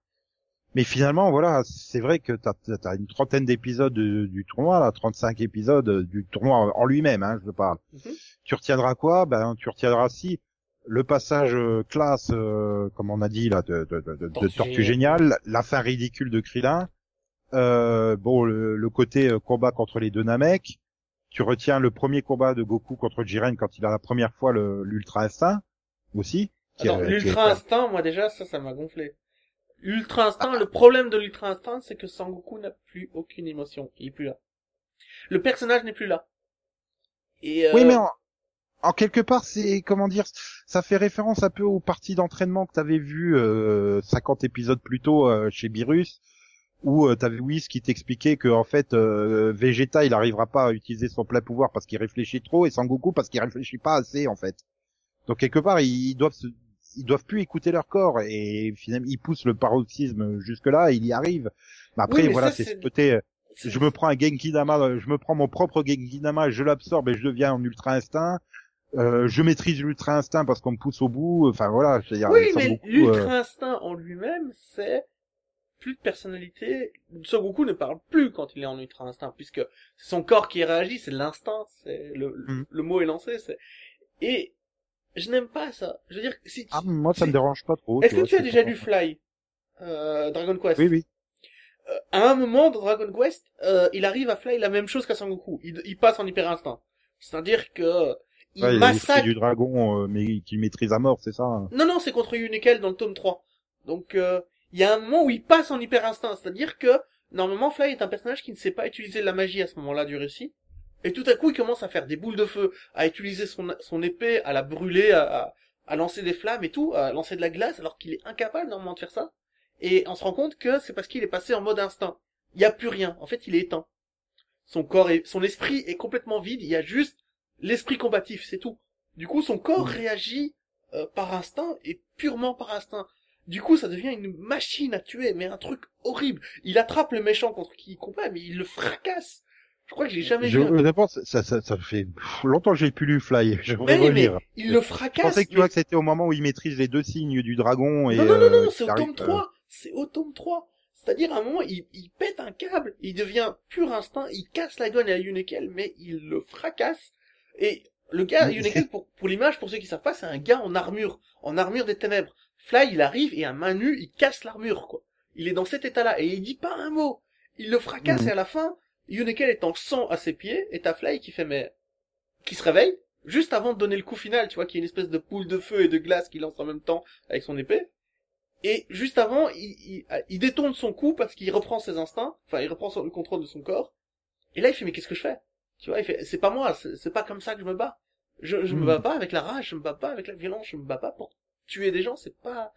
Mais finalement, voilà, c'est vrai que t'as as une trentaine d'épisodes du, du tournoi, là, 35 épisodes euh, du tournoi en lui-même, hein, je parle.
Mhm.
Tu retiendras quoi? Ben, tu retiendras si le passage euh, classe, euh, comme on a dit là, de, de, de, de-
Tortue
Géniale, la fin ridicule de Krillin, euh, bon, le, le côté euh, combat contre les deux Namek. Tu retiens le premier combat de Goku contre Jiren quand il a la première fois l'Ultra Instinct aussi.
l'ultra instinct, moi déjà, ça, ça m'a gonflé. Ultra instinct, le problème de l'ultra instinct, c'est que Sangoku n'a plus aucune émotion. Il est plus là. Le personnage n'est plus là. Et, euh,
Oui, mais en, en quelque part, c'est comment dire, ça fait référence un peu aux parties d'entraînement que t'avais vu euh, 50 épisodes plus tôt euh, chez Beerus, où euh, t'avais Whis qui t'expliquait que en fait euh, Vegeta il arrivera pas à utiliser son plein pouvoir parce qu'il réfléchit trop et Sangoku parce qu'il réfléchit pas assez en fait. Donc quelque part ils doivent se- ils doivent plus écouter leur corps et finalement ils poussent le paroxysme jusque là, il y arrive. Mais après
Oui, mais
voilà, c'est ce côté euh, je me prends un Genki Dama, je me prends mon propre Genki Dama, je l'absorbe et je deviens en Ultra Instinct. Euh, je maîtrise l'Ultra Instinct parce qu'on me pousse au bout. Enfin voilà, je veux dire,
Oui, mais
euh,
l'ultra instinct en lui-même, c'est plus de personnalité. Son Goku ne parle plus quand il est en ultra instinct, puisque c'est son corps qui réagit, c'est l'instinct, c'est le, le- le mot est lancé, c'est, et je n'aime pas ça. Je veux dire, si,
Ah, moi ça me dérange pas trop.
est-ce que tu as déjà lu Fly, euh, Dragon Quest?
Oui oui.
Euh, à un moment dans Dragon Quest, euh, il arrive à Fly la même chose qu'à Sangoku. Il, il passe en hyper instinct. C'est-à-dire que il
Ouais,
massacre.
du dragon, euh, mais qu'il maîtrise à mort, c'est ça. hein?
Non, non, c'est contre Unikel dans le tome 3. Donc, euh, il y a un moment où il passe en hyper instinct. C'est-à-dire que, normalement, Fly est un personnage qui ne sait pas utiliser la magie à ce moment-là du récit. Et tout à coup, il commence à faire des boules de feu, à utiliser son, son épée, à la brûler, à, à, à lancer des flammes et tout, à lancer de la glace, alors qu'il est incapable normalement de faire ça. Et on se rend compte que c'est parce qu'il est passé en mode instinct. Il n'y a plus rien. En fait, il est éteint. Son corps est, son esprit est complètement vide. Il y a juste l'esprit combatif, c'est tout. Du coup, son corps réagit euh, par instinct et purement par instinct. Du coup, ça devient une machine à tuer, mais un truc horrible. Il attrape le méchant contre qui il combat, mais il le fracasse. Je crois que j'ai jamais
Je,
vu. un-
honnêtement, ça, ça, ça fait longtemps que j'ai plus lu Fly. J'aimerais
Mais oui, mais
relire.
il le
Je
fracasse.
pensais que tu
mais-
vois que c'était au moment où il maîtrise les deux signes du dragon et.
Non, non, non,
euh,
non, c'est
qu'il
au tome 3. C'est au tome 3. C'est-à-dire, à un moment, il, il pète un câble, il devient pur instinct, il casse la douane à Yunekel, mais il le fracasse. Et le gars,
Mais
Yunekel, pour, pour l'image, pour ceux qui savent pas, c'est un gars en armure, en armure des ténèbres. Fly, il arrive et à main nue, il casse l'armure, quoi. Il est dans cet état-là, et il dit pas un mot. Il le fracasse,
Mhm.
et à la fin, Yunekel est en sang à ses pieds, et t'as Fly qui fait, mais, qui se réveille, juste avant de donner le coup final, tu vois, qui est une espèce de poule de feu et de glace qu'il lance en même temps avec son épée. Et juste avant, il, il, il détourne son coup parce qu'il reprend ses instincts, enfin, il reprend le contrôle de son corps. Et là, il fait, mais qu'est-ce que je fais? Tu vois, il fait, c'est pas moi, c'est pas comme ça que je me bats. Je, je me
Mhm.
bats pas avec la rage, je me bats pas avec la violence, je me bats pas pour tuer des gens, c'est pas...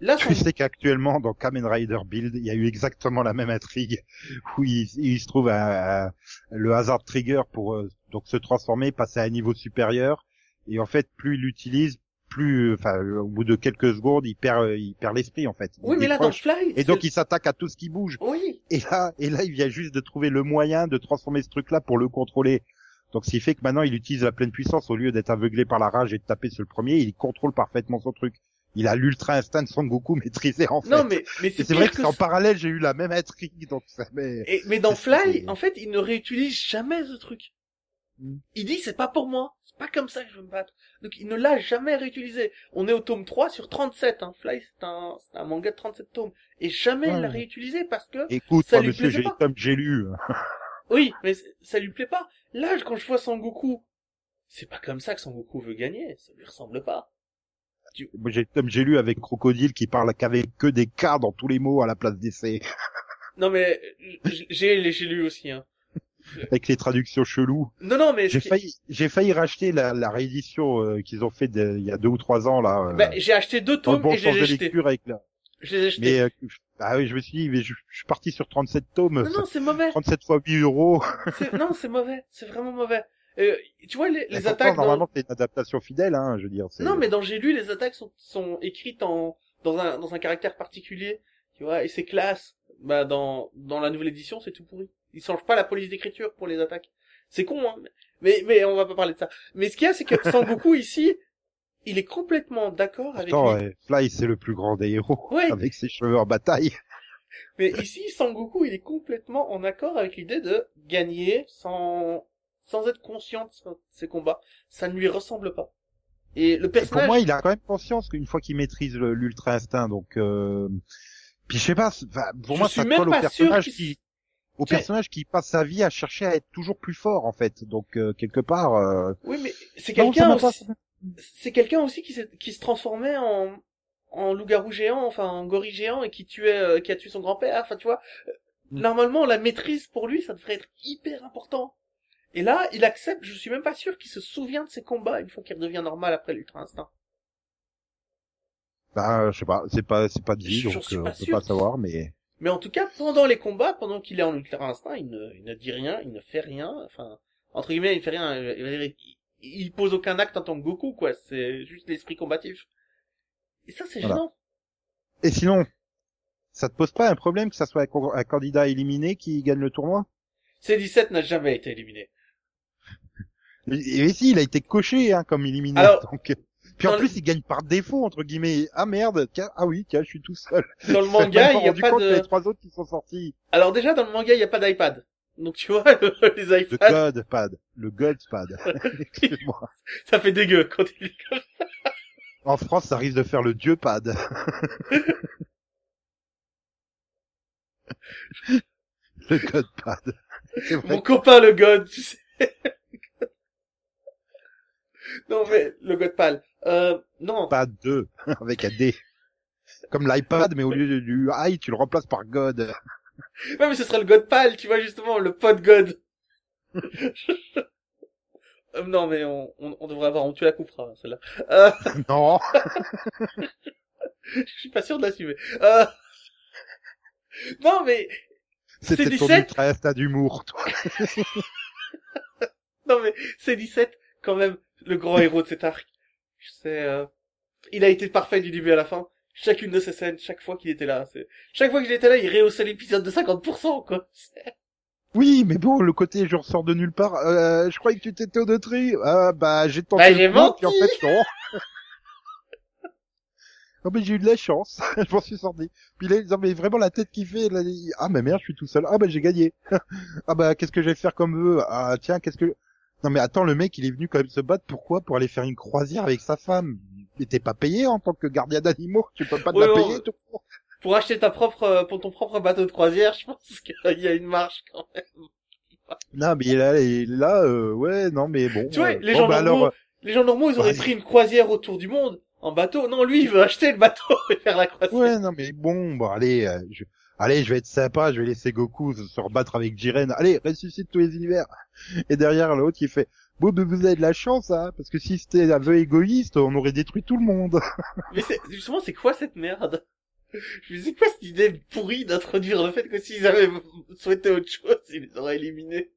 Là,
Tu sais qu'actuellement, dans Kamen Rider Build, il y a eu exactement la même intrigue où il, il se trouve un- le hasard trigger pour euh, donc se transformer, passer à un niveau supérieur. Et en fait, plus il l'utilise, plus, euh, enfin, au bout de quelques secondes, il perd, euh, il perd l'esprit en fait. Il
Oui, mais là, dans. Fly...
Et donc il s'attaque à tout ce qui bouge.
Oui,
Et là, et là, il vient juste de trouver le moyen de transformer ce truc-là pour le contrôler. Donc, ce qui fait que maintenant, il utilise la pleine puissance au lieu d'être aveuglé par la rage et de taper sur le premier, il contrôle parfaitement son truc. Il a l'ultra instinct de Son Goku maîtrisé en fait.
non, mais, mais c'est
c'est vrai que
que
en parallèle, j'ai eu la même intrigue, donc ça met...
Et, mais dans Fly, en fait, il ne réutilise jamais ce truc.
Mm.
Il dit c'est pas pour moi, c'est pas comme ça que je veux me battre. Donc il ne l'a jamais réutilisé. On est au tome 3 sur 37, hein. Fly c'est un, c'est un manga de 37 tomes. Et jamais il l'a réutilisé parce que,
Écoute,
Ça
moi,
lui
monsieur,
plaisait
j'ai
pas.
comme j'ai lu.
oui, mais ça lui plaît pas. Là, quand je vois Sangoku, c'est pas comme ça que Sangoku veut gagner, ça lui ressemble pas.
J'ai j'ai lu avec Crocodile qui parle qu'avec que des K dans tous les mots à la place d'essai,
Non mais, j'ai, j'ai lu aussi, hein.
avec les traductions cheloues.
Non, non, mais
J'ai failli, j'ai failli racheter la, la réédition euh, qu'ils ont fait de- il y a deux ou trois ans là. euh,
bah, j'ai acheté deux tomes
bon
et je les
sens
ai
de
jetés.
lecture avec la.
Je les ai jetés.
Mais euh, ah oui, je me suis dit, mais je, je suis parti sur 37 tomes.
Non, non, c'est mauvais.
37 fois 8 euros.
Non, c'est mauvais. C'est vraiment mauvais. Euh, tu vois, les, les attaques
normalement, c'est une adaptation fidèle, hein, je veux dire.
Non, mais dans J'ai lu, les attaques sont, sont écrites en, dans un, dans un caractère particulier. Tu vois, et c'est classe. Bah, dans, dans la nouvelle édition, c'est tout pourri. Ils changent pas la police d'écriture pour les attaques. C'est con, hein. Mais, mais on va pas parler de ça. Mais ce qu'il y a, c'est que Sangoku, ici, il est complètement d'accord avec
Pourtant,
lui.
ouais, Fly, c'est le plus grand des héros,
Ouais.
avec ses cheveux en bataille.
Mais ici, Sangoku, il est complètement en accord avec l'idée de gagner sans, sans être conscient de ses combats. Ça ne lui ressemble pas. Et le
Et
personnage...
Pour moi, il a quand même conscience qu'une fois qu'il maîtrise l'ultra instinct, donc. Euh... Puis je sais pas, pour
Je
moi, ça colle au personnage qui, au personnage qui passe sa vie à chercher à être toujours plus fort, en fait. Donc euh, quelque part. Euh...
Oui, mais c'est quelqu'un aussi... C'est quelqu'un aussi qui se transformait en, en loup-garou géant, enfin en gorille géant, et qui tuait, euh, qui a tué son grand-père. Enfin, tu vois, euh,
Mm.
normalement, la maîtrise pour lui, ça devrait être hyper important. Et là, il accepte, je suis même pas sûr qu'il se souvient de ses combats une fois qu'il redevient normal après l'ultra instinct.
Bah, je sais pas, c'est pas, c'est pas dit,
J'en
donc euh,
pas
on peut pas savoir, mais.
Mais en tout cas, pendant les combats, pendant qu'il est en ultra instinct, il ne, il ne dit rien, il ne fait rien, enfin, entre guillemets, il fait rien, il, il- pose aucun acte en tant que Goku, quoi, c'est juste l'esprit combatif. Et ça, c'est
Voilà.
gênant.
Et sinon, ça te pose pas un problème que ça soit un, un candidat éliminé qui gagne le tournoi?
C17 n'a jamais été éliminé.
Et, et si, il a été coché hein, comme éliminé.
Alors,
donc, Puis en plus, il gagne par défaut entre guillemets. Ah merde, tiens, ah oui, tiens, je suis tout seul.
Dans le manga, il y a pas de...
les trois autres qui sont sortis.
Alors déjà, dans le manga, il n'y a pas d'iPad. Donc tu vois, les
Le
iPads,
God Pad, le God Pad. Excuse-moi.
ça fait dégueu quand il
En France, ça risque de faire le Dieu Pad. le God Pad. C'est vrai.
Mon copain le God, tu sais. non mais, le God pâle. Euh, non.
Pad 2 avec un D. Comme l'iPad, mais au lieu du- i, tu le remplaces par God.
Ouais, mais ce serait le God pâle, tu vois, justement, le pod God. Euh, non, mais on, on, on devrait avoir, on tu la couperas, celle-là. Euh,
Non.
je suis pas sûr de l'assumer. Euh... Non, mais,
C'était ton
17.
ultra instinct d'humour, toi.
non, mais, c'est 17, quand même, le grand héros de cet arc. Je sais, euh, il a été parfait du début à la fin. chacune de ces scènes, chaque fois qu'il était là. C'est- Chaque fois qu'il était là, il rehaussait l'épisode de 50%, quoi. C'est-
Oui, mais bon, le côté je ressors de nulle part. Euh, je croyais que tu t'étais au. Ah bah j'ai tenté
Bah, j'ai menti.
en fait non. Oh mais j'ai eu de la chance, je m'en suis sorti. Puis là, non, mais vraiment la tête qui fait, là, il- ah mais merde, je suis tout seul. Ah bah j'ai gagné. ah bah qu'est-ce que je vais faire comme vœu Ah tiens, qu'est-ce que... Non mais attends, le mec il est venu quand même se battre, pourquoi? Pour aller faire une croisière avec sa femme. Mais t'es pas payé en tant que gardien d'animaux, tu peux pas te
Ouais,
la payer tout court.
Pour acheter ta propre, euh, pour ton propre bateau de croisière, je pense qu'il y a une marge quand même.
Non mais là, là euh, ouais, non mais bon.
Tu vois,
euh,
les
bon,
gens
bah,
normaux,
alors,
les gens normaux, ils auraient pris une croisière autour du monde en bateau. Non, lui, il veut acheter le bateau et faire la croisière.
Ouais, non, mais bon, bon, allez, euh, je, allez, je vais être sympa, je vais laisser Goku se, rebattre avec Jiren. Allez, ressuscite tous les univers. Et derrière, l'autre, il fait, bon, mais vous avez de la chance, hein, parce que si c'était un vœu égoïste, on aurait détruit tout le monde.
Mais c'est, justement, c'est quoi cette merde? Je me dis, c'est quoi cette idée pourrie d'introduire le fait que s'ils avaient souhaité autre chose, ils les auraient éliminés?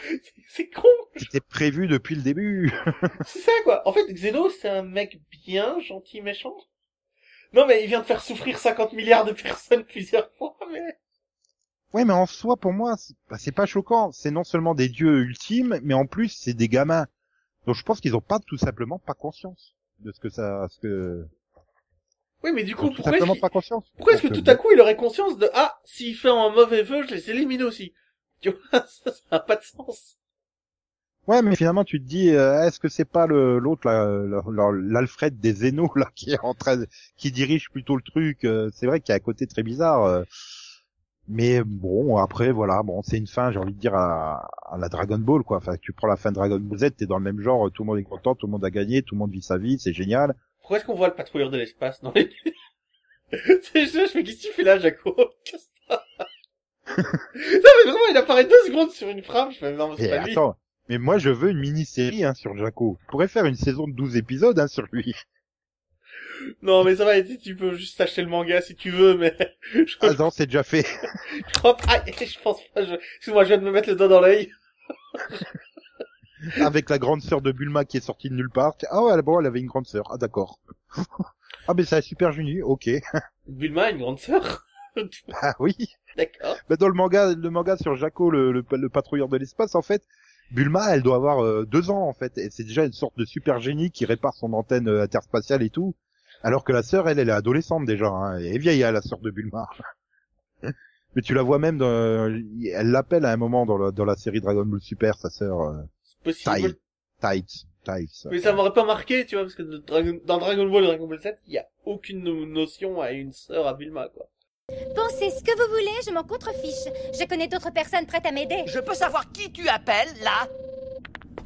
C'est- C'est con!
C'était prévu depuis le début.
C'est ça, quoi. En fait, Xeno, c'est un mec bien, gentil, méchant. Non, mais il vient de faire souffrir 50 milliards de personnes plusieurs fois, mais...
ouais, mais en soi, pour moi, c'est bah, pas choquant. C'est non seulement des dieux ultimes, mais en plus, c'est des gamins. Donc je pense qu'ils ont pas tout simplement pas conscience de ce que ça, ce que,
Oui, mais du coup, pourquoi est-ce
pas conscience.
Pourquoi est-ce que
Donc,
tout à coup il aurait conscience de ah s'il fait un mauvais vœu je les élimine aussi tu vois ça ça a pas de sens
Ouais, mais finalement, tu te dis, euh, est-ce que c'est pas le l'autre l'Alfred des Zénos là qui est en train, de- qui dirige plutôt le truc. euh, c'est vrai qu'il y a un côté très bizarre. euh, mais bon, après voilà, bon, c'est une fin, j'ai envie de dire à, à la Dragon Ball quoi. Enfin, tu prends la fin de Dragon Ball Z, t'es dans le même genre, tout le monde est content, tout le monde a gagné, tout le monde vit sa vie, c'est génial.
pourquoi est-ce qu'on voit le patrouilleur de l'espace dans les c'est juste je me dis qu'est-ce que tu fais là Jaco non mais vraiment il apparaît deux secondes sur une frame je fais non mais c'est pas lui
attends, mais moi je veux une mini-série hein, sur Jaco. Je pourrais faire une saison de 12 épisodes hein, sur lui.
non mais ça va tu peux juste acheter le manga si tu veux mais je
Ah non, c'est déjà fait.
je pense pas je... excuse-moi je viens de me mettre le doigt dans l'œil
avec la grande sœur de Bulma qui est sortie de nulle part. Ah ouais, bon, elle avait une grande sœur. Ah d'accord. ah mais c'est un super génie, ok.
Bulma a une grande sœur
Ah oui.
d'accord
Bah, dans le manga, le manga sur Jaco, le, le, le patrouilleur de l'espace, en fait, Bulma, elle doit avoir euh, deux ans en fait. Et c'est déjà une sorte de super génie qui répare son antenne euh, interspatiale et tout. Alors que la sœur, elle, elle est adolescente déjà. Hein. Elle est vieille, hein, la sœur de Bulma. Mais tu la vois même, dans, elle l'appelle à un moment dans la, dans la série Dragon Ball Super, sa sœur euh,
possible
Tight. Tight.
Mais ça m'aurait pas marqué, tu vois, parce que dans Dragon Ball et Dragon Ball Z, il y a aucune no- notion à une sœur à Bulma, quoi.
Pensez ce que vous voulez, je m'en contrefiche. Je connais d'autres personnes prêtes à m'aider.
Je peux savoir qui tu appelles, là?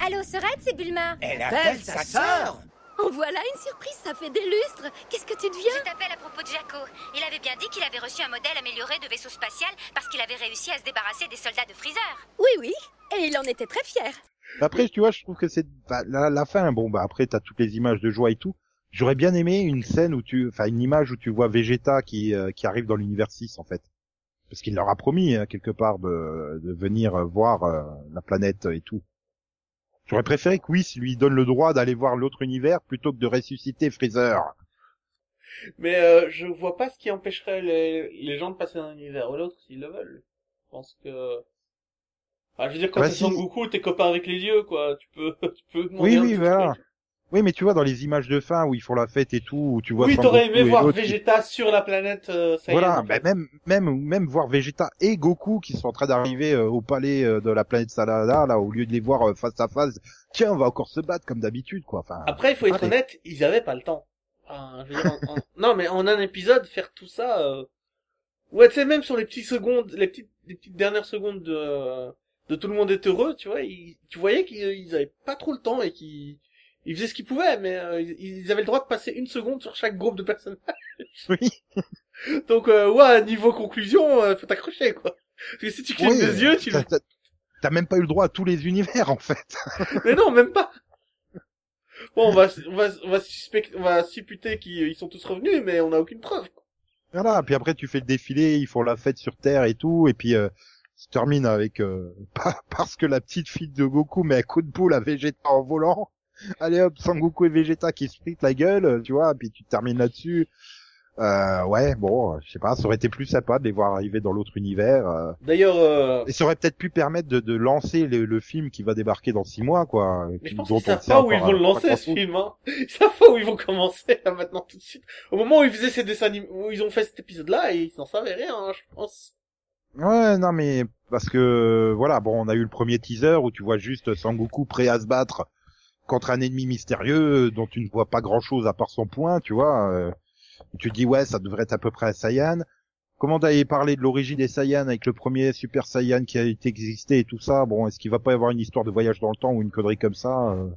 Allô, Sorette, c'est Bulma.
Elle appelle sa sœur
En voilà une surprise, ça fait des lustres. Qu'est-ce que tu deviens? Je t'appelle à propos de Jaco. Il avait bien dit qu'il avait reçu un modèle amélioré de vaisseau spatial parce qu'il avait réussi à se débarrasser des soldats de Freezer. Oui, oui, et il en était très fier.
Après, tu vois, je trouve que c'est bah, la, la fin. Bon, bah après, t'as toutes les images de joie et tout. J'aurais bien aimé une scène où tu, enfin, une image où tu vois Vegeta qui euh, qui arrive dans l'univers 6 en fait, parce qu'il leur a promis hein, quelque part de, de venir euh, voir euh, la planète et tout. J'aurais préféré que Whis lui donne le droit d'aller voir l'autre univers plutôt que de ressusciter Freezer.
Mais euh, je vois pas ce qui empêcherait les, les gens de passer d'un univers ou l'autre s'ils le veulent. Je pense que... Ah, je veux dire, quand
Bah,
t'es
si.
Goku, t'es copain avec les dieux, quoi. Tu peux, tu peux demander
Oui, oui, voilà.
truc.
Oui, mais tu vois dans les images de fin où ils font la fête et tout, où tu vois
Oui, t'aurais aimé voir
qui-
Vegeta sur la planète euh,
Voilà,
en
bah,
fait.
même même même voir Vegeta et Goku qui sont en train d'arriver euh, au palais euh, de la planète Salada là au lieu de les voir euh, face à face, tiens, on va encore se battre comme d'habitude quoi. Enfin,
Après, il faut être
allez.
honnête, ils avaient pas le temps. Enfin, je veux dire, en- en- Non, mais en un épisode, faire tout ça... Euh... Ouais, tu sais, même sur les petites secondes, les petites, les petites dernières secondes de, de tout le monde est heureux, tu vois, ils- tu voyais qu'ils ils avaient pas trop le temps et qu'ils ils faisaient ce qu'ils pouvaient, mais euh, ils, avaient le droit de passer une seconde sur chaque groupe de personnages.
Oui.
Donc, euh, ouais, niveau conclusion, euh, faut t'accrocher, quoi. Parce que si tu clignes
Oui,
des yeux, tu
t'as- même pas eu le droit à tous les univers en fait.
Mais non, même pas. Bon, on va, on va, on va, suspect... on va supputer qu'ils ils sont tous revenus, mais on n'a aucune preuve.
Voilà, puis après tu fais le défilé, ils font la fête sur Terre et tout, et puis euh, se termine avec euh, pas- parce que la petite fille de Goku met un coup de boule à Vegeta en volant. Allez hop, Sangoku et Vegeta qui se fritent la gueule, tu vois, puis tu termines là-dessus. Euh, ouais, bon, je sais pas, ça aurait été plus sympa de les voir arriver dans l'autre univers. euh.
D'ailleurs, euh,
Et ça aurait peut-être pu permettre de, de lancer le, le film qui va débarquer dans six mois, quoi.
mais je pense qu'ils savent pas où ils vont le
euh,
lancer ce film. Hein. Ils savent pas où ils vont commencer là maintenant tout de suite. Au moment où ils faisaient ces dessins où ils ont fait cet épisode-là, ils n'en savaient rien, hein, je pense.
Ouais, non mais parce que voilà, bon, on a eu le premier teaser où tu vois juste Sangoku prêt à se battre contre un ennemi mystérieux dont tu ne vois pas grand-chose à part son poing, tu vois. euh, tu dis ouais, ça devrait être à peu près un Saiyan. Comment d'aller parler de l'origine des Saiyans avec le premier Super Saiyan qui a été existé et tout ça? Bon, est-ce qu'il va pas y avoir une histoire de voyage dans le temps ou une connerie comme ça euh?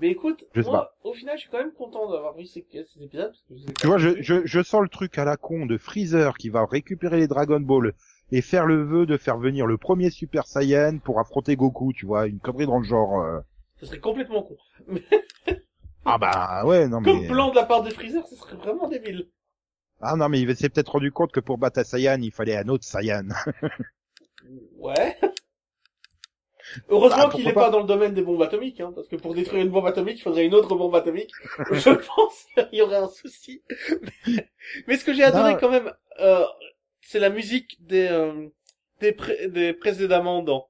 Mais écoute,
Je
moi, au final, je suis quand même content d'avoir vu ces, ces épisodes. Parce que je les ai
Tu vois, je, je, je sens le truc à la con de Freezer qui va récupérer les Dragon Ball et faire le vœu de faire venir le premier Super Saiyan pour affronter Goku, tu vois, une connerie dans le genre. euh.
Ce serait complètement con.
Ah bah ouais, non
comme
mais
plan de la part de Freezer, ce serait vraiment débile.
ah non mais il s'est peut-être rendu compte que pour battre un Saiyan, il fallait un autre Saiyan.
Ouais. Heureusement
Bah,
qu'il
pourquoi
est
pas.
pas dans le domaine des bombes atomiques, hein, parce que pour détruire une bombe atomique, il faudrait une autre bombe atomique. Je pense qu'il y aurait un souci. Mais, mais ce que j'ai adoré
Non.
quand même, euh, c'est la musique des euh, des, pré- des précédemment dans.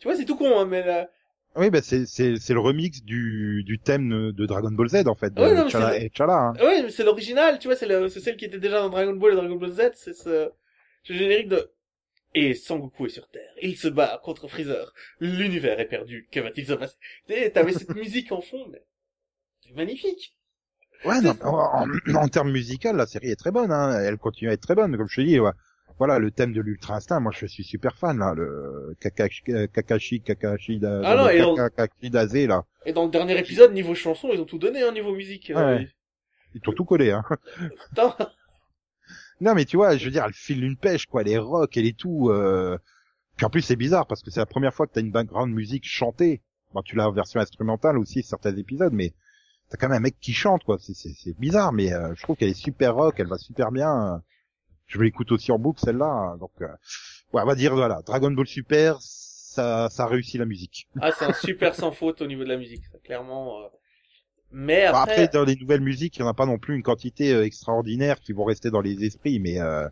Tu vois, c'est tout con, hein, mais la...
oui, bah c'est c'est c'est le remix du du thème de Dragon Ball Z en fait, de
Ouais, non, mais
Chala
c'est le-
et Chala. Hein.
ouais, mais c'est l'original, tu vois, c'est le- c'est celle qui était déjà dans Dragon Ball et Dragon Ball Z, c'est ce, ce générique de et Sangoku est sur Terre. Il se bat contre Freezer. L'univers est perdu. Que va-t-il se passer? T'avais cette musique en fond, mais c'est magnifique.
Ouais, non, en, en, en termes musical, la série est très bonne. Hein. Elle continue à être très bonne, comme je te dis. Ouais. Voilà, le thème de l'Ultra Instinct, moi je suis super fan là, le Kakashi, euh, Kakashi, Kakashi, da,
Ah non, et
Daze là,
Et dans le dernier épisode, niveau chanson, ils ont tout donné, hein, niveau musique. euh,
Ouais. ils t'ont tout collé. Hein. Non mais tu vois, je veux dire, elle file une pêche quoi, elle est rock, elle est tout. Euh... Puis en plus c'est bizarre parce que c'est la première fois que t'as une background musique chantée. Bon, tu l'as en version instrumentale aussi certains épisodes, mais t'as quand même un mec qui chante quoi. C'est bizarre, mais euh, je trouve qu'elle est super rock, elle va super bien. Je l'écoute aussi en boucle celle-là, donc euh, ouais, on va dire voilà, Dragon Ball Super, ça ça a réussi la musique.
Ah, c'est un super sans faute au niveau de la musique, ça, clairement. euh. Mais après,
après, dans les nouvelles musiques, il n'y en a pas non plus une quantité euh, extraordinaire qui vont rester dans les esprits, mais euh,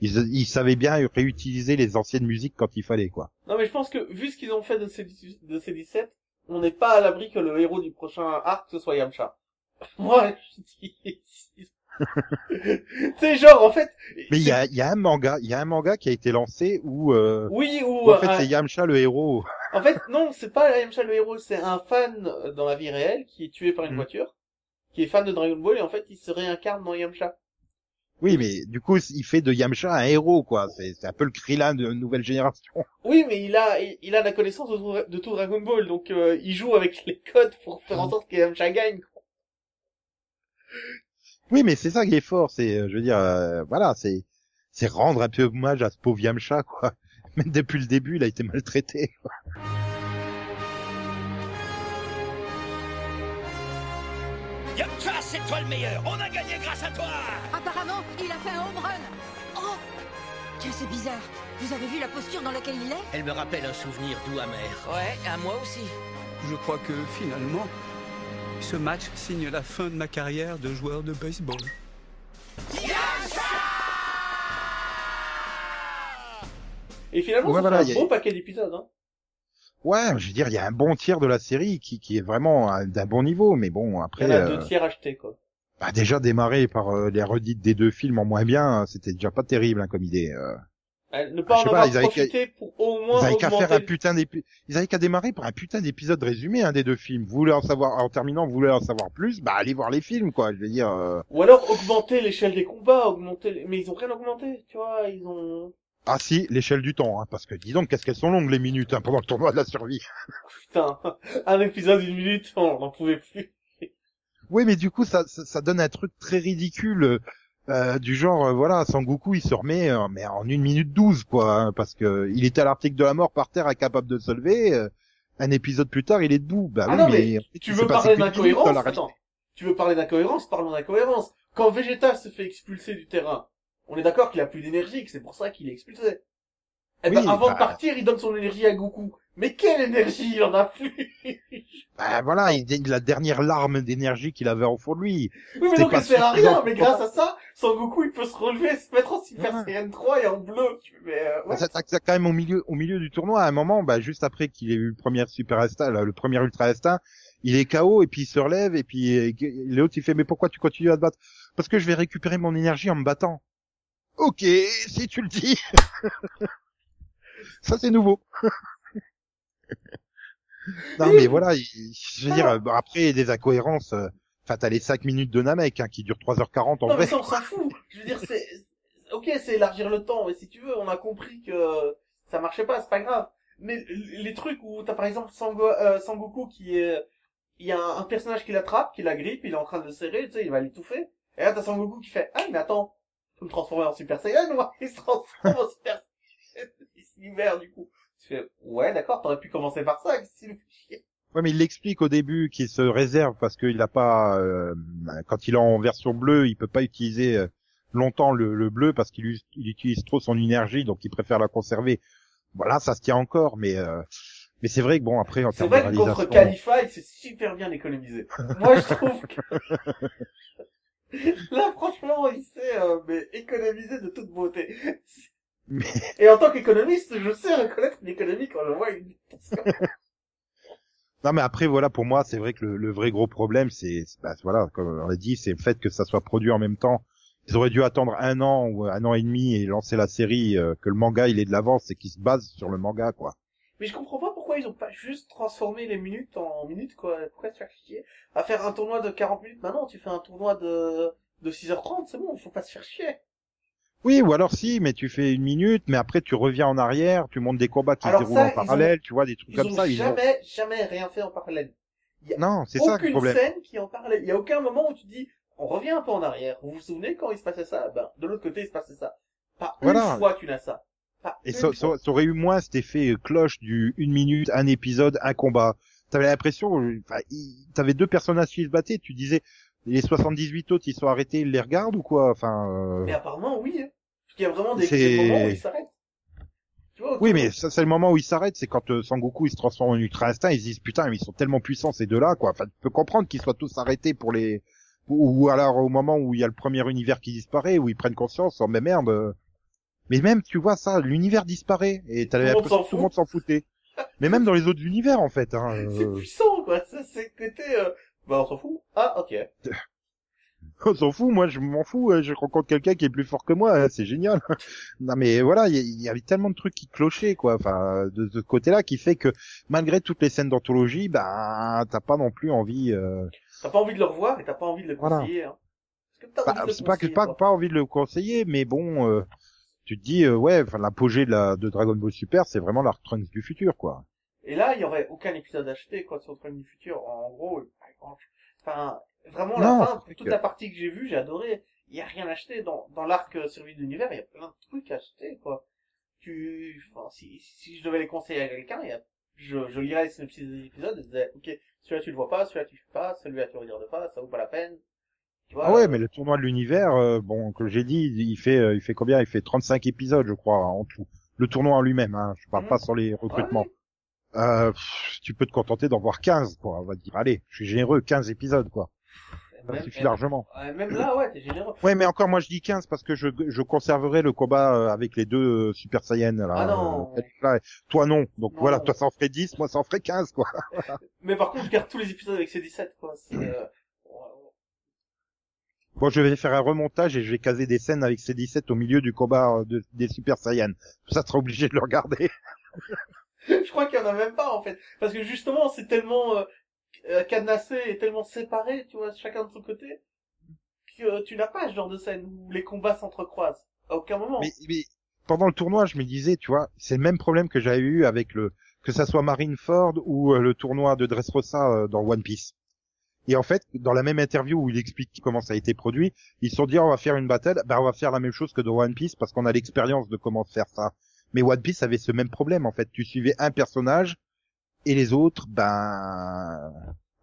ils, ils savaient bien réutiliser les anciennes musiques quand il fallait, quoi.
non mais je pense que vu ce qu'ils ont fait de ces, de ces 17, on n'est pas à l'abri que le héros du prochain arc ce soit Yamcha. Moi, je dis... c'est genre, en fait...
Mais il y a, il y a un manga, il y a un manga qui a été lancé où, euh,
Oui, ou...
où en fait
un-
c'est Yamcha le héros.
En fait, non, c'est pas Yamcha le héros, c'est un fan euh, dans la vie réelle qui est tué par une
Mm.
voiture, qui est fan de Dragon Ball et en fait il se réincarne dans Yamcha.
Oui, mais du coup, il fait de Yamcha un héros, quoi. C'est c'est un peu le Krillin de nouvelle génération.
Oui, mais il a il, il a la connaissance de tout, de tout Dragon Ball, donc euh, il joue avec les codes pour faire en sorte que Yamcha gagne. quoi.
Oui, mais c'est ça qui est fort. C'est, euh, je veux dire, euh, voilà, c'est c'est rendre un peu hommage à ce pauvre Yamcha, quoi. Même depuis le début, il a été maltraité. quoi.
Yamcha, c'est toi le meilleur On a gagné grâce à toi
Apparemment, il a fait un home run. Oh Tiens, c'est bizarre. Vous avez vu la posture dans laquelle il est?
Elle me rappelle un souvenir doux amer. Ouais, à moi aussi.
Je crois que finalement, ce match signe la fin de ma carrière de joueur de baseball.
Et finalement,
Ouais,
ça
voilà,
fait un
a-
beau paquet d'épisodes. Hein.
Ouais, je veux dire, il y a un bon tiers de la série qui, qui est vraiment euh, d'un bon niveau, mais bon,
Il y
après,
en a
euh,
deux tiers achetés, quoi.
bah, déjà démarrer par euh, les redites des deux films en moins bien, euh, c'était déjà pas terrible hein, comme idée. euh.
Euh, Ne
Je
pas en avoir profité pour au moins
Ils avaient qu'à faire un putain d'épi- ils avaient qu'à démarrer par un putain d'épisode résumé hein, des deux films. Vous voulez en savoir, en terminant, vous voulez en savoir plus, bah allez voir les films, quoi. Je veux dire. euh,
Ou alors augmenter l'échelle des combats, augmenter... Mais ils ont rien augmenté, tu vois, ils ont...
Ah si, l'échelle du temps, hein, parce que dis donc, qu'est-ce qu'elles sont longues les minutes hein, pendant le tournoi de la survie.
Putain, un épisode d'une minute, on n'en pouvait plus.
Oui, mais du coup, ça, ça, ça donne un truc très ridicule. Euh, du genre, euh, voilà, Sangoku, il se remet euh, mais en une minute douze, quoi, hein, parce que il était à l'article de la mort par terre, incapable de se lever. euh, un épisode plus tard, il est debout. Bah
ah
oui,
non,
mais,
tu veux parler d'incohérence. Attends, tu veux parler d'incohérence Parlons d'incohérence. Quand Vegeta se fait expulser du terrain, on est d'accord qu'il a plus d'énergie, que c'est pour ça qu'il est expulsé. Eh ben, avant
bah-
de partir, il donne son énergie à Goku. Mais quelle énergie il en a plus
Bah voilà, il, la dernière larme d'énergie qu'il avait au fond de lui.
Oui, mais donc il sert à rien, mais grâce à ça, Sangoku il peut se relever, se mettre en Super
Ouais.
Saiyan 3 et en bleu. Tu- Mais, euh, ouais.
Ça, ça- ça, quand même au milieu, au milieu du tournoi, à un moment, bah, juste après qu'il ait eu le premier super instinct, là, le premier ultra instinct, il est KO et puis il se relève et puis euh, l'autre il fait mais pourquoi tu continues à te battre? Parce que je vais récupérer mon énergie en me battant. Ok, si tu le dis. ça c'est nouveau. non mais voilà, il- je veux dire, bon, après il y a des incohérences. euh, Enfin, t'as les 5 minutes de Namek hein, qui durent 3h40 en
Non, mais
vrai.
ça, on s'en fout. Je veux dire, c'est, ok, c'est élargir le temps, mais si tu veux, on a compris que ça marchait pas, c'est pas grave. Mais les trucs où t'as par exemple Sango, euh, Sangoku qui est, il y a un, un personnage qui l'attrape, qui la grippe, il est en train de le serrer, tu sais, il va l'étouffer. Et là, t'as Sangoku qui fait, ah, mais attends, je peux me transformer en Super Saiyan, moi. Il se transforme en Super Saiyan. Il se libère, du coup. Tu fais, ouais, d'accord, t'aurais pu commencer par ça, qu'est-ce chier?
Ouais, mais il l'explique au début qu'il se réserve parce qu'il a pas, euh, quand il est en version bleue, il peut pas utiliser euh, longtemps le, le bleu parce qu'il il utilise trop son énergie, donc il préfère la conserver. Voilà, ça se tient encore, mais euh, mais c'est vrai que bon après en
C'est
termes de
vrai que contre il s'est super bien économisé. Moi, je trouve que... Là, franchement, il s'est euh, mais économisé de toute beauté.
Mais-
Et en tant qu'économiste, je sais reconnaître une économie quand je vois une
non mais après voilà pour moi c'est vrai que le, le vrai gros problème c'est bah, voilà comme on l'a dit c'est le fait que ça soit produit en même temps. Ils auraient dû attendre un an ou un an et demi et lancer la série euh, que le manga il est de l'avance et qu'il se base sur le manga quoi.
Mais je comprends pas pourquoi ils ont pas juste transformé les minutes en minutes, quoi. Pourquoi se faire chier à faire un tournoi de 40 minutes? Maintenant, tu fais un tournoi de, de 6h30, c'est bon, faut pas se faire chier.
Oui, ou alors si, mais tu fais une minute, mais après tu reviens en arrière, tu montes des combats qui
Alors
se déroulent
ça,
en
ont-
parallèle, tu vois, des trucs
Ils
comme
ont
ça. ils ont-
jamais, jamais rien fait en parallèle. Il y a
Non, c'est ça le
aucune
problème.
scène qui en parallèle. Il y a aucun moment où tu dis, on revient un peu en arrière. Vous vous souvenez quand il se passait ça? Ben, de l'autre côté, il se passait ça. Pas
Voilà.
une fois tu n'as ça. Pas
Et
une
ça,
fois.
ça- ça aurait eu moins cet effet euh, cloche du une minute, un épisode, un combat. T'avais l'impression, euh, enfin, t'avais deux personnages qui se battaient, tu disais, les 78 autres, ils sont arrêtés, ils les regardent ou quoi? Enfin, euh,
Mais apparemment, oui. hein. Parce qu'il y a vraiment des, moments où il s'arrête. Tu vois,
oui, mais ça c'est le moment où ils s'arrêtent, c'est quand euh, Sangoku il se transforme en Ultra Instinct, ils se disent putain, mais ils sont tellement puissants ces deux-là, quoi. Enfin, tu peux comprendre qu'ils soient tous arrêtés pour les, ou, ou alors au moment où il y a le premier univers qui disparaît, où ils prennent conscience, oh mais merde. euh. Mais même, tu vois ça, l'univers disparaît et t'as
Tout le monde
l'impression que tout le monde s'en foutait. Mais même dans les autres univers, en fait. Hein,
C'est
euh,
puissant, quoi. Ça, c'est côté, euh... bah, on s'en fout. Ah, ok.
on s'en fout, moi je m'en fous, euh, je rencontre quelqu'un qui est plus fort que moi, hein, c'est génial. non mais voilà, il y, avait tellement de trucs qui clochaient, quoi, enfin, de, de ce côté-là, qui fait que malgré toutes les scènes d'anthologie, ben, t'as pas non plus envie... Euh...
T'as pas envie de le revoir et t'as pas envie de le
Voilà.
conseiller, hein. Que t'as
bah, c'est pas que pas, pas envie de le conseiller, mais bon, euh, tu te dis, euh, ouais, enfin, l'apogée de, la, de Dragon Ball Super, c'est vraiment l'Arc Trunks du futur, quoi.
Et là, il y aurait aucun épisode acheté, quoi, sur le du futur. En gros, enfin, vraiment,
Non,
la fin, toute
que-
la partie que j'ai vue, j'ai adoré. Il y a rien acheté dans, dans l'arc euh, survie de l'univers, il y a plein de trucs achetés, quoi. Tu, enfin, si, si je devais les conseiller à quelqu'un, il y a, je, je lirais les synopsis des épisodes et je disais, ok, celui-là tu le vois pas, celui-là tu fais pas, celui-là tu regardes pas, ça vaut pas la peine. Tu vois,
Ah ouais,
euh,
mais le tournoi de l'univers, euh, bon, que j'ai dit, il fait, euh, il fait combien? Il fait 35 épisodes, je crois, en tout. Le tournoi en lui-même, hein, je parle
Mhm.
pas sur les recrutements. Euh, tu peux te contenter d'en voir 15, quoi. On va te dire, allez, je suis généreux, 15 épisodes, quoi. Ça
même-
suffit largement.
même là, ouais, t'es généreux.
Ouais, mais encore, moi, je dis 15 parce que je, je conserverai le combat euh, avec les deux euh, Super Saiyans, là.
Ah non.
euh, là. Toi, non. Donc
Non.
voilà, toi, ça en ferait 10, moi, ça en ferait 15, quoi.
Mais par contre, je garde tous les épisodes avec ces 17, quoi.
Bon, je vais faire un remontage et je vais caser des scènes avec ces 17 au milieu du combat de- des Super Saiyans. Ça sera obligé de le regarder.
je crois qu'il y en a même pas en fait parce que justement c'est tellement euh, euh, cadenassé et tellement séparé tu vois chacun de son côté que euh, tu n'as pas ce genre de scène où les combats s'entrecroisent à aucun moment
Mais, pendant le tournoi, je me disais, tu vois, c'est le même problème que j'avais eu avec le que ça soit Marineford ou euh, le tournoi de Dressrosa dans One Piece. Et en fait, dans la même interview où il explique comment ça a été produit, ils se sont dit on va faire une battle, ben on va faire la même chose que dans One Piece parce qu'on a l'expérience de comment faire ça. Mais One Piece avait ce même problème en fait. Tu suivais un personnage et les autres, ben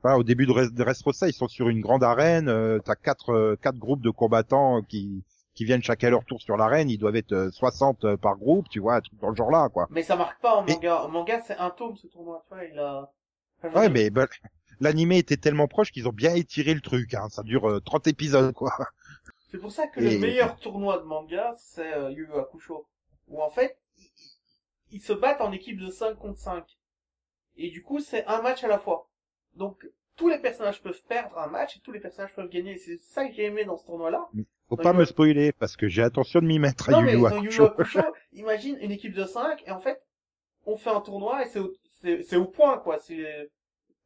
voilà, au début de de Dressrosa, ils sont sur une grande arène. Euh, T'as quatre euh, quatre groupes de combattants qui qui viennent chacun leur tour sur l'arène, ils doivent être euh, 60 euh, par groupe, tu vois, un truc dans le genre là, quoi.
Mais ça marque pas en manga. En manga, c'est un tome, ce tournoi, tu vois, il a... Enfin,
Ouais, mais bah, l'animé était tellement proche qu'ils ont bien étiré le truc, hein. Ça dure euh, 30 épisodes, quoi.
C'est pour ça que
Et-
le meilleur tournoi de manga, c'est euh, Yu Yu Hakusho. Où en fait, ils, se battent en équipe de 5 contre 5. Et du coup, c'est un match à la fois. Donc, tous les personnages peuvent perdre un match et tous les personnages peuvent gagner. C'est ça que j'ai aimé dans ce tournoi-là.
Faut
Dans
pas
Yu-
me spoiler, parce que j'ai intention de m'y mettre à
Non,
Yu Hakusho.
Imagine une équipe de 5 et en fait, on fait un tournoi et c'est au, c'est, c'est au point, quoi. C'est,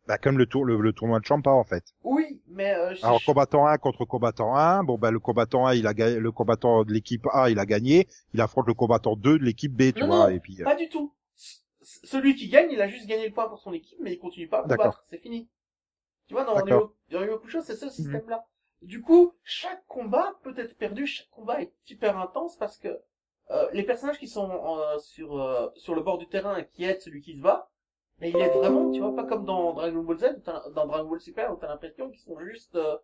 Bah, comme le, tour, le, le tournoi de Champa, en fait.
oui, mais, euh, je-
Alors, combattant 1 contre combattant 1, bon, bah, le combattant 1, il a gagné, le combattant de l'équipe A, il a gagné, il affronte le combattant 2 de l'équipe B, tu
Non,
vois,
non,
et puis, euh,
pas du tout. C- Celui qui gagne, il a juste gagné le point pour son équipe, mais il continue pas à
D'accord.
combattre. C'est fini. Tu vois, dans Yu Hakusho, c'est ce système-là. Du coup, chaque combat peut être perdu, chaque combat est hyper intense parce que euh, les personnages qui sont euh, sur euh, sur le bord du terrain et qui aident celui qui se bat, mais ils aident vraiment, tu vois, pas comme dans Dragon Ball Z, dans Dragon Ball Super, où t'as l'impression qu'ils sont juste euh,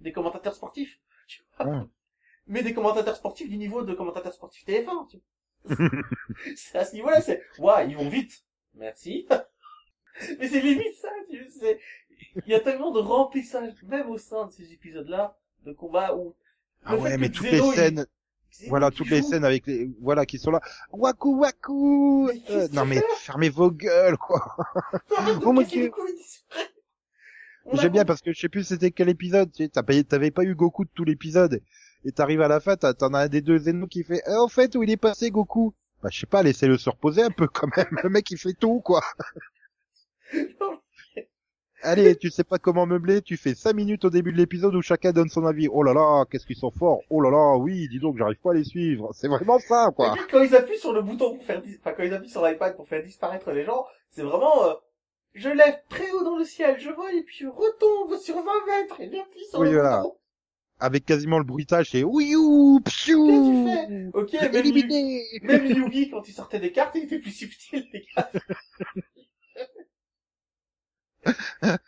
des commentateurs sportifs. Tu vois. Mais des commentateurs sportifs du niveau de commentateurs sportifs TF1, tu vois. c'est à ce niveau-là, c'est, waouh, ils vont vite. Merci. Mais c'est limite ça, tu sais. Il y a tellement de remplissage, même au sein de ces épisodes-là, de combat où...
ah ouais, mais toutes
Xeno,
les
il-
scènes, voilà, toutes les scènes avec les, voilà, qui sont là. Waku waku!
Mais
Euh, non mais, fermez vos gueules, quoi. Oh mon Dieu. J'aime bien parce que je sais plus c'était quel épisode, tu sais, t'avais pas eu Goku de tout l'épisode. Et t'arrives à la fin, t'en as un des deux Zeno qui fait, eh, en fait, où il est passé Goku? Bah, je sais pas, laissez-le se reposer un peu quand même. Le mec, il fait tout, quoi. Allez, tu sais pas comment meubler, tu fais cinq minutes au début de l'épisode où chacun donne son avis. Oh là là, qu'est-ce qu'ils sont forts. Oh là là, oui, dis donc, j'arrive pas à les suivre. C'est vraiment ça,
Et
quoi.
puis quand ils appuient sur le bouton pour faire, dis- enfin quand ils appuient sur l'iPad pour faire disparaître les gens, c'est vraiment, euh, je lève très haut dans le ciel, je vole et puis je retombe sur 20 mètres et j'appuie sur
Oui,
le
voilà.
bouton.
Avec quasiment le bruitage, c'est oui ou psiou.
Qu'est-ce que tu fais Ok, même, Yu-
Éliminé.
même Yugi, quand il sortait des cartes, il était plus subtil, les gars.
ah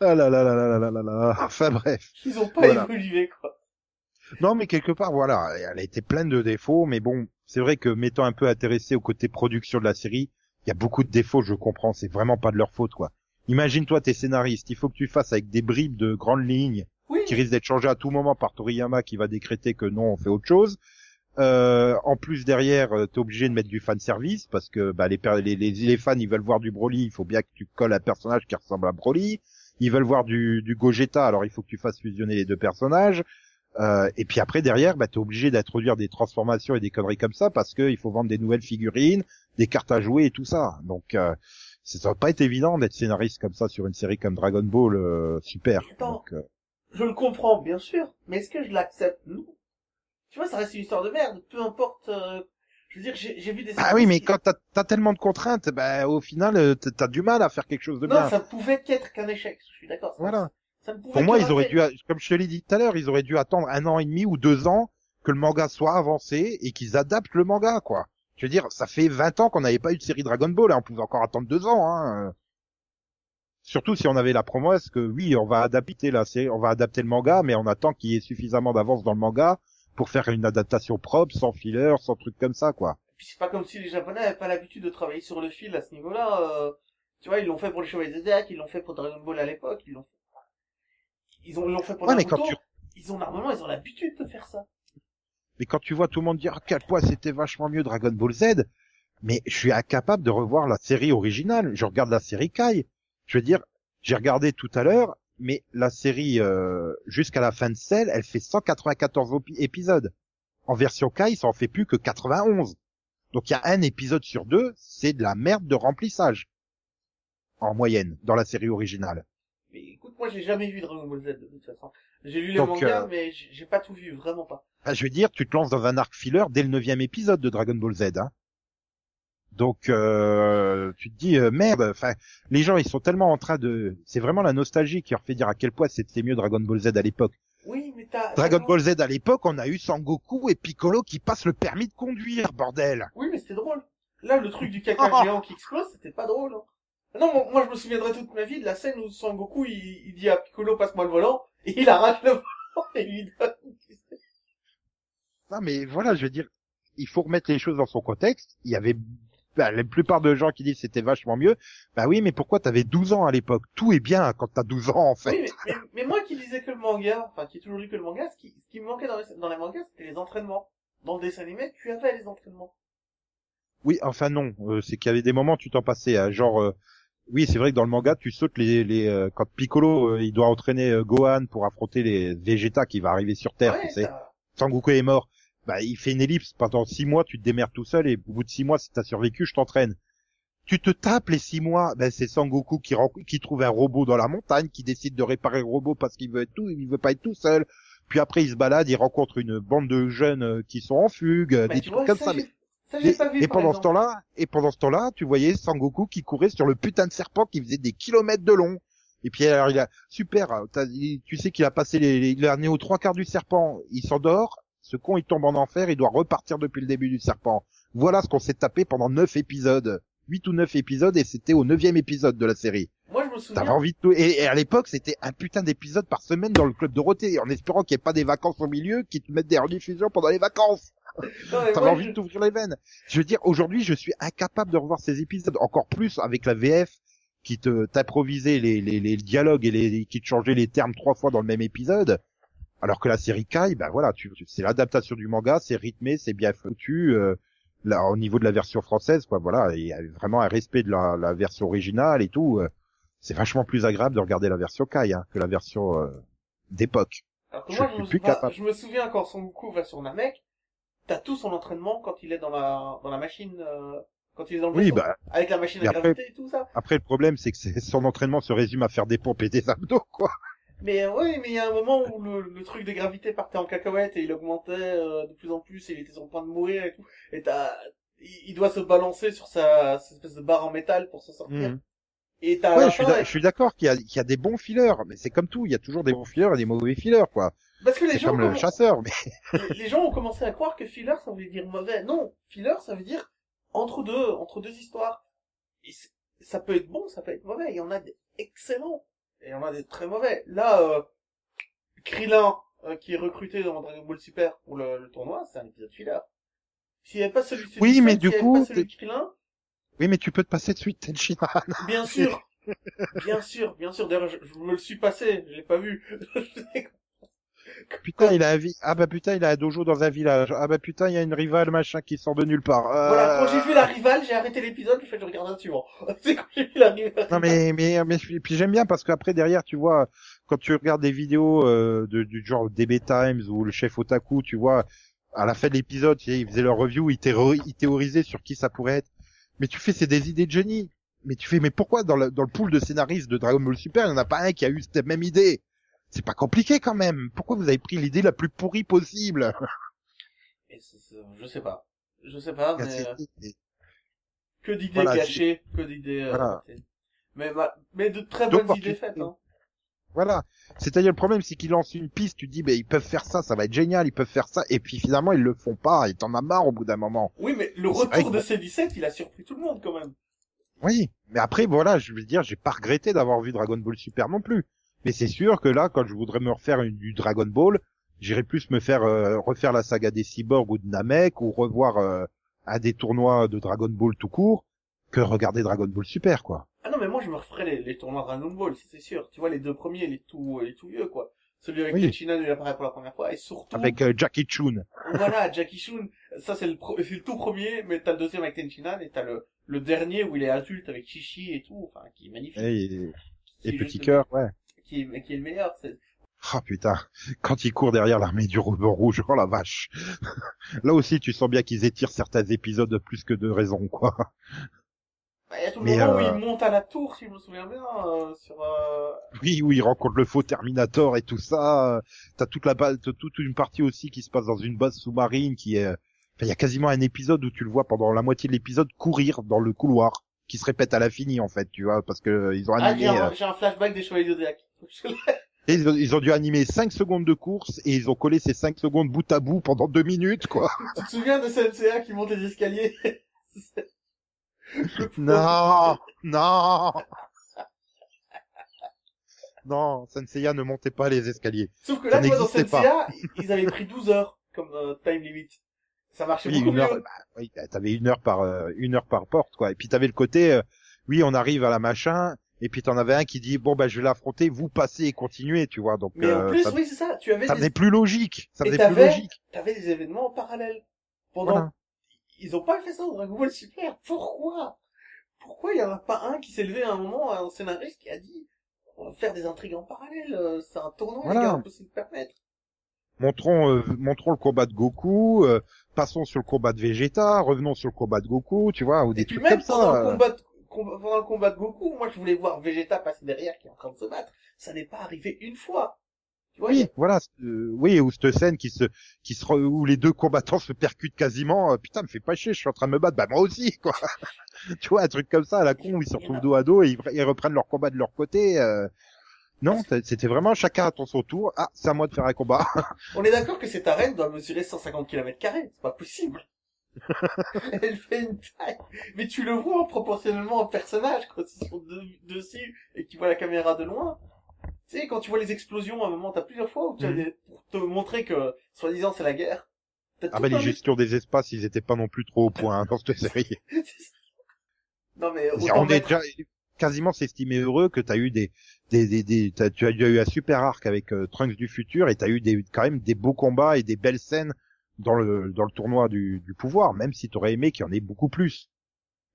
là là là là là là là. Enfin bref.
Ils ont pas évolué quoi.
Non mais quelque part voilà, elle a été pleine de défauts, mais bon, c'est vrai que m'étant un peu intéressé au côté production de la série, il y a beaucoup de défauts, je comprends, c'est vraiment pas de leur faute quoi. Imagine-toi tes scénaristes, il faut que tu fasses avec des bribes de grandes lignes qui risquent d'être changées à tout moment par Toriyama qui va décréter que non, on fait autre chose. Euh, en plus derrière, euh, t'es obligé de mettre du fan service parce que bah, les, les, les, fans ils veulent voir du Broly, il faut bien que tu colles un personnage qui ressemble à Broly. Ils veulent voir du, du Gogeta, alors il faut que tu fasses fusionner les deux personnages. Euh, et puis après derrière, bah, t'es obligé d'introduire des transformations et des conneries comme ça parce qu'il faut vendre des nouvelles figurines, des cartes à jouer et tout ça. Donc euh, ça va pas être évident d'être scénariste comme ça sur une série comme Dragon Ball euh, Super.
Attends.
Donc,
Je le comprends, bien sûr, mais est-ce que je l'accepte Non. Tu vois, ça reste une histoire de merde, peu importe... euh, Je veux dire, j'ai j'ai vu des...
Ah oui, mais quand t'as as tellement de contraintes, bah, au final, euh, t'as du mal à faire quelque chose de
Non,
bien.
ça pouvait qu'être qu'un échec, je suis d'accord.
Voilà.
Ça
Pour moi, ils auraient dû, comme je te l'ai dit tout à l'heure, ils auraient dû attendre un an et demi ou deux ans que le manga soit avancé et qu'ils adaptent le manga, quoi. Je veux dire, ça fait 20 ans qu'on n'avait pas eu de série Dragon Ball, hein, on pouvait encore attendre deux ans, hein. Surtout si on avait la promesse que oui, on va adapter la série, on va adapter le manga, mais on attend qu'il y ait suffisamment d'avance dans le manga pour faire une adaptation propre, sans filler, sans truc comme ça, quoi.
Puis c'est pas comme si les Japonais avaient pas l'habitude de travailler sur le fil à ce niveau-là. euh, Tu vois, ils l'ont fait pour les Chevaliers Zodiac, ils l'ont fait pour Dragon Ball à l'époque, ils l'ont fait... Ils ont, ils l'ont fait pour
Ouais, mais
Naruto.
quand tu-
Ils ont normalement, ils ont l'habitude de faire ça.
Mais quand tu vois tout le monde dire à quel point c'était vachement mieux Dragon Ball Z, mais je suis incapable de revoir la série originale. Je regarde la série Kai. Je veux dire, j'ai regardé tout à l'heure, mais la série euh, jusqu'à la fin de celle, elle fait 194 opi- épisodes. En version Kai, ça en fait plus que 91. Donc il y a un épisode sur deux, c'est de la merde de remplissage. En moyenne, dans la série originale.
Mais écoute, moi j'ai jamais vu Dragon Ball Z de toute façon. J'ai lu les
Donc,
mangas,
euh,
mais j'ai pas tout vu, vraiment pas.
Ah, je veux dire, tu te lances dans un arc filler dès le neuvième épisode de Dragon Ball Z. Hein. Donc, euh, tu te dis, euh, merde, enfin, les gens, ils sont tellement en train de... C'est vraiment la nostalgie qui leur fait dire à quel point c'était mieux Dragon Ball Z à l'époque.
Oui, mais t'as...
Dragon Ball Z à l'époque, on a eu Sangoku et Piccolo qui passent le permis de conduire, bordel
Oui, mais c'était drôle. Là, le truc du caca géant qui explose, c'était pas drôle. hein. Non, moi, moi, je me souviendrai toute ma vie de la scène où Sangoku, il, il dit à Piccolo, passe-moi le volant, et il arrache le volant et il lui donne.
Non, mais voilà, je veux dire, il faut remettre les choses dans son contexte. Il y avait bah, la plupart de gens qui disent c'était vachement mieux. Bah oui, mais pourquoi t'avais 12 ans à l'époque? Tout est bien quand t'as 12 ans, en fait.
Oui, mais, mais, mais moi qui lisais que le manga, enfin qui ai toujours lu que le manga, ce qui, ce qui me manquait dans les, dans les mangas, c'était les entraînements. Dans le dessin animé, tu avais les entraînements.
Oui, enfin non, euh, c'est qu'il y avait des moments où tu t'en passais, hein, genre... euh, oui, c'est vrai que dans le manga, tu sautes les, les euh, quand Piccolo euh, il doit entraîner Gohan pour affronter les Vegeta qui va arriver sur Terre,
Ouais,
tu sais. Sangoku est mort. Bah, il fait une ellipse pendant six mois, tu te démerdes tout seul et au bout de six mois, si t'as survécu, je t'entraîne. Tu te tapes les six mois, ben c'est Sangoku qui, qui trouve un robot dans la montagne, qui décide de réparer le robot parce qu'il veut être tout, il veut pas être tout seul. Puis après, il se balade, il rencontre une bande de jeunes euh, qui sont en fugue, euh,
Bah,
des trucs
vois,
comme
ça,
mais- et,
pas vu,
et
par
pendant ce temps-là, et pendant ce temps-là, tu voyais Sangoku qui courait sur le putain de serpent qui faisait des kilomètres de long. Et puis alors il a super, euh, il- tu sais qu'il a passé les, les- il est né aux trois quarts du serpent, il s'endort, ce con il tombe en enfer, il doit repartir depuis le début du serpent. Voilà ce qu'on s'est tapé pendant neuf épisodes, huit ou neuf épisodes et c'était au neuvième épisode de la série.
Moi, je me souviens.
T'avais envie de tout. Et, et à l'époque, c'était un putain d'épisode par semaine dans le club Dorothée, en espérant qu'il n'y ait pas des vacances au milieu qui te mettent des rediffusions pendant les vacances. T'avais envie
je-
de t'ouvrir les veines. Je veux dire, aujourd'hui, je suis incapable de revoir ces épisodes, encore plus avec la VF qui te t'improvisait les, les, les dialogues et les, qui te changeait les termes trois fois dans le même épisode. Alors que la série Kai, ben voilà, tu, tu- c'est l'adaptation du manga, c'est rythmé, c'est bien foutu. euh, là, au niveau de la version française, quoi, voilà, il y a vraiment un respect de la, la version originale et tout. euh, c'est vachement plus agréable de regarder la version Kai hein, que la version euh, d'époque.
Alors que
Je
moi, je me,
plus
je me souviens quand Son Goku va sur Namek, t'as tout son entraînement quand il est dans la, dans la machine, euh, quand il est dans le
Oui,
vaisseau.
bah,
Avec la machine à
après-
gravité et tout ça.
Après, le problème, c'est que son entraînement se résume à faire des pompes et des abdos, quoi.
Mais ouais, mais il y a un moment où le, le truc de gravité partait en cacahuète et il augmentait euh, de plus en plus et il était sur le point de mourir et tout. Et t'as, il, il doit se balancer sur sa, cette espèce de barre en métal pour s'en sortir.
Mhm.
Et t'as
Ouais, je suis, d'accord qu'il y, y a des bons fillers, mais c'est comme tout, il y a toujours des bons fillers et des mauvais fillers, quoi.
Parce que les gens
comme le chasseur, mais
les- gens ont commencé à croire que filler ça voulait dire mauvais. Non, filler ça veut dire entre deux, entre deux histoires. Et ça peut être bon, ça peut être mauvais. Il y en a des excellents et il y en a des très mauvais. Là, euh, Krillin euh, qui est recruté dans Dragon Ball Super pour le, le tournoi, c'est un épisode filler. S'il n'y avait pas celui de
Oui, mais du coup,
pas celui de Krillin,
oui, mais tu peux te passer de suite Tenshinhan.
bien sûr, bien sûr, bien sûr. D'ailleurs, je, je me le suis passé, je l'ai pas vu.
Putain, il a un vi- ah bah putain, il a un dojo dans un village. Ah bah putain, il y a une rivale machin qui sort de nulle part. Euh,
Voilà, quand j'ai vu la rivale, j'ai arrêté l'épisode, fait je regarde un suivant. C'est quand j'ai vu la rivale.
Non mais mais mais puis puis j'aime bien parce qu'après derrière tu vois quand tu regardes des vidéos euh, de, du genre DB Times ou le chef Otaku tu vois à la fin de l'épisode ils faisaient leur review ils, théori- ils théorisaient sur qui ça pourrait être mais tu fais c'est des idées de génie mais tu fais mais pourquoi dans le dans le pool de scénaristes de Dragon Ball Super il y en a pas un qui a eu cette même idée? C'est pas compliqué quand même pourquoi vous avez pris l'idée la plus pourrie possible?
Et je sais pas. Je sais pas, mais euh, que d'idées
Voilà,
cachées, que d'idées. euh,
Voilà.
ratées. Mais, ma- mais de très bonnes idées faites. Hein.
Voilà. C'est-à-dire le problème, c'est qu'ils lancent une piste, tu dis, ben ils peuvent faire ça, ça va être génial, ils peuvent faire ça, et puis finalement ils le font pas, et t'en as marre au bout d'un moment.
Oui, mais le retour de C17, il a surpris tout le monde quand même.
Oui, mais après voilà, je veux dire, j'ai pas regretté d'avoir vu Dragon Ball Super non plus. Mais c'est sûr que là, quand je voudrais me refaire une, du Dragon Ball, j'irais plus me faire euh, refaire la saga des cyborgs ou de Namek ou revoir euh, un des tournois de Dragon Ball tout court que regarder Dragon Ball Super quoi.
Ah non, mais moi je me referais les, les tournois Dragon Ball, c'est sûr. Tu vois, les deux premiers, les tout, les tout vieux, quoi. Celui avec
Oui.
Tenshinhan, il apparaît pour la première fois, et surtout,
Avec euh, Jackie Chun.
voilà, Jackie Chun, ça c'est le, pro- le tout premier, mais t'as le deuxième avec Tenshinhan, et t'as le, le dernier où il est adulte avec Chichi et tout, enfin, qui est magnifique.
Et, et, et Petit Cœur, ouais.
Qui est, qui est le meilleur,
Ah putain, quand il court derrière l'armée du ruban rouge, oh la vache. Là aussi, tu sens bien qu'ils étirent certains épisodes de plus que de raison, quoi.
Bah, Il y a tout le
Mais,
moment où
euh,
il monte à la tour, si je me souviens bien, euh, sur... Euh...
Oui, où il rencontre le faux Terminator et tout ça. T'as toute la base, t'as toute une partie aussi qui se passe dans une base sous-marine qui est. Enfin, il y a quasiment un épisode où tu le vois pendant la moitié de l'épisode courir dans le couloir, qui se répète à l'infini en fait, tu vois, parce que euh, ils ont
Ah,
animé.
j'ai un,
euh,
j'ai un flashback des Chevaliers Zodiac.
Et ils, ont, ils ont dû animer 5 secondes de course et ils ont collé ces 5 secondes bout à bout pendant 2 minutes, quoi.
tu te souviens de CNCA qui monte les escaliers?
Non, non. Non, Senseiya ne montait pas les escaliers.
Sauf que là, tu vois, dans. CNCA, ils avaient pris 12 heures comme euh, time limit. Ça marchait
Oui,
beaucoup
une heure,
mieux.
bah, oui, t'avais une heure par euh, une heure par porte, quoi. Et puis t'avais le côté, euh, oui, on arrive à la machin, et puis t'en avais un qui dit, bon bah je vais l'affronter, vous passez et continuez, tu vois. Donc
Mais en
euh,
plus,
ça,
oui, c'est ça. Tu avais
ça
des...
plus logique, ça
Et
faisait plus logique.
T'avais des événements en parallèle. Pendant...
Voilà.
Ils ont pas fait ça dans Dragon Ball Super. Pourquoi? Pourquoi il y en a pas un qui s'est levé à un moment, un scénariste qui a dit on va faire des intrigues en parallèle, euh, c'est un tournoi,
Voilà.
les gars, on peut se le permettre.
Montrons, euh, montrons le combat de Goku, euh, passons sur le combat de Vegeta, revenons sur le combat de Goku, tu vois, ou des
puis
trucs
même
comme
pendant
ça.
le combat de, pendant le combat de Goku, moi je voulais voir Vegeta passer derrière qui est en train de se battre. Ça n'est pas arrivé une fois. Tu vois,
Oui, voilà, euh, oui, ou cette scène qui se, qui se, où les deux combattants se percutent quasiment. euh, putain, me fais pas chier, je suis en train de me battre. Bah moi aussi, quoi. tu vois, un truc comme ça à la con où ils se retrouvent dos à dos et ils, ils reprennent leur combat de leur côté. euh. Non, c'était vraiment chacun à ton son tour. Ah, c'est à moi de faire un combat.
On est d'accord que cette arène doit mesurer 150 km carrés, c'est pas possible. Elle fait une taille. Mais tu le vois proportionnellement au personnage quand ils sont de- dessus et tu vois la caméra de loin. Tu sais, quand tu vois les explosions, à un moment, t'as plusieurs fois où tu as
Mhm.
des... pour te montrer que, soi-disant, c'est la guerre.
Ah bah les gestions des espaces, ils étaient pas non plus trop au point hein, dans cette série.
Non mais,
on est
mettre-
déjà quasiment s'estimer heureux que t'as eu des, des, des, tu as eu un super arc avec euh, Trunks du futur et t'as eu des, quand même des beaux combats et des belles scènes dans le, dans le tournoi du, du pouvoir, même si t'aurais aimé qu'il y en ait beaucoup plus.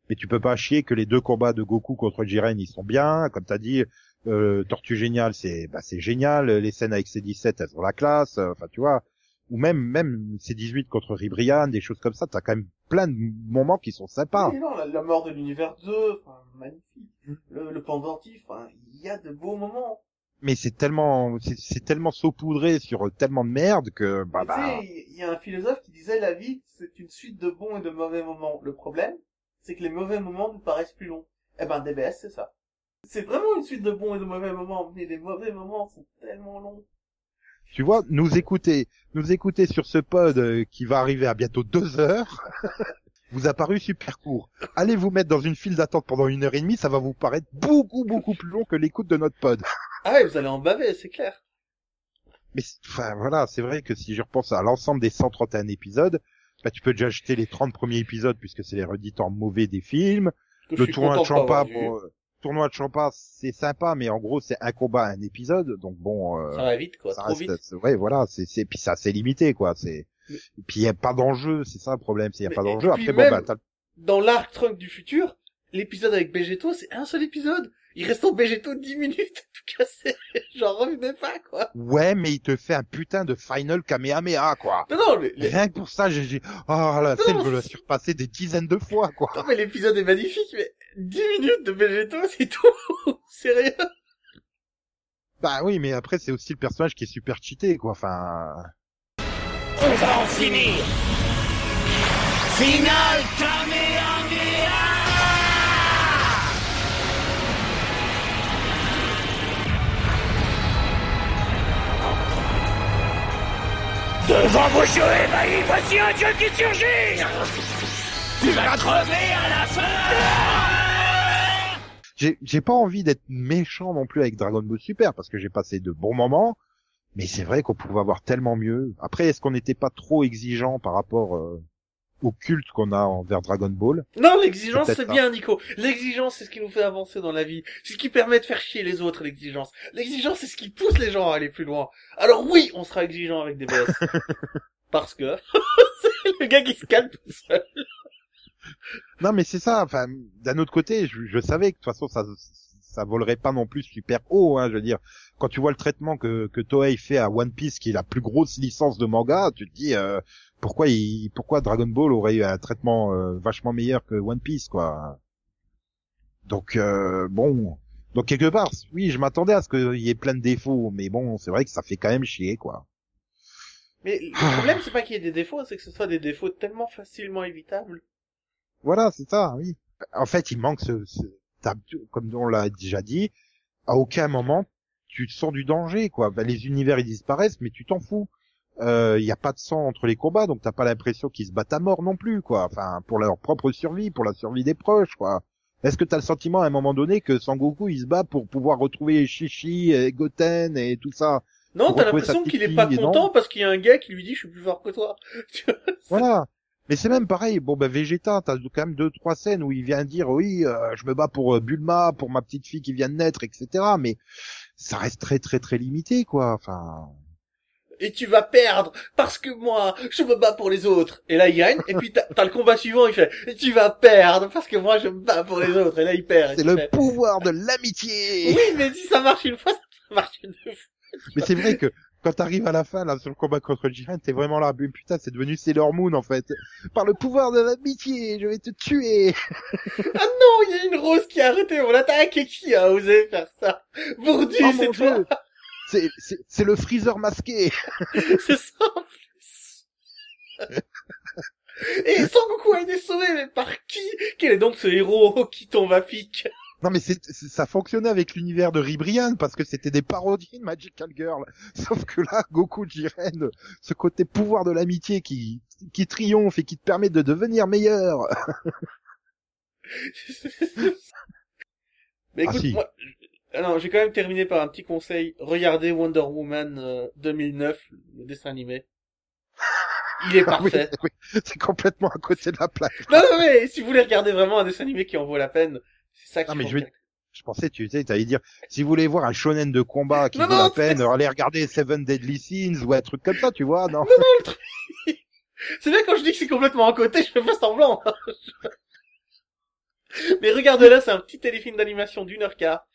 Mais tu peux pas chier que les deux combats de Goku contre Jiren ils sont bien, comme t'as dit, euh, Tortue Génial c'est, bah c'est génial, les scènes avec C17 elles ont la classe, euh, enfin tu vois, ou même, même C18 contre Ribrian, des choses comme ça, t'as quand même plein de moments qui sont sympas.
Oui, non, la, mort de l'univers 2, enfin, magnifique. Le, le pendentif, enfin, il y a de beaux moments.
Mais c'est tellement c'est tellement saupoudré sur tellement de merde que bah
Mais tu
bah
sais, il y a un philosophe qui disait la vie, c'est une suite de bons et de mauvais moments. Le problème, c'est que les mauvais moments nous paraissent plus longs. Eh ben, DBS, c'est ça. C'est vraiment une suite de bons et de mauvais moments, mais les mauvais moments sont tellement longs.
tu vois nous écouter nous écouter sur ce pod euh, qui va arriver à bientôt deux heures vous a paru super court allez vous mettre dans une file d'attente pendant une heure et demie ça va vous paraître beaucoup beaucoup plus long que l'écoute de notre pod
Ah ouais, vous allez en baver, c'est clair.
mais c'est- enfin voilà c'est vrai que si je repense à l'ensemble des 131 épisodes bah tu peux déjà acheter les 30 premiers épisodes puisque c'est les redites en mauvais des films le tournoi de Champa pour euh, tournoi de Champa c'est sympa mais en gros c'est un combat un épisode donc bon euh,
Ça va vite, quoi,
ça
trop
reste-
vite.
c'est- ouais voilà c'est c'est puis c'est assez limité quoi c'est et puis il y a pas d'enjeu c'est ça le problème c'est il y a pas
Mais-
d'enjeu après bon bah t'as
Dans l'arc Trunk du futur, l'épisode avec Begeto, c'est un seul épisode. Il reste en Begeto 10 minutes. J'en revenais pas, quoi.
ouais mais il te fait un putain de final Kamehameha quoi
Non, non, les-
rien que pour ça j'ai j'ai oh la scène je la surpasser des dizaines de fois quoi
non, mais l'épisode est magnifique, mais 10 minutes de Begeto, c'est tout. c'est rien.
bah oui mais après c'est aussi le personnage qui est super cheaté quoi enfin
On va en finir Final Kamehameha Devant vos voici un dieu qui surgit. Tu vas crever à la fin.
J'ai j'ai pas envie d'être méchant non plus avec Dragon Ball Super parce que j'ai passé de bons moments mais c'est vrai qu'on pouvait avoir tellement mieux. Après est-ce qu'on n'était pas trop exigeant par rapport euh, au culte qu'on a envers Dragon Ball
Non, l'exigence, c'est bien, Nico. L'exigence, c'est ce qui nous fait avancer dans la vie. C'est ce qui permet de faire chier les autres, l'exigence. L'exigence, c'est ce qui pousse les gens à aller plus loin. Alors oui, on sera exigeant avec DBS. Parce que c'est le gars qui se calme tout seul.
non mais c'est ça enfin d'un autre côté je, je savais que de toute façon ça ça volerait pas non plus super haut hein, je veux dire quand tu vois le traitement que que Toei fait à One Piece qui est la plus grosse licence de manga tu te dis euh, pourquoi il pourquoi Dragon Ball aurait eu un traitement euh, vachement meilleur que One Piece quoi donc euh, bon donc quelque part oui je m'attendais à ce qu'il y ait plein de défauts mais bon c'est vrai que ça fait quand même chier quoi
Mais le problème, c'est pas qu'il y ait des défauts, c'est que ce soit des défauts tellement facilement évitables.
Voilà, c'est ça, oui. En fait, il manque ce, ce comme on l'a déjà dit, à aucun moment tu te sens du danger, quoi. Ben, les univers ils disparaissent, mais tu t'en fous. Il y a pas de sang entre les combats, donc t'as pas l'impression qu'ils se battent à mort non plus, quoi. Enfin, pour leur propre survie, pour la survie des proches, quoi. Est-ce que t'as le sentiment à un moment donné que Sangoku il se bat pour pouvoir retrouver Shishi et Goten et tout ça?
Non, t'as l'impression qu'il est pas content parce qu'il y a un gars qui lui dit je suis plus fort que toi.
Voilà. Mais c'est même pareil. Bon, bah, Vegeta, t'as quand même deux, trois scènes où il vient dire, oui, euh, je me bats pour euh, Bulma, pour ma petite fille qui vient de naître, etc. Mais ça reste très, très, très limité, quoi. Enfin,
Et tu vas perdre parce que moi, je me bats pour les autres. Et là, il gagne. Et puis t'as le combat suivant, il fait et tu vas perdre parce que moi, je me bats pour les autres. Et là, il perd.
c'est le pouvoir de l'amitié.
Oui, mais si ça marche une fois, ça marche une deux fois.
Mais c'est vrai que quand t'arrives à la fin, là, sur le combat contre Jiren, t'es vraiment là, mais putain, c'est devenu Sailor Moon, en fait. Par le pouvoir de l'amitié, je vais te tuer.
Ah non, il y a une rose qui a arrêté mon attaque et qui a osé faire ça? Bourdu,
Oh
c'est toi.
Dieu. C'est, c'est, c'est le Freezer masqué.
c'est ça en plus. Et Sangoku a été sauvé, mais par qui? Quel est donc ce héros qui tombe à pic?
Non, mais c'est, ça fonctionnait avec l'univers de Ribrian, parce que c'était des parodies de Magical Girl. Sauf que là, Goku Jiren, ce côté pouvoir de l'amitié qui, qui triomphe et qui te permet de devenir meilleur.
Mais
Ah,
écoute,
si.
moi, alors, j'ai quand même terminé par un petit conseil. Regardez Wonder Woman euh, 2009, le dessin animé. Il est
Ah oui,
parfait.
oui, c'est complètement à côté de la plaque.
Non, non, mais si vous voulez regarder vraiment un dessin animé qui en vaut la peine, c'est ça qui
Non, mais je vais-. Je pensais, tu sais, t'allais dire, si vous voulez voir un shonen de combat qui
Non,
vaut
non,
la peine, allez regarder Seven Deadly Sins ou un truc comme ça, tu vois, non?
C'est bien quand je dis que c'est complètement à côté, je fais pas semblant. Mais regardez-le, c'est un petit téléfilm d'animation d'une heure quart.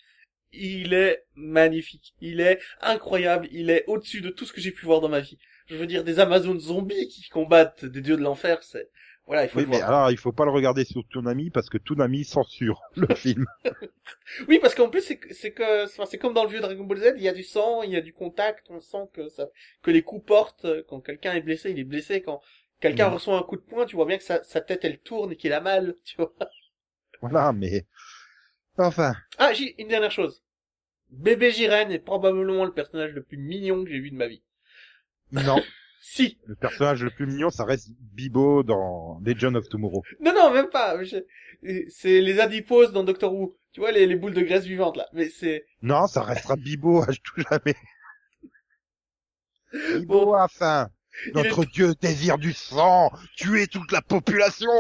Il est magnifique. Il est incroyable. Il est au-dessus de tout ce que j'ai pu voir dans ma vie. Je veux dire, des Amazones zombies qui combattent des dieux de l'enfer, c'est... Voilà, il faut
Oui,
le
mais
voir.
alors, il faut pas le regarder sur Toonami parce que Toonami censure le film.
Oui, parce qu'en plus, c'est que, c'est que, enfin, c'est comme dans le vieux Dragon Ball Z, il y a du sang, il y a du contact, on sent que ça, que les coups portent, quand quelqu'un est blessé, il est blessé, quand quelqu'un
Mhm.
reçoit un coup de poing, tu vois bien que sa, sa tête, elle tourne et qu'il a mal, tu vois.
Voilà, mais... Enfin,
Ah, j'ai une dernière chose. Bébé Jiren est probablement le personnage le plus mignon que j'ai vu de ma vie.
non.
Si.
Le personnage le plus mignon, ça reste Bibo dans Legend of Tomorrow.
Non, non, même pas. Je- C'est les adiposes dans Doctor Who. Tu vois, les, les boules de graisse vivantes, là. Mais c'est...
Non, ça restera Bibo à tout jamais. Bibo a faim. Notre dieu désire du sang, tuer toute la population.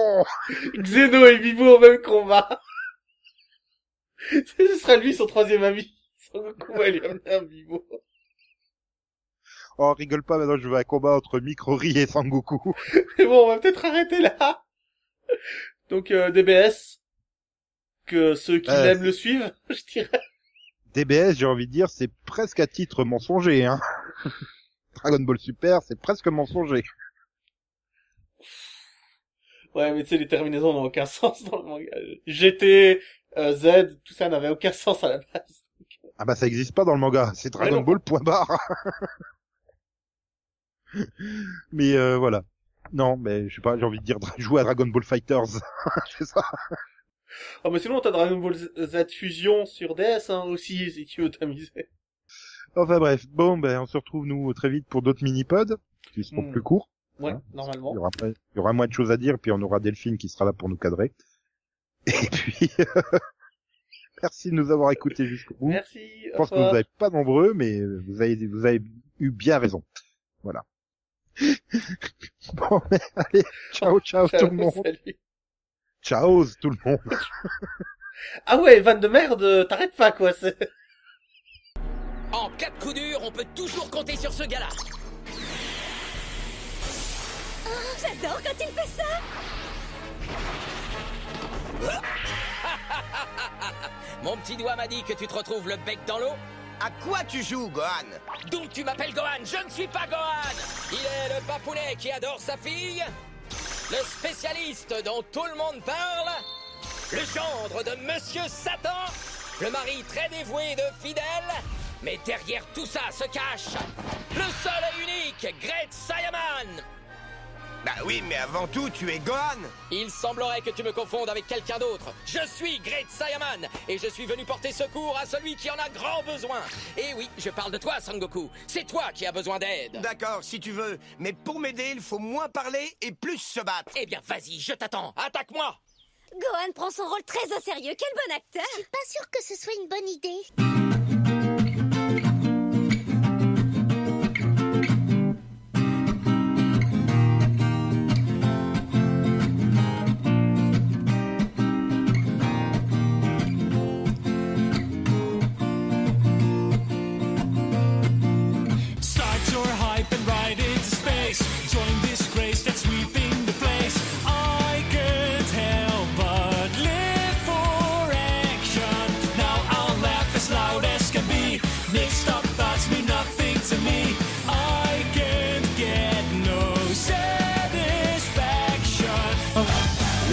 Xeno et Bibo au même combat. Ce sera lui son troisième ami. Son Goku va lui amener un Bibo.
Oh, rigole pas, maintenant je veux un combat entre Mikrori et Sangoku.
Mais bon, on va peut-être arrêter là. Donc, euh, DBS. Que ceux qui
Euh,
l'aiment le suivent, je dirais.
DBS, j'ai envie de dire, c'est presque à titre mensonger, hein. Dragon Ball Super, c'est presque mensonger.
Ouais, mais tu sais, les terminaisons n'ont aucun sens dans le manga. GT, euh, Z, tout ça n'avait aucun sens à la base.
Ah bah ça existe pas dans le manga, c'est Dragon. Ball point barre. mais euh, voilà. Non, mais je sais pas, j'ai envie de dire jouer à Dragon Ball Fighters. c'est ça.
Ah, mais sinon, t'as Dragon Ball Z Fusion sur DS, hein, aussi, si tu veux t'amuser.
Enfin bref, bon ben on se retrouve nous très vite pour d'autres mini-pods qui seront
Hmm.
plus courts.
Ouais,
Hein,
normalement.
Il y aura, pas- il y aura moins de choses à dire, puis on aura Delphine qui sera là pour nous cadrer. Et puis, merci de nous avoir écoutés jusqu'au bout.
Merci,
Je pense que vous n'êtes pas nombreux, mais vous avez, vous avez eu bien raison. Voilà. bon, mais allez, ciao, ciao, tout le monde.
Salut.
Ciao tout le monde.
Ah ouais, vanne de merde, t'arrêtes pas, quoi.
En cas de coup dur, on peut toujours compter sur ce gars-là.
Oh, j'adore quand il fait ça
Mon petit doigt m'a dit que tu te retrouves le bec dans l'eau.
À quoi tu joues, Gohan
Donc tu m'appelles Gohan, je ne suis pas Gohan. Il est le papounet qui adore sa fille, le spécialiste dont tout le monde parle, le gendre de Monsieur Satan, le mari très dévoué de Fidèle, mais derrière tout ça se cache le seul et unique Great Saiyaman
Bah oui, mais avant tout, tu es Gohan
Il semblerait que tu me confondes avec quelqu'un d'autre. Je suis Great Saiyaman et je suis venu porter secours à celui qui en a grand besoin. Et oui, je parle de toi, Sangoku. C'est toi qui as besoin d'aide.
D'accord, si tu veux. Mais pour m'aider, il faut moins parler et plus se battre.
Eh bien, vas-y, je t'attends. Attaque-moi
Gohan prend son rôle très au sérieux. Quel bon acteur
Je suis pas sûre que ce soit une bonne idée.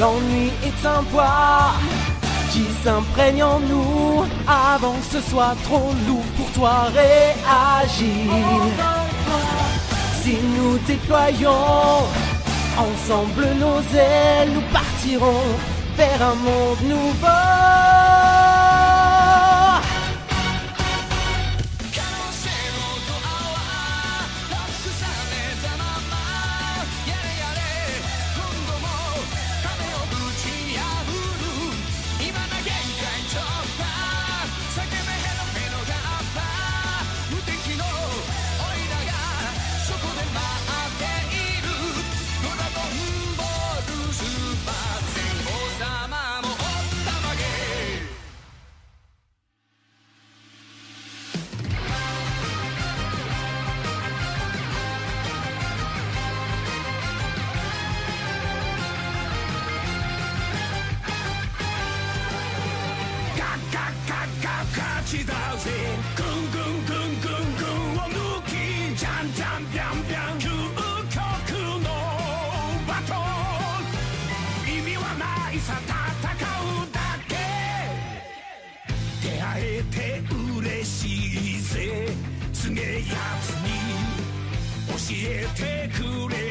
L'ennui est un poids qui s'imprègne en nous avant que ce soit trop lourd pour toi réagir. Si nous déployons ensemble nos ailes, nous partirons vers un monde nouveau. えてくれ